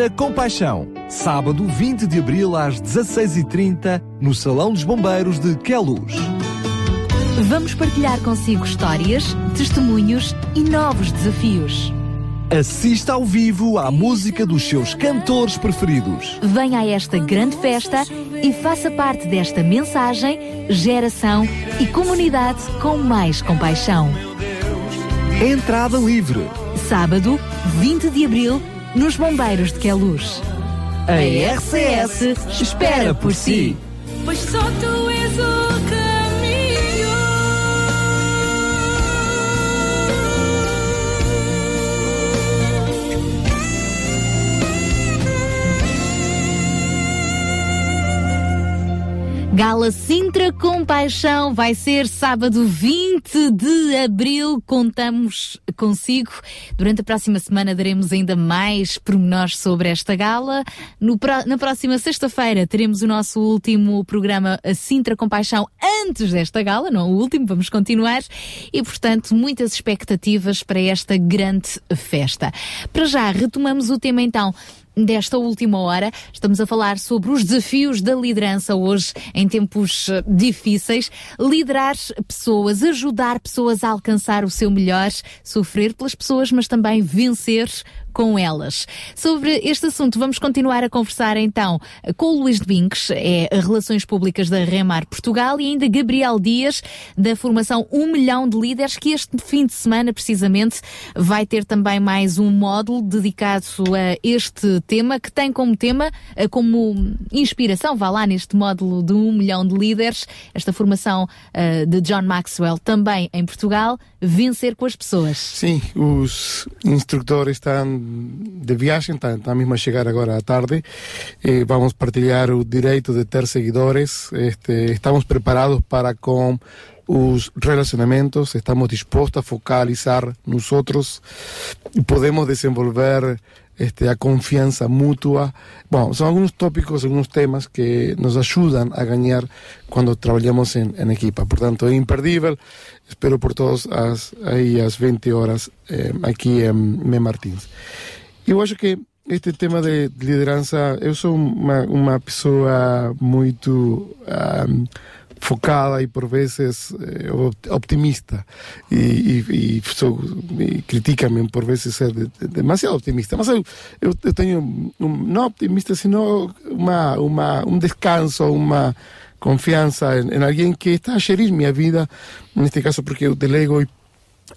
Sintra Compaixão. Sábado 20 de abril às 16h30 no Salão dos Bombeiros de Queluz. Vamos partilhar consigo histórias, testemunhos e novos desafios. Assista ao vivo à música dos seus cantores preferidos. Venha a esta grande festa e faça parte desta mensagem, geração e comunidade com mais compaixão. Entrada livre. Sábado, 20 de abril, nos Bombeiros de Queluz. A RCS espera por si. Pois só tu és o Gala Sintra Compaixão vai ser sábado 20 de abril. Contamos consigo. Durante a próxima semana daremos ainda mais pormenores sobre esta gala. No na próxima sexta-feira teremos o nosso último programa a Sintra Compaixão antes desta gala, não o último, vamos continuar. E, portanto, muitas expectativas para esta grande festa. Para já, retomamos o tema então desta última hora. Estamos a falar sobre os desafios da liderança hoje, em tempos eh, difíceis. Liderar pessoas, ajudar pessoas a alcançar o seu melhor, sofrer pelas pessoas, mas também vencer com elas. Sobre este assunto, vamos continuar a conversar então com o Luís de Binques, é Relações Públicas da Remar Portugal, e ainda Gabriel Dias, da formação 1 milhão de líderes, que este fim de semana, precisamente, vai ter também mais um módulo dedicado a este tema, que tem como tema, eh, como inspiração, vá lá neste módulo de 1 milhão de líderes, esta formação eh, de John Maxwell também em Portugal, vencer com as pessoas. Sim, os instrutores estão de viagem, estão, estão mesmo a chegar agora à tarde. Eh, vamos partilhar o direito de ter seguidores. Este, estamos preparados para com os relacionamentos, estamos dispostos a focalizar nos outros podemos desenvolver este, a confiança mútua. Bom, são alguns tópicos, alguns temas que nos ajudam a ganhar quando trabalhamos em, em equipa. Portanto, é imperdível. Espero por todos as, aí às 20 horas eh, aqui em Me Martins. Eu acho que este tema de liderança, eu sou uma, uma pessoa muito ah, focada e por vezes eh, op- optimista. E, e, e, sou, e critica-me por vezes ser de- de- demasiado optimista. Mas eu, eu, eu optimista sino uma, uma, um descanso uma confiança em, em alguém que está a gerir minha vida neste caso porque eu delego e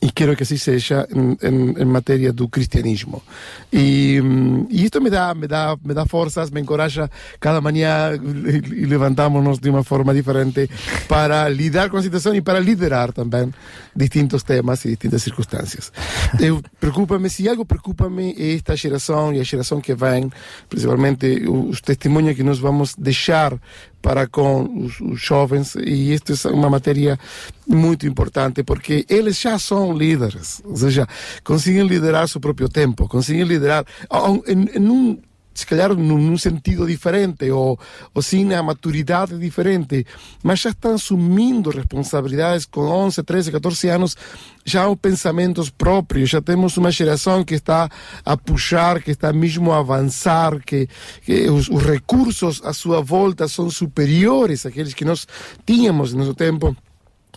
y quiero que así sea en, en, materia do cristianismo. Y, mm, y esto me da, me, da, me da fuerzas, me encoraja cada mañana y, y levantámonos de una forma diferente para lidar con la situación y para liderar también distintos temas y distintas circunstancias. Eu, preocúpame, si algo preocúpame esta geração e a geração que vem, principalmente os testemunhos que nós vamos deixar para com os, os jovens e isto é uma matéria muito importante porque eles já são líderes, ou seja, conseguem liderar seu próprio tempo, conseguem liderar ao- em, em um se calhar num, sentido diferente ou, ou sim a maturidade diferente, mas já estão assumindo responsabilidades com 11, 13, 14 anos, já há pensamentos próprios, já temos uma geração que está a puxar, que está mesmo a avançar, que, que os, os recursos à sua volta são superiores àqueles que nós tínhamos no nosso tempo.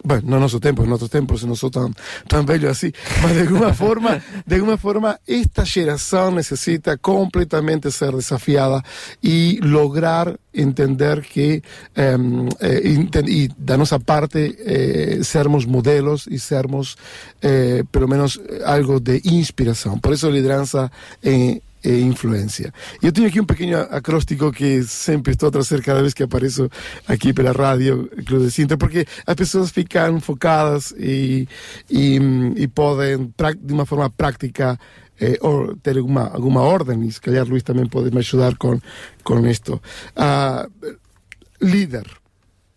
Bueno, no nosso tempo, en otros tempos eu não sou tão, tão velho assim, mas de alguma forma, de alguma forma, esta geração necessita completamente ser desafiada e lograr entender que, em, eh, enten- e da nossa parte, eh, sermos modelos e sermos, eh, pelo menos, algo de inspiração. Por isso, a liderança é, e influência. Eu tenho aqui um pequeno acróstico que sempre estou a trazer cada vez que apareço aqui pela rádio Clube de Sintra, porque as pessoas ficam focadas e, e, e podem, pra- de uma forma prática, eh, or- ter alguma, alguma ordem, e se calhar Luís também pode me ajudar com, com isto. Ah, líder.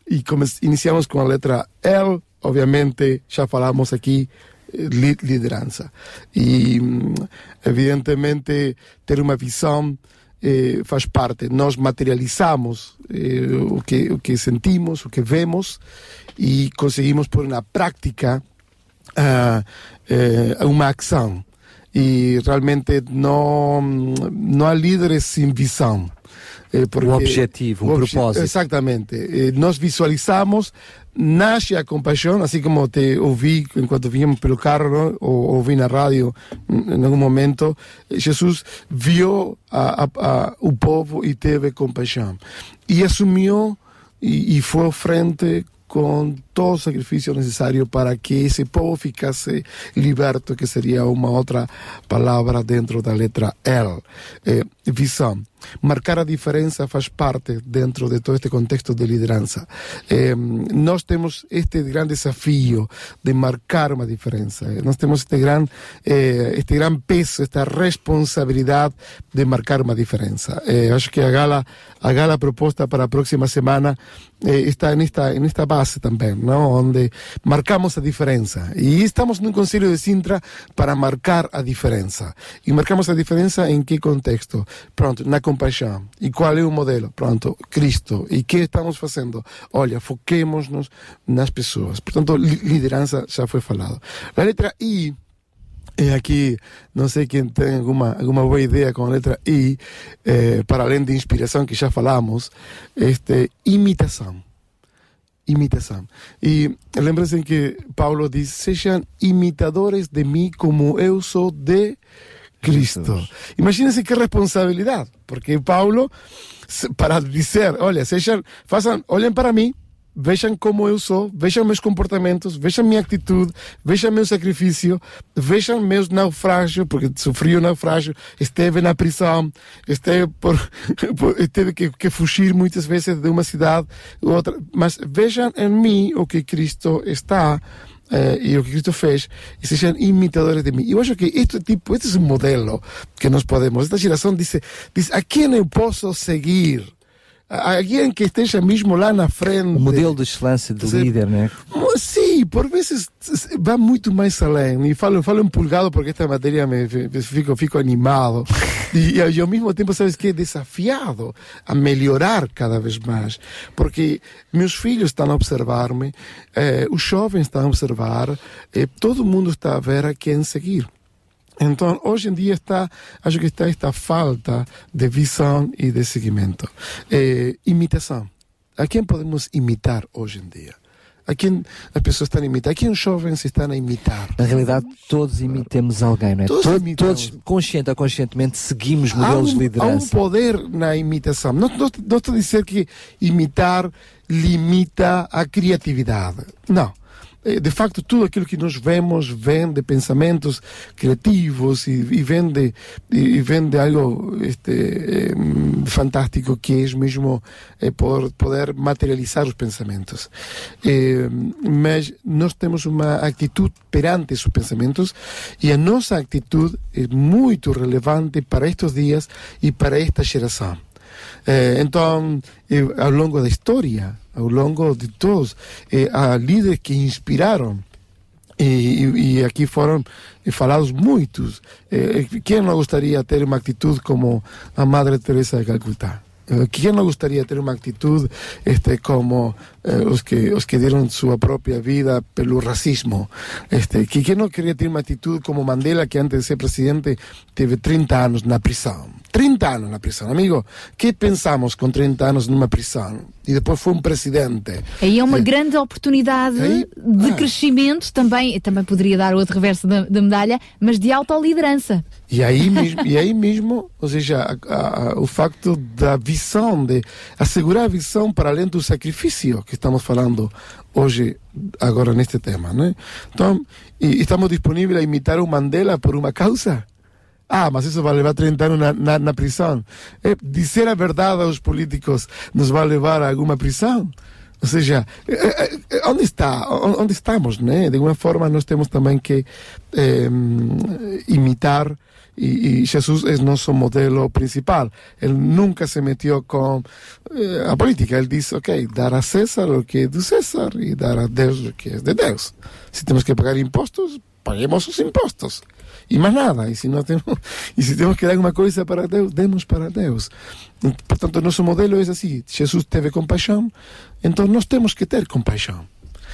E come- iniciamos com a letra L, obviamente, já falamos aqui, eh, li- liderança. E, evidentemente, ter uma visão eh, faz parte. Nós materializamos eh, o, que, o que sentimos, o que vemos, e conseguimos pôr na prática ah, eh, uma ação. E realmente não, não há líderes sem visão. Eh, porque- Um objetivo, um propósito. Exatamente. Eh, nós visualizamos, nasce a compaixão, assim como te ouvi enquanto vínhamos pelo carro, ou ouvi na rádio em algum momento, Jesus viu a, a- a- o povo e teve compaixão. E assumiu e, e foi frente com todo o sacrifício necessário para que esse povo ficasse liberto, que seria uma outra palavra dentro da letra L. Eh, visão. Marcar a diferença faz parte dentro de todo este contexto de liderança. Eh, nós temos este grande desafio de marcar uma diferença. Eh, Nós temos este gran, eh, este gran peso, esta responsabilidade de marcar uma diferença. Eh, acho que a gala, a gala proposta para a próxima semana eh, está nesta, nesta base também, não? onde marcamos a diferença. E estamos num Conselho de Sintra para marcar a diferença. E marcamos a diferença em que contexto? Pronto, na compaixão. E qual é o modelo? Pronto, Cristo. E que estamos fazendo? Olha, foquemos-nos nas pessoas. Portanto, li- liderança já foi falado. A letra I é aqui, não sei quem tem alguma, alguma boa ideia com a letra I, eh, para além de inspiração, que já falamos, este, imitação. Imitação. E lembrem-se que Paulo diz: sejam imitadores de mim como eu sou de. Imagínense que responsabilidade, porque Paulo, para dizer: olha, sejam, façam, olhem para mim, vejam como eu sou, vejam meus comportamentos, vejam minha atitude, vejam meu sacrifício, vejam meus naufrágios, porque sofri um naufrágio, esteve na prisão, esteve, por, por- teve que, que fugir muitas vezes de uma cidade outra, mas vejam em mim o que Cristo está eh, e o que Cristo fez e sejam imitadores de mim. Eu acho que este tipo, este é um modelo que nós podemos. Esta geração diz, diz a eu posso seguir? Alguém que esteja mesmo lá na frente. O modelo de excelência de Dizer, líder, né? Sim, por vezes vai muito mais além. E falo, falo empolgado porque esta matéria me, me- fico, fico animado. E, e ao mesmo tempo, sabes que desafiado a melhorar cada vez mais. Porque meus filhos estão a observar-me, eh, os jovens estão a observar, eh, todo mundo está a ver a quem seguir. Então, hoje em dia está, acho que está esta falta de visão e de seguimento. Eh, imitação. A quem podemos imitar hoje em dia? A quem as pessoas estão a imitar? A quem os jovens estão a imitar? Na realidade, todos imitemos alguém, não é? Todos To- imitamos. todos, consciente ou conscientemente, seguimos modelos de um, há um liderança. poder na imitação. Não, não, não estou a dizer que imitar limita a criatividade. Não. Eh, De facto, tudo aquilo que nós vemos vem de pensamentos criativos e, e vem, de, e, vem de algo este, eh, fantástico que é mesmo eh, por poder materializar os pensamentos. Mas nós temos uma atitude perante esses pensamentos e a nossa atitude é muito relevante para estes dias e para esta geração. Eh, então, eh, ao longo da história, ao longo de todos, eh, há líderes que inspiraram e, e- aqui foram eh, falados muitos. Eh, quem não gostaria de ter uma atitude como a Madre Teresa de Calcutá? Eh, Quem não gostaria de ter uma atitude este, como eh, os, que, os que deram sua própria vida pelo racismo? Este, que quem não queria ter uma atitude como Mandela, que antes de ser presidente teve 30 anos na prisão? 30 anos na prisão, amigo. que pensamos com 30 anos numa prisão? E depois foi um presidente. Aí é uma grande oportunidade Aí- de ah. crescimento também, também poderia dar outro reverso da, da medalha, mas de autoliderança. E aí mesmo, e aí mesmo ou seja, a- a- a- o facto da visão, de assegurar a visão para além do sacrifício que estamos falando hoje, agora neste tema. Né? Então, e estamos disponíveis a imitar o Mandela por uma causa. Ah, mas isso vai levar 30 anos na, na, na prisão. É, dizer a verdade aos políticos nos vai levar a alguma prisão? Ou seja, eh, eh, onde está? Onde estamos, né? De alguma forma nós temos também que eh, imitar e, e Jesus é nosso modelo principal. Ele nunca se metió com eh, a política. Ele disse, ok, dar a César o que é do César e dar a Deus o que é de Deus. Se temos que pagar impostos, paguemos os impostos. E mais nada. E se, não temos, e se temos que dar alguma coisa para Deus, demos para Deus. Portanto, nosso modelo é assim. Jesus teve compaixão, então nós temos que ter compaixão.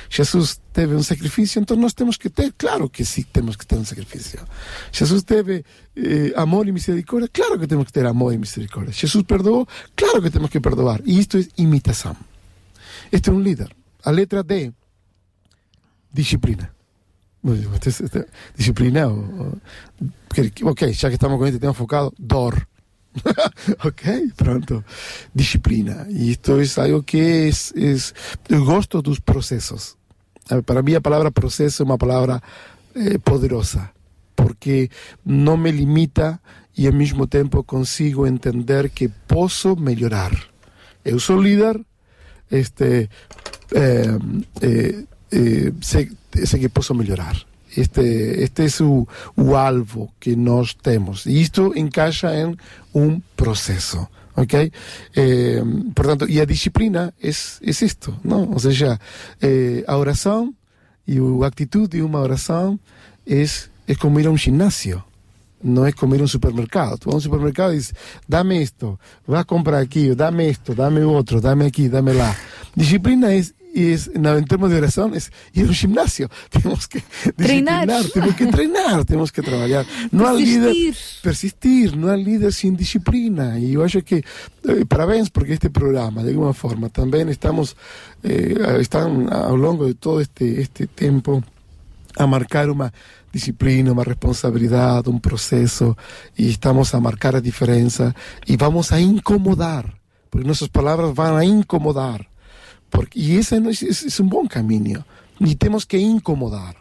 Jesus teve um sacrifício, então nós temos que ter, claro que sim, temos que ter um sacrifício. Jesus teve eh, amor e misericórdia, claro que temos que ter amor e misericórdia. Jesus perdoou, claro que temos que perdoar. E isto é imitação. Este é um líder. A letra D, disciplina. Disciplina, ok, já que estamos com este tema focado, dor. ok, pronto. Disciplina. Y esto es algo que es, es yo gosto dos procesos. Para mí la palabra proceso es una palabra eh, poderosa, porque no me limita y al mismo tiempo consigo entender que puedo mejorar. Eu sou líder, este, eh, eh, eh, sei, sei que posso melhorar. Este, este es o, o alvo que nós temos. E isto encaixa em um processo. Ok? Eh, portanto, e a disciplina é, é isto, não? Ou seja, eh, a oração e a atitude de uma oração é, é como ir a um ginásio. Não é a um supermercado. Tu vas a um supermercado e diz, dame isto, vai comprar aqui, dame isto, dame outro, dame aqui, dame lá. Disciplina é y es, no, en términos de oración es ir a un gimnasio. Tenemos que Treinar. disciplinar, tenemos que treinar, temos que trabalhar. Não há líder, persistir, não há líder sem disciplina. E eu acho que, eh, parabéns, porque este programa, de alguma forma, também estamos, eh, están ao longo de todo este, este tempo a marcar uma disciplina, uma responsabilidade, um processo, e estamos a marcar a diferença e vamos a incomodar, porque nossas palavras vão a incomodar. Porque, y ese no es, es, es un buen camino. Y tenemos que incomodar.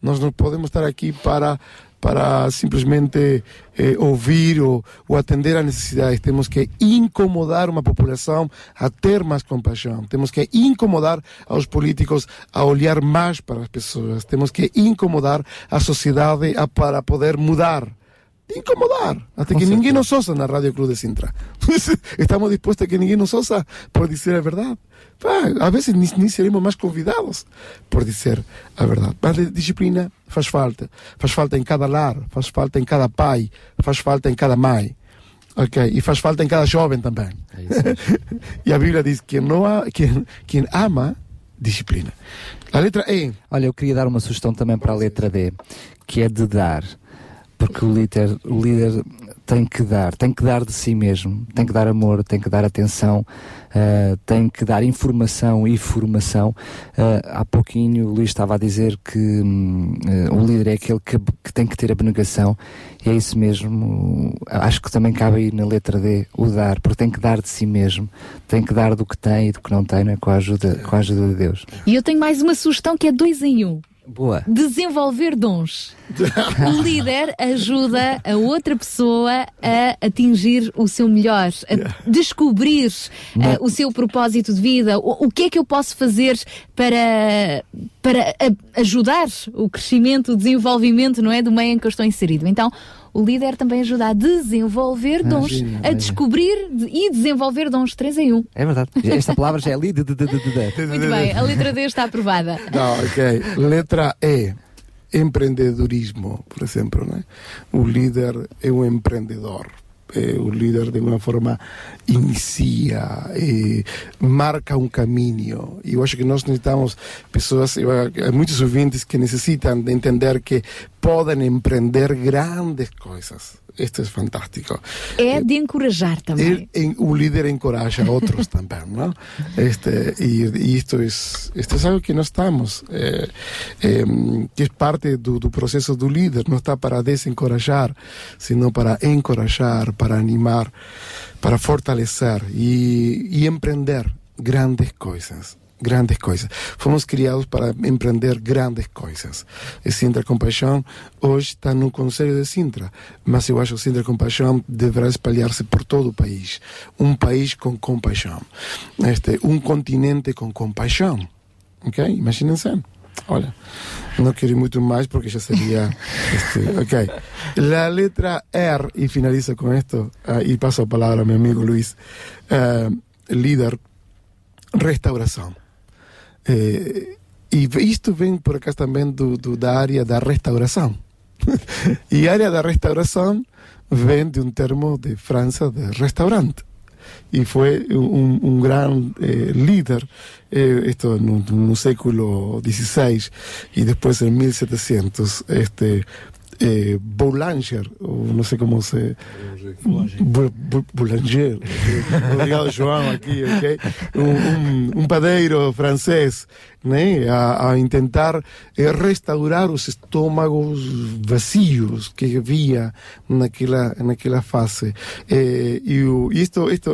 Nós não podemos estar aqui para para simplesmente eh, ouvir ou, ou atender a necessidades. Temos que incomodar uma população a ter mais compaixão. Temos que incomodar aos políticos a olhar mais para as pessoas. Temos que incomodar a sociedade a, para poder mudar. Incomodar. Até que ninguém nos ouça na Rádio Cruz de Sintra. Estamos dispostos a que ninguém nos ouça por dizer a verdade. A veces ni, ni seremos más convidados por dizer a verdade. Mas disciplina faz falta. Faz falta em cada lar, faz falta em cada pai, faz falta em cada mãe. Ok? E faz falta em cada jovem também. e a Bíblia diz que não há, quem, quem ama, disciplina. A letra E. Olha, eu queria dar uma sugestão também para a letra D, que é de dar. Porque o líder, o líder tem que dar, tem que dar de si mesmo, tem que dar amor, tem que dar atenção, uh, tem que dar informação e formação. Uh, há pouquinho o Luís estava a dizer que um, uh, o líder é aquele que, que, tem que ter abnegação, e é isso mesmo. Acho que também cabe aí na letra D o dar, porque tem que dar de si mesmo, tem que dar do que tem e do que não tem, né, com, a ajuda, com a ajuda de Deus. E eu tenho mais uma sugestão que é dois em um. Boa. Desenvolver dons. o líder ajuda a outra pessoa a atingir o seu melhor, a descobrir uh, o seu propósito de vida. O, o, que é que eu posso fazer para, para a, ajudar o crescimento, o desenvolvimento, não é? Do meio em que eu estou inserido. Então, o líder também ajuda a desenvolver dons, Imagina, a descobrir e desenvolver dons 3 em 1. É verdade. Esta palavra já é ali. Muito bem, a letra D está aprovada. Não, ok. Letra E. Empreendedorismo, por exemplo. Né? O líder é um empreendedor. Eh, o líder de alguma forma inicia, eh, marca um caminho. E eu acho que nós necessitamos pessoas, há muitos ouvintes que necessitam de entender que podem empreender grandes coisas. Isto é fantástico. É de encorajar também. El, o líder encoraja outros também, não? Este, e, e isto, é, isto é algo que nós estamos, é, é, que é parte do, do processo do líder, não está para desencorajar, sino para encorajar, para animar, para fortalecer e, e empreender grandes coisas. grandes coisas. Fomos criados para empreender grandes coisas. E Sintra Compaixão hoje está no Conselho de Sintra, mas eu acho que Sintra Compaixão deverá espalhar-se por todo o país. Um país com compaixão. Este, um continente com compaixão. Ok? Imaginem-se. Olha, não quero ir muito mais porque já seria. Este, ok. La letra R, y finalizo con esto, y paso a palabra a mi amigo Luis, ah, líder, restauração. Eh, e isto vem por acaso também do, do, da área da restauração. e a área da restauração vem de um termo de França de restaurante. Y fue un, un gran eh, líder, eh, esto en un, século XVI y después en 1700, este, eh, Boulanger, o no sé cómo se. Boulanger. Obrigado, padeiro francês né? a, a intentar eh, restaurar os estômagos vazios que havia naquela, naquela fase. Eh, e o,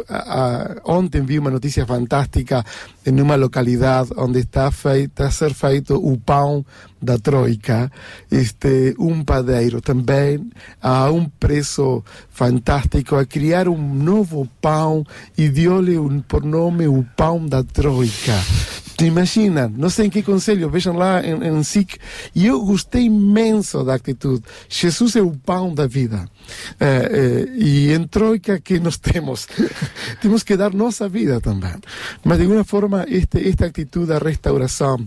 a, a, ontem vi uma notícia fantástica em uma localidade onde está, feita, a ser feito o pão da Troika, este, um padeiro também a um preço fantástico a criar um novo pão e deu-lhe um, por nome o pão da Troika. Imagina, não sei em que conselho, vejam lá em, em SIC. E eu gostei imenso da atitude. Jesus é o pão da vida. É, é, e em troika que nós temos, temos que dar nossa vida também. Mas de alguma forma, este, esta atitude da restauração,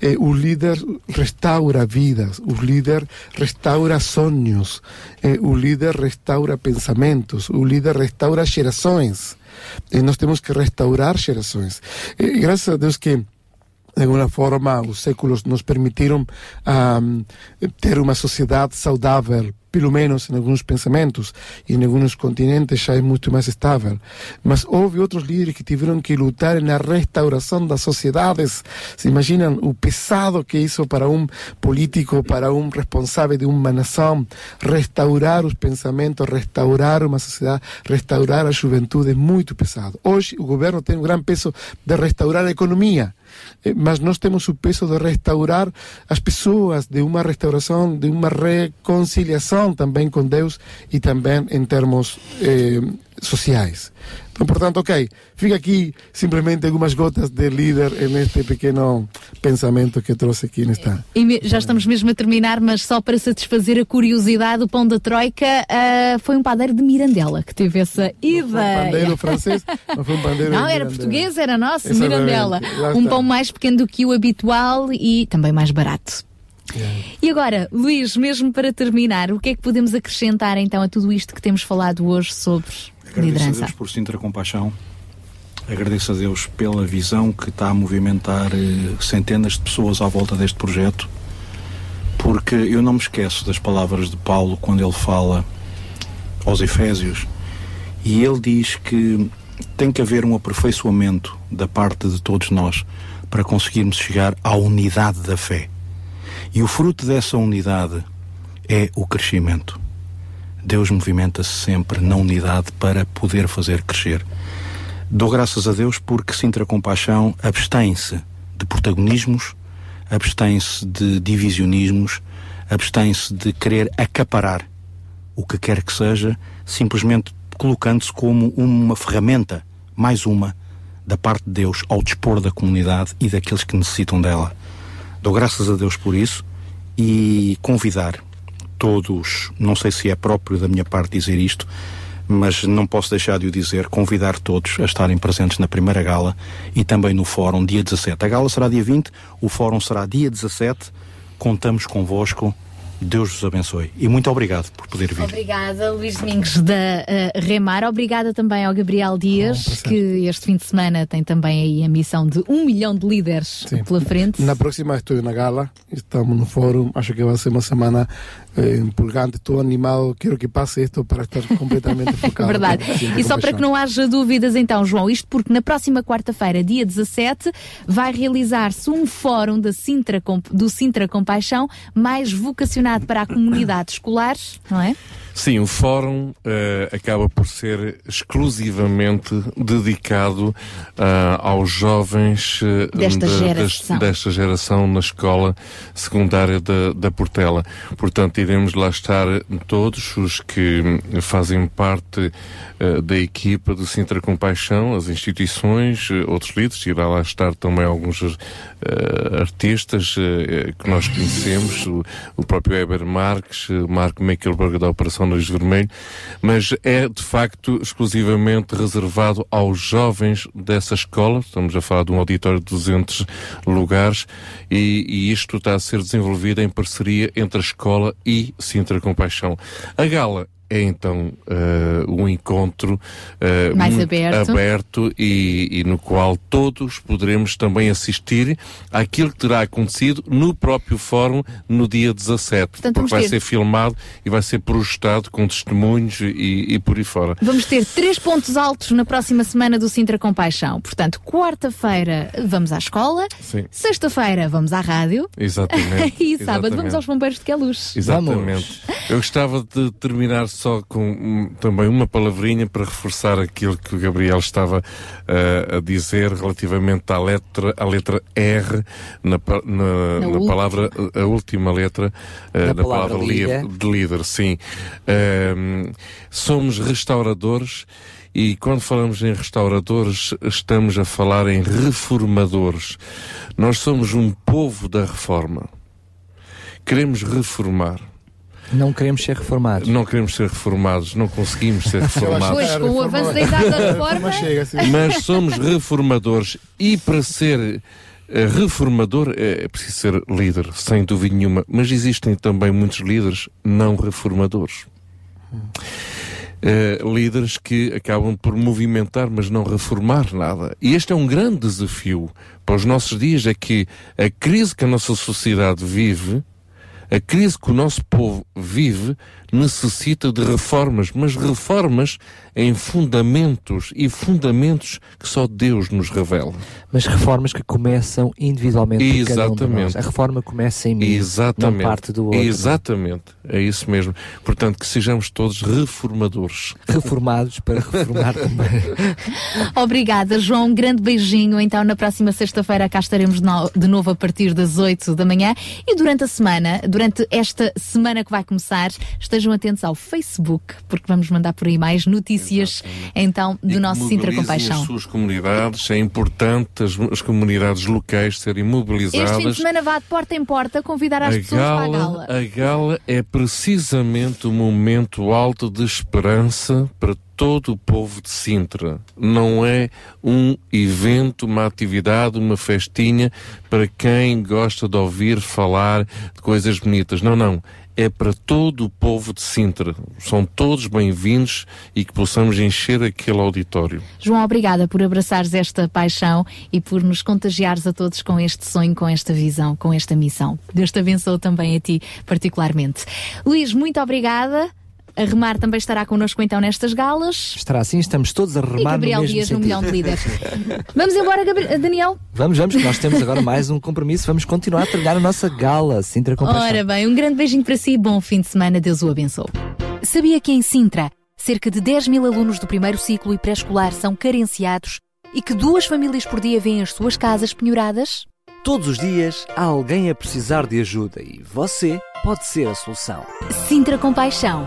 é, o líder restaura vidas, o líder restaura sonhos, é, o líder restaura pensamentos, o líder restaura gerações. E nós temos que restaurar gerações. E graças a Deus que de alguma forma os séculos nos permitiram um, ter uma sociedade saudável, pelo menos em alguns pensamentos e em alguns continentes já é muito mais estável. Mas houve outros líderes que tiveram que lutar na restauração das sociedades. Se imaginam o pesado que isso para um político, para um responsável de uma nação, restaurar os pensamentos, restaurar uma sociedade, restaurar a juventude é muito pesado. Hoje o governo tem um grande peso de restaurar a economia. Eh, mas nós temos o peso de restaurar as pessoas, de uma restauração, de uma reconciliação também com Deus e também em termos eh, sociais. Então, portanto, ok, fica aqui simplesmente algumas gotas de líder neste pequeno pensamento que trouxe aqui nesta. E já estamos mesmo a terminar, mas só para satisfazer a curiosidade, o pão da Troika uh, foi um padeiro de Mirandela que teve essa ideia. Não foi um pandeiro francês, não foi um pandeiro Não, era português, era nosso, Mirandela. Um pão mais pequeno do que o habitual e também mais barato. Yeah. E agora, Luís, mesmo para terminar, o que é que podemos acrescentar então a tudo isto que temos falado hoje sobre Agradeço liderança? a Deus por Sintra Compaixão. Agradeço a Deus pela visão que está a movimentar eh, centenas de pessoas à volta deste projeto, porque eu não me esqueço das palavras de Paulo quando ele fala aos Efésios e ele diz que tem que haver um aperfeiçoamento da parte de todos nós para conseguirmos chegar à unidade da fé. E o fruto dessa unidade é o crescimento. Deus movimenta-se sempre na unidade para poder fazer crescer. Dou graças a Deus porque Sintra Compaixão abstém-se de protagonismos, abstém-se de divisionismos, abstém-se de querer acaparar o que quer que seja, simplesmente colocando-se como uma ferramenta, mais uma, da parte de Deus ao dispor da comunidade e daqueles que necessitam dela. Dou graças a Deus por isso e convidar todos, não sei se é próprio da minha parte dizer isto, mas não posso deixar de o dizer, convidar todos a estarem presentes na primeira gala e também no fórum dia 17. A gala será dia 20, o fórum será dia 17. Contamos convosco Deus vos abençoe e muito obrigado por poder vir. Obrigada, Luís Domingos da uh, Remar. Obrigada também ao Gabriel Dias, que este fim de semana tem também aí a missão de um milhão de líderes Sim. pela frente. Na próxima estou na gala, estamos no fórum, acho que vai ser uma semana eh, empolgante, estou animado, quero que passe isto para estar completamente focado. Verdade. E só para que não haja dúvidas, então, João, isto porque na próxima quarta-feira, dia 17, vai realizar-se um fórum da Sintra, do Sintra Compaixão, mais vocacionado para a comunidade escolar, não é? Sim, o fórum eh, acaba por ser exclusivamente dedicado ah, aos jovens eh, Desta da- geração. desta geração na escola secundária da, da Portela. Portanto, iremos lá estar todos os que fazem parte da equipa do Sintra Compaixão, as instituições, outros líderes, irá lá estar também alguns artistas que nós conhecemos, o, o próprio Eber Marques, o Marco Meckelberg da Operação Luz Vermelho, mas é de facto exclusivamente reservado aos jovens dessa escola, estamos a falar de um auditório de 200 lugares, e, e isto está a ser desenvolvido em parceria entre a escola e Sintra Compaixão. A gala é então eh, um encontro eh, Mais aberto. aberto e, e no qual todos poderemos também assistir àquilo que terá acontecido no próprio fórum no dia 17, Portanto, porque vamos vai ter- ser filmado e vai ser projetado com testemunhos e, e por aí fora. Vamos ter três pontos altos na próxima semana do Sintra Compaixão. Portanto, quarta-feira vamos à escola, sexta-feira vamos à rádio Exatamente. e sábado Exatamente. vamos aos bombeiros de Queluz. Exatamente. Eu gostava de terminar só com também uma palavrinha para reforçar aquilo que o Gabriel estava ah, a dizer relativamente à letra, à letra R na, na, Na na palavra, a última letra ah, Da da palavra palavra líder. de líder, sim. Ahm, somos restauradores e quando falamos em restauradores, estamos a falar em reformadores. Nós somos um povo da reforma. Queremos reformar. Não queremos ser reformados. Não queremos ser reformados, não conseguimos ser reformados. Pois, com o avanço da idade da reforma. Mas somos reformadores e para ser eh, reformador é é preciso ser líder, sem dúvida nenhuma. Mas existem também muitos líderes não reformadores. Eh, líderes que acabam por movimentar, mas não reformar nada. E este é um grande desafio para os nossos dias, é que a crise que a nossa sociedade vive, a crise que o nosso povo vive, necessita de reformas, mas reformas em fundamentos e fundamentos que só Deus nos revela. Mas reformas que começam individualmente por cada um de nós. Exatamente. A reforma começa em mim, Exatamente. não parte do outro. Exatamente. É isso mesmo. Portanto, que sejamos todos reformadores. Reformados para reformar também. Obrigada, João. Um grande beijinho. Então, na próxima sexta-feira cá estaremos de no- de novo a partir das 8 da manhã. E durante a semana, durante esta semana que vai começar, estejam atentos ao Facebook, porque vamos mandar por aí mais notícias, então, do nosso Sintra Compaixão. as suas comunidades. É importante as, as comunidades locais serem mobilizadas. Este fim de semana vá de porta em porta convidar as a pessoas para a gala, gala. a gala é precisamente o momento alto de esperança para todo o povo de Sintra. Não é um evento, uma atividade, uma festinha para quem gosta de ouvir falar de coisas bonitas. Não, não. É para todo o povo de Sintra. São todos bem-vindos e que possamos encher aquele auditório. João, obrigada por abraçares esta paixão e por nos contagiares a todos com este sonho, com esta visão, com esta missão. Deus te abençoe também a ti, particularmente. Luís, muito obrigada. A Remar também estará connosco então nestas galas. Estará assim, estamos todos a E remar Gabriel no mesmo Dias no milhão de líderes. Vamos embora, Gabri- Daniel? Vamos, vamos, que nós temos agora mais um compromisso. Vamos continuar a trabalhar a nossa gala, Sintra Compaixão. Ora bem, um grande beijinho para si e bom fim de semana. Deus o abençoe. Sabia que em Sintra, cerca de 10 mil alunos do primeiro ciclo e pré-escolar são carenciados e que duas famílias por dia vêm as suas casas penhoradas? Todos os dias há alguém a precisar de ajuda e você pode ser a solução. Sintra Compaixão,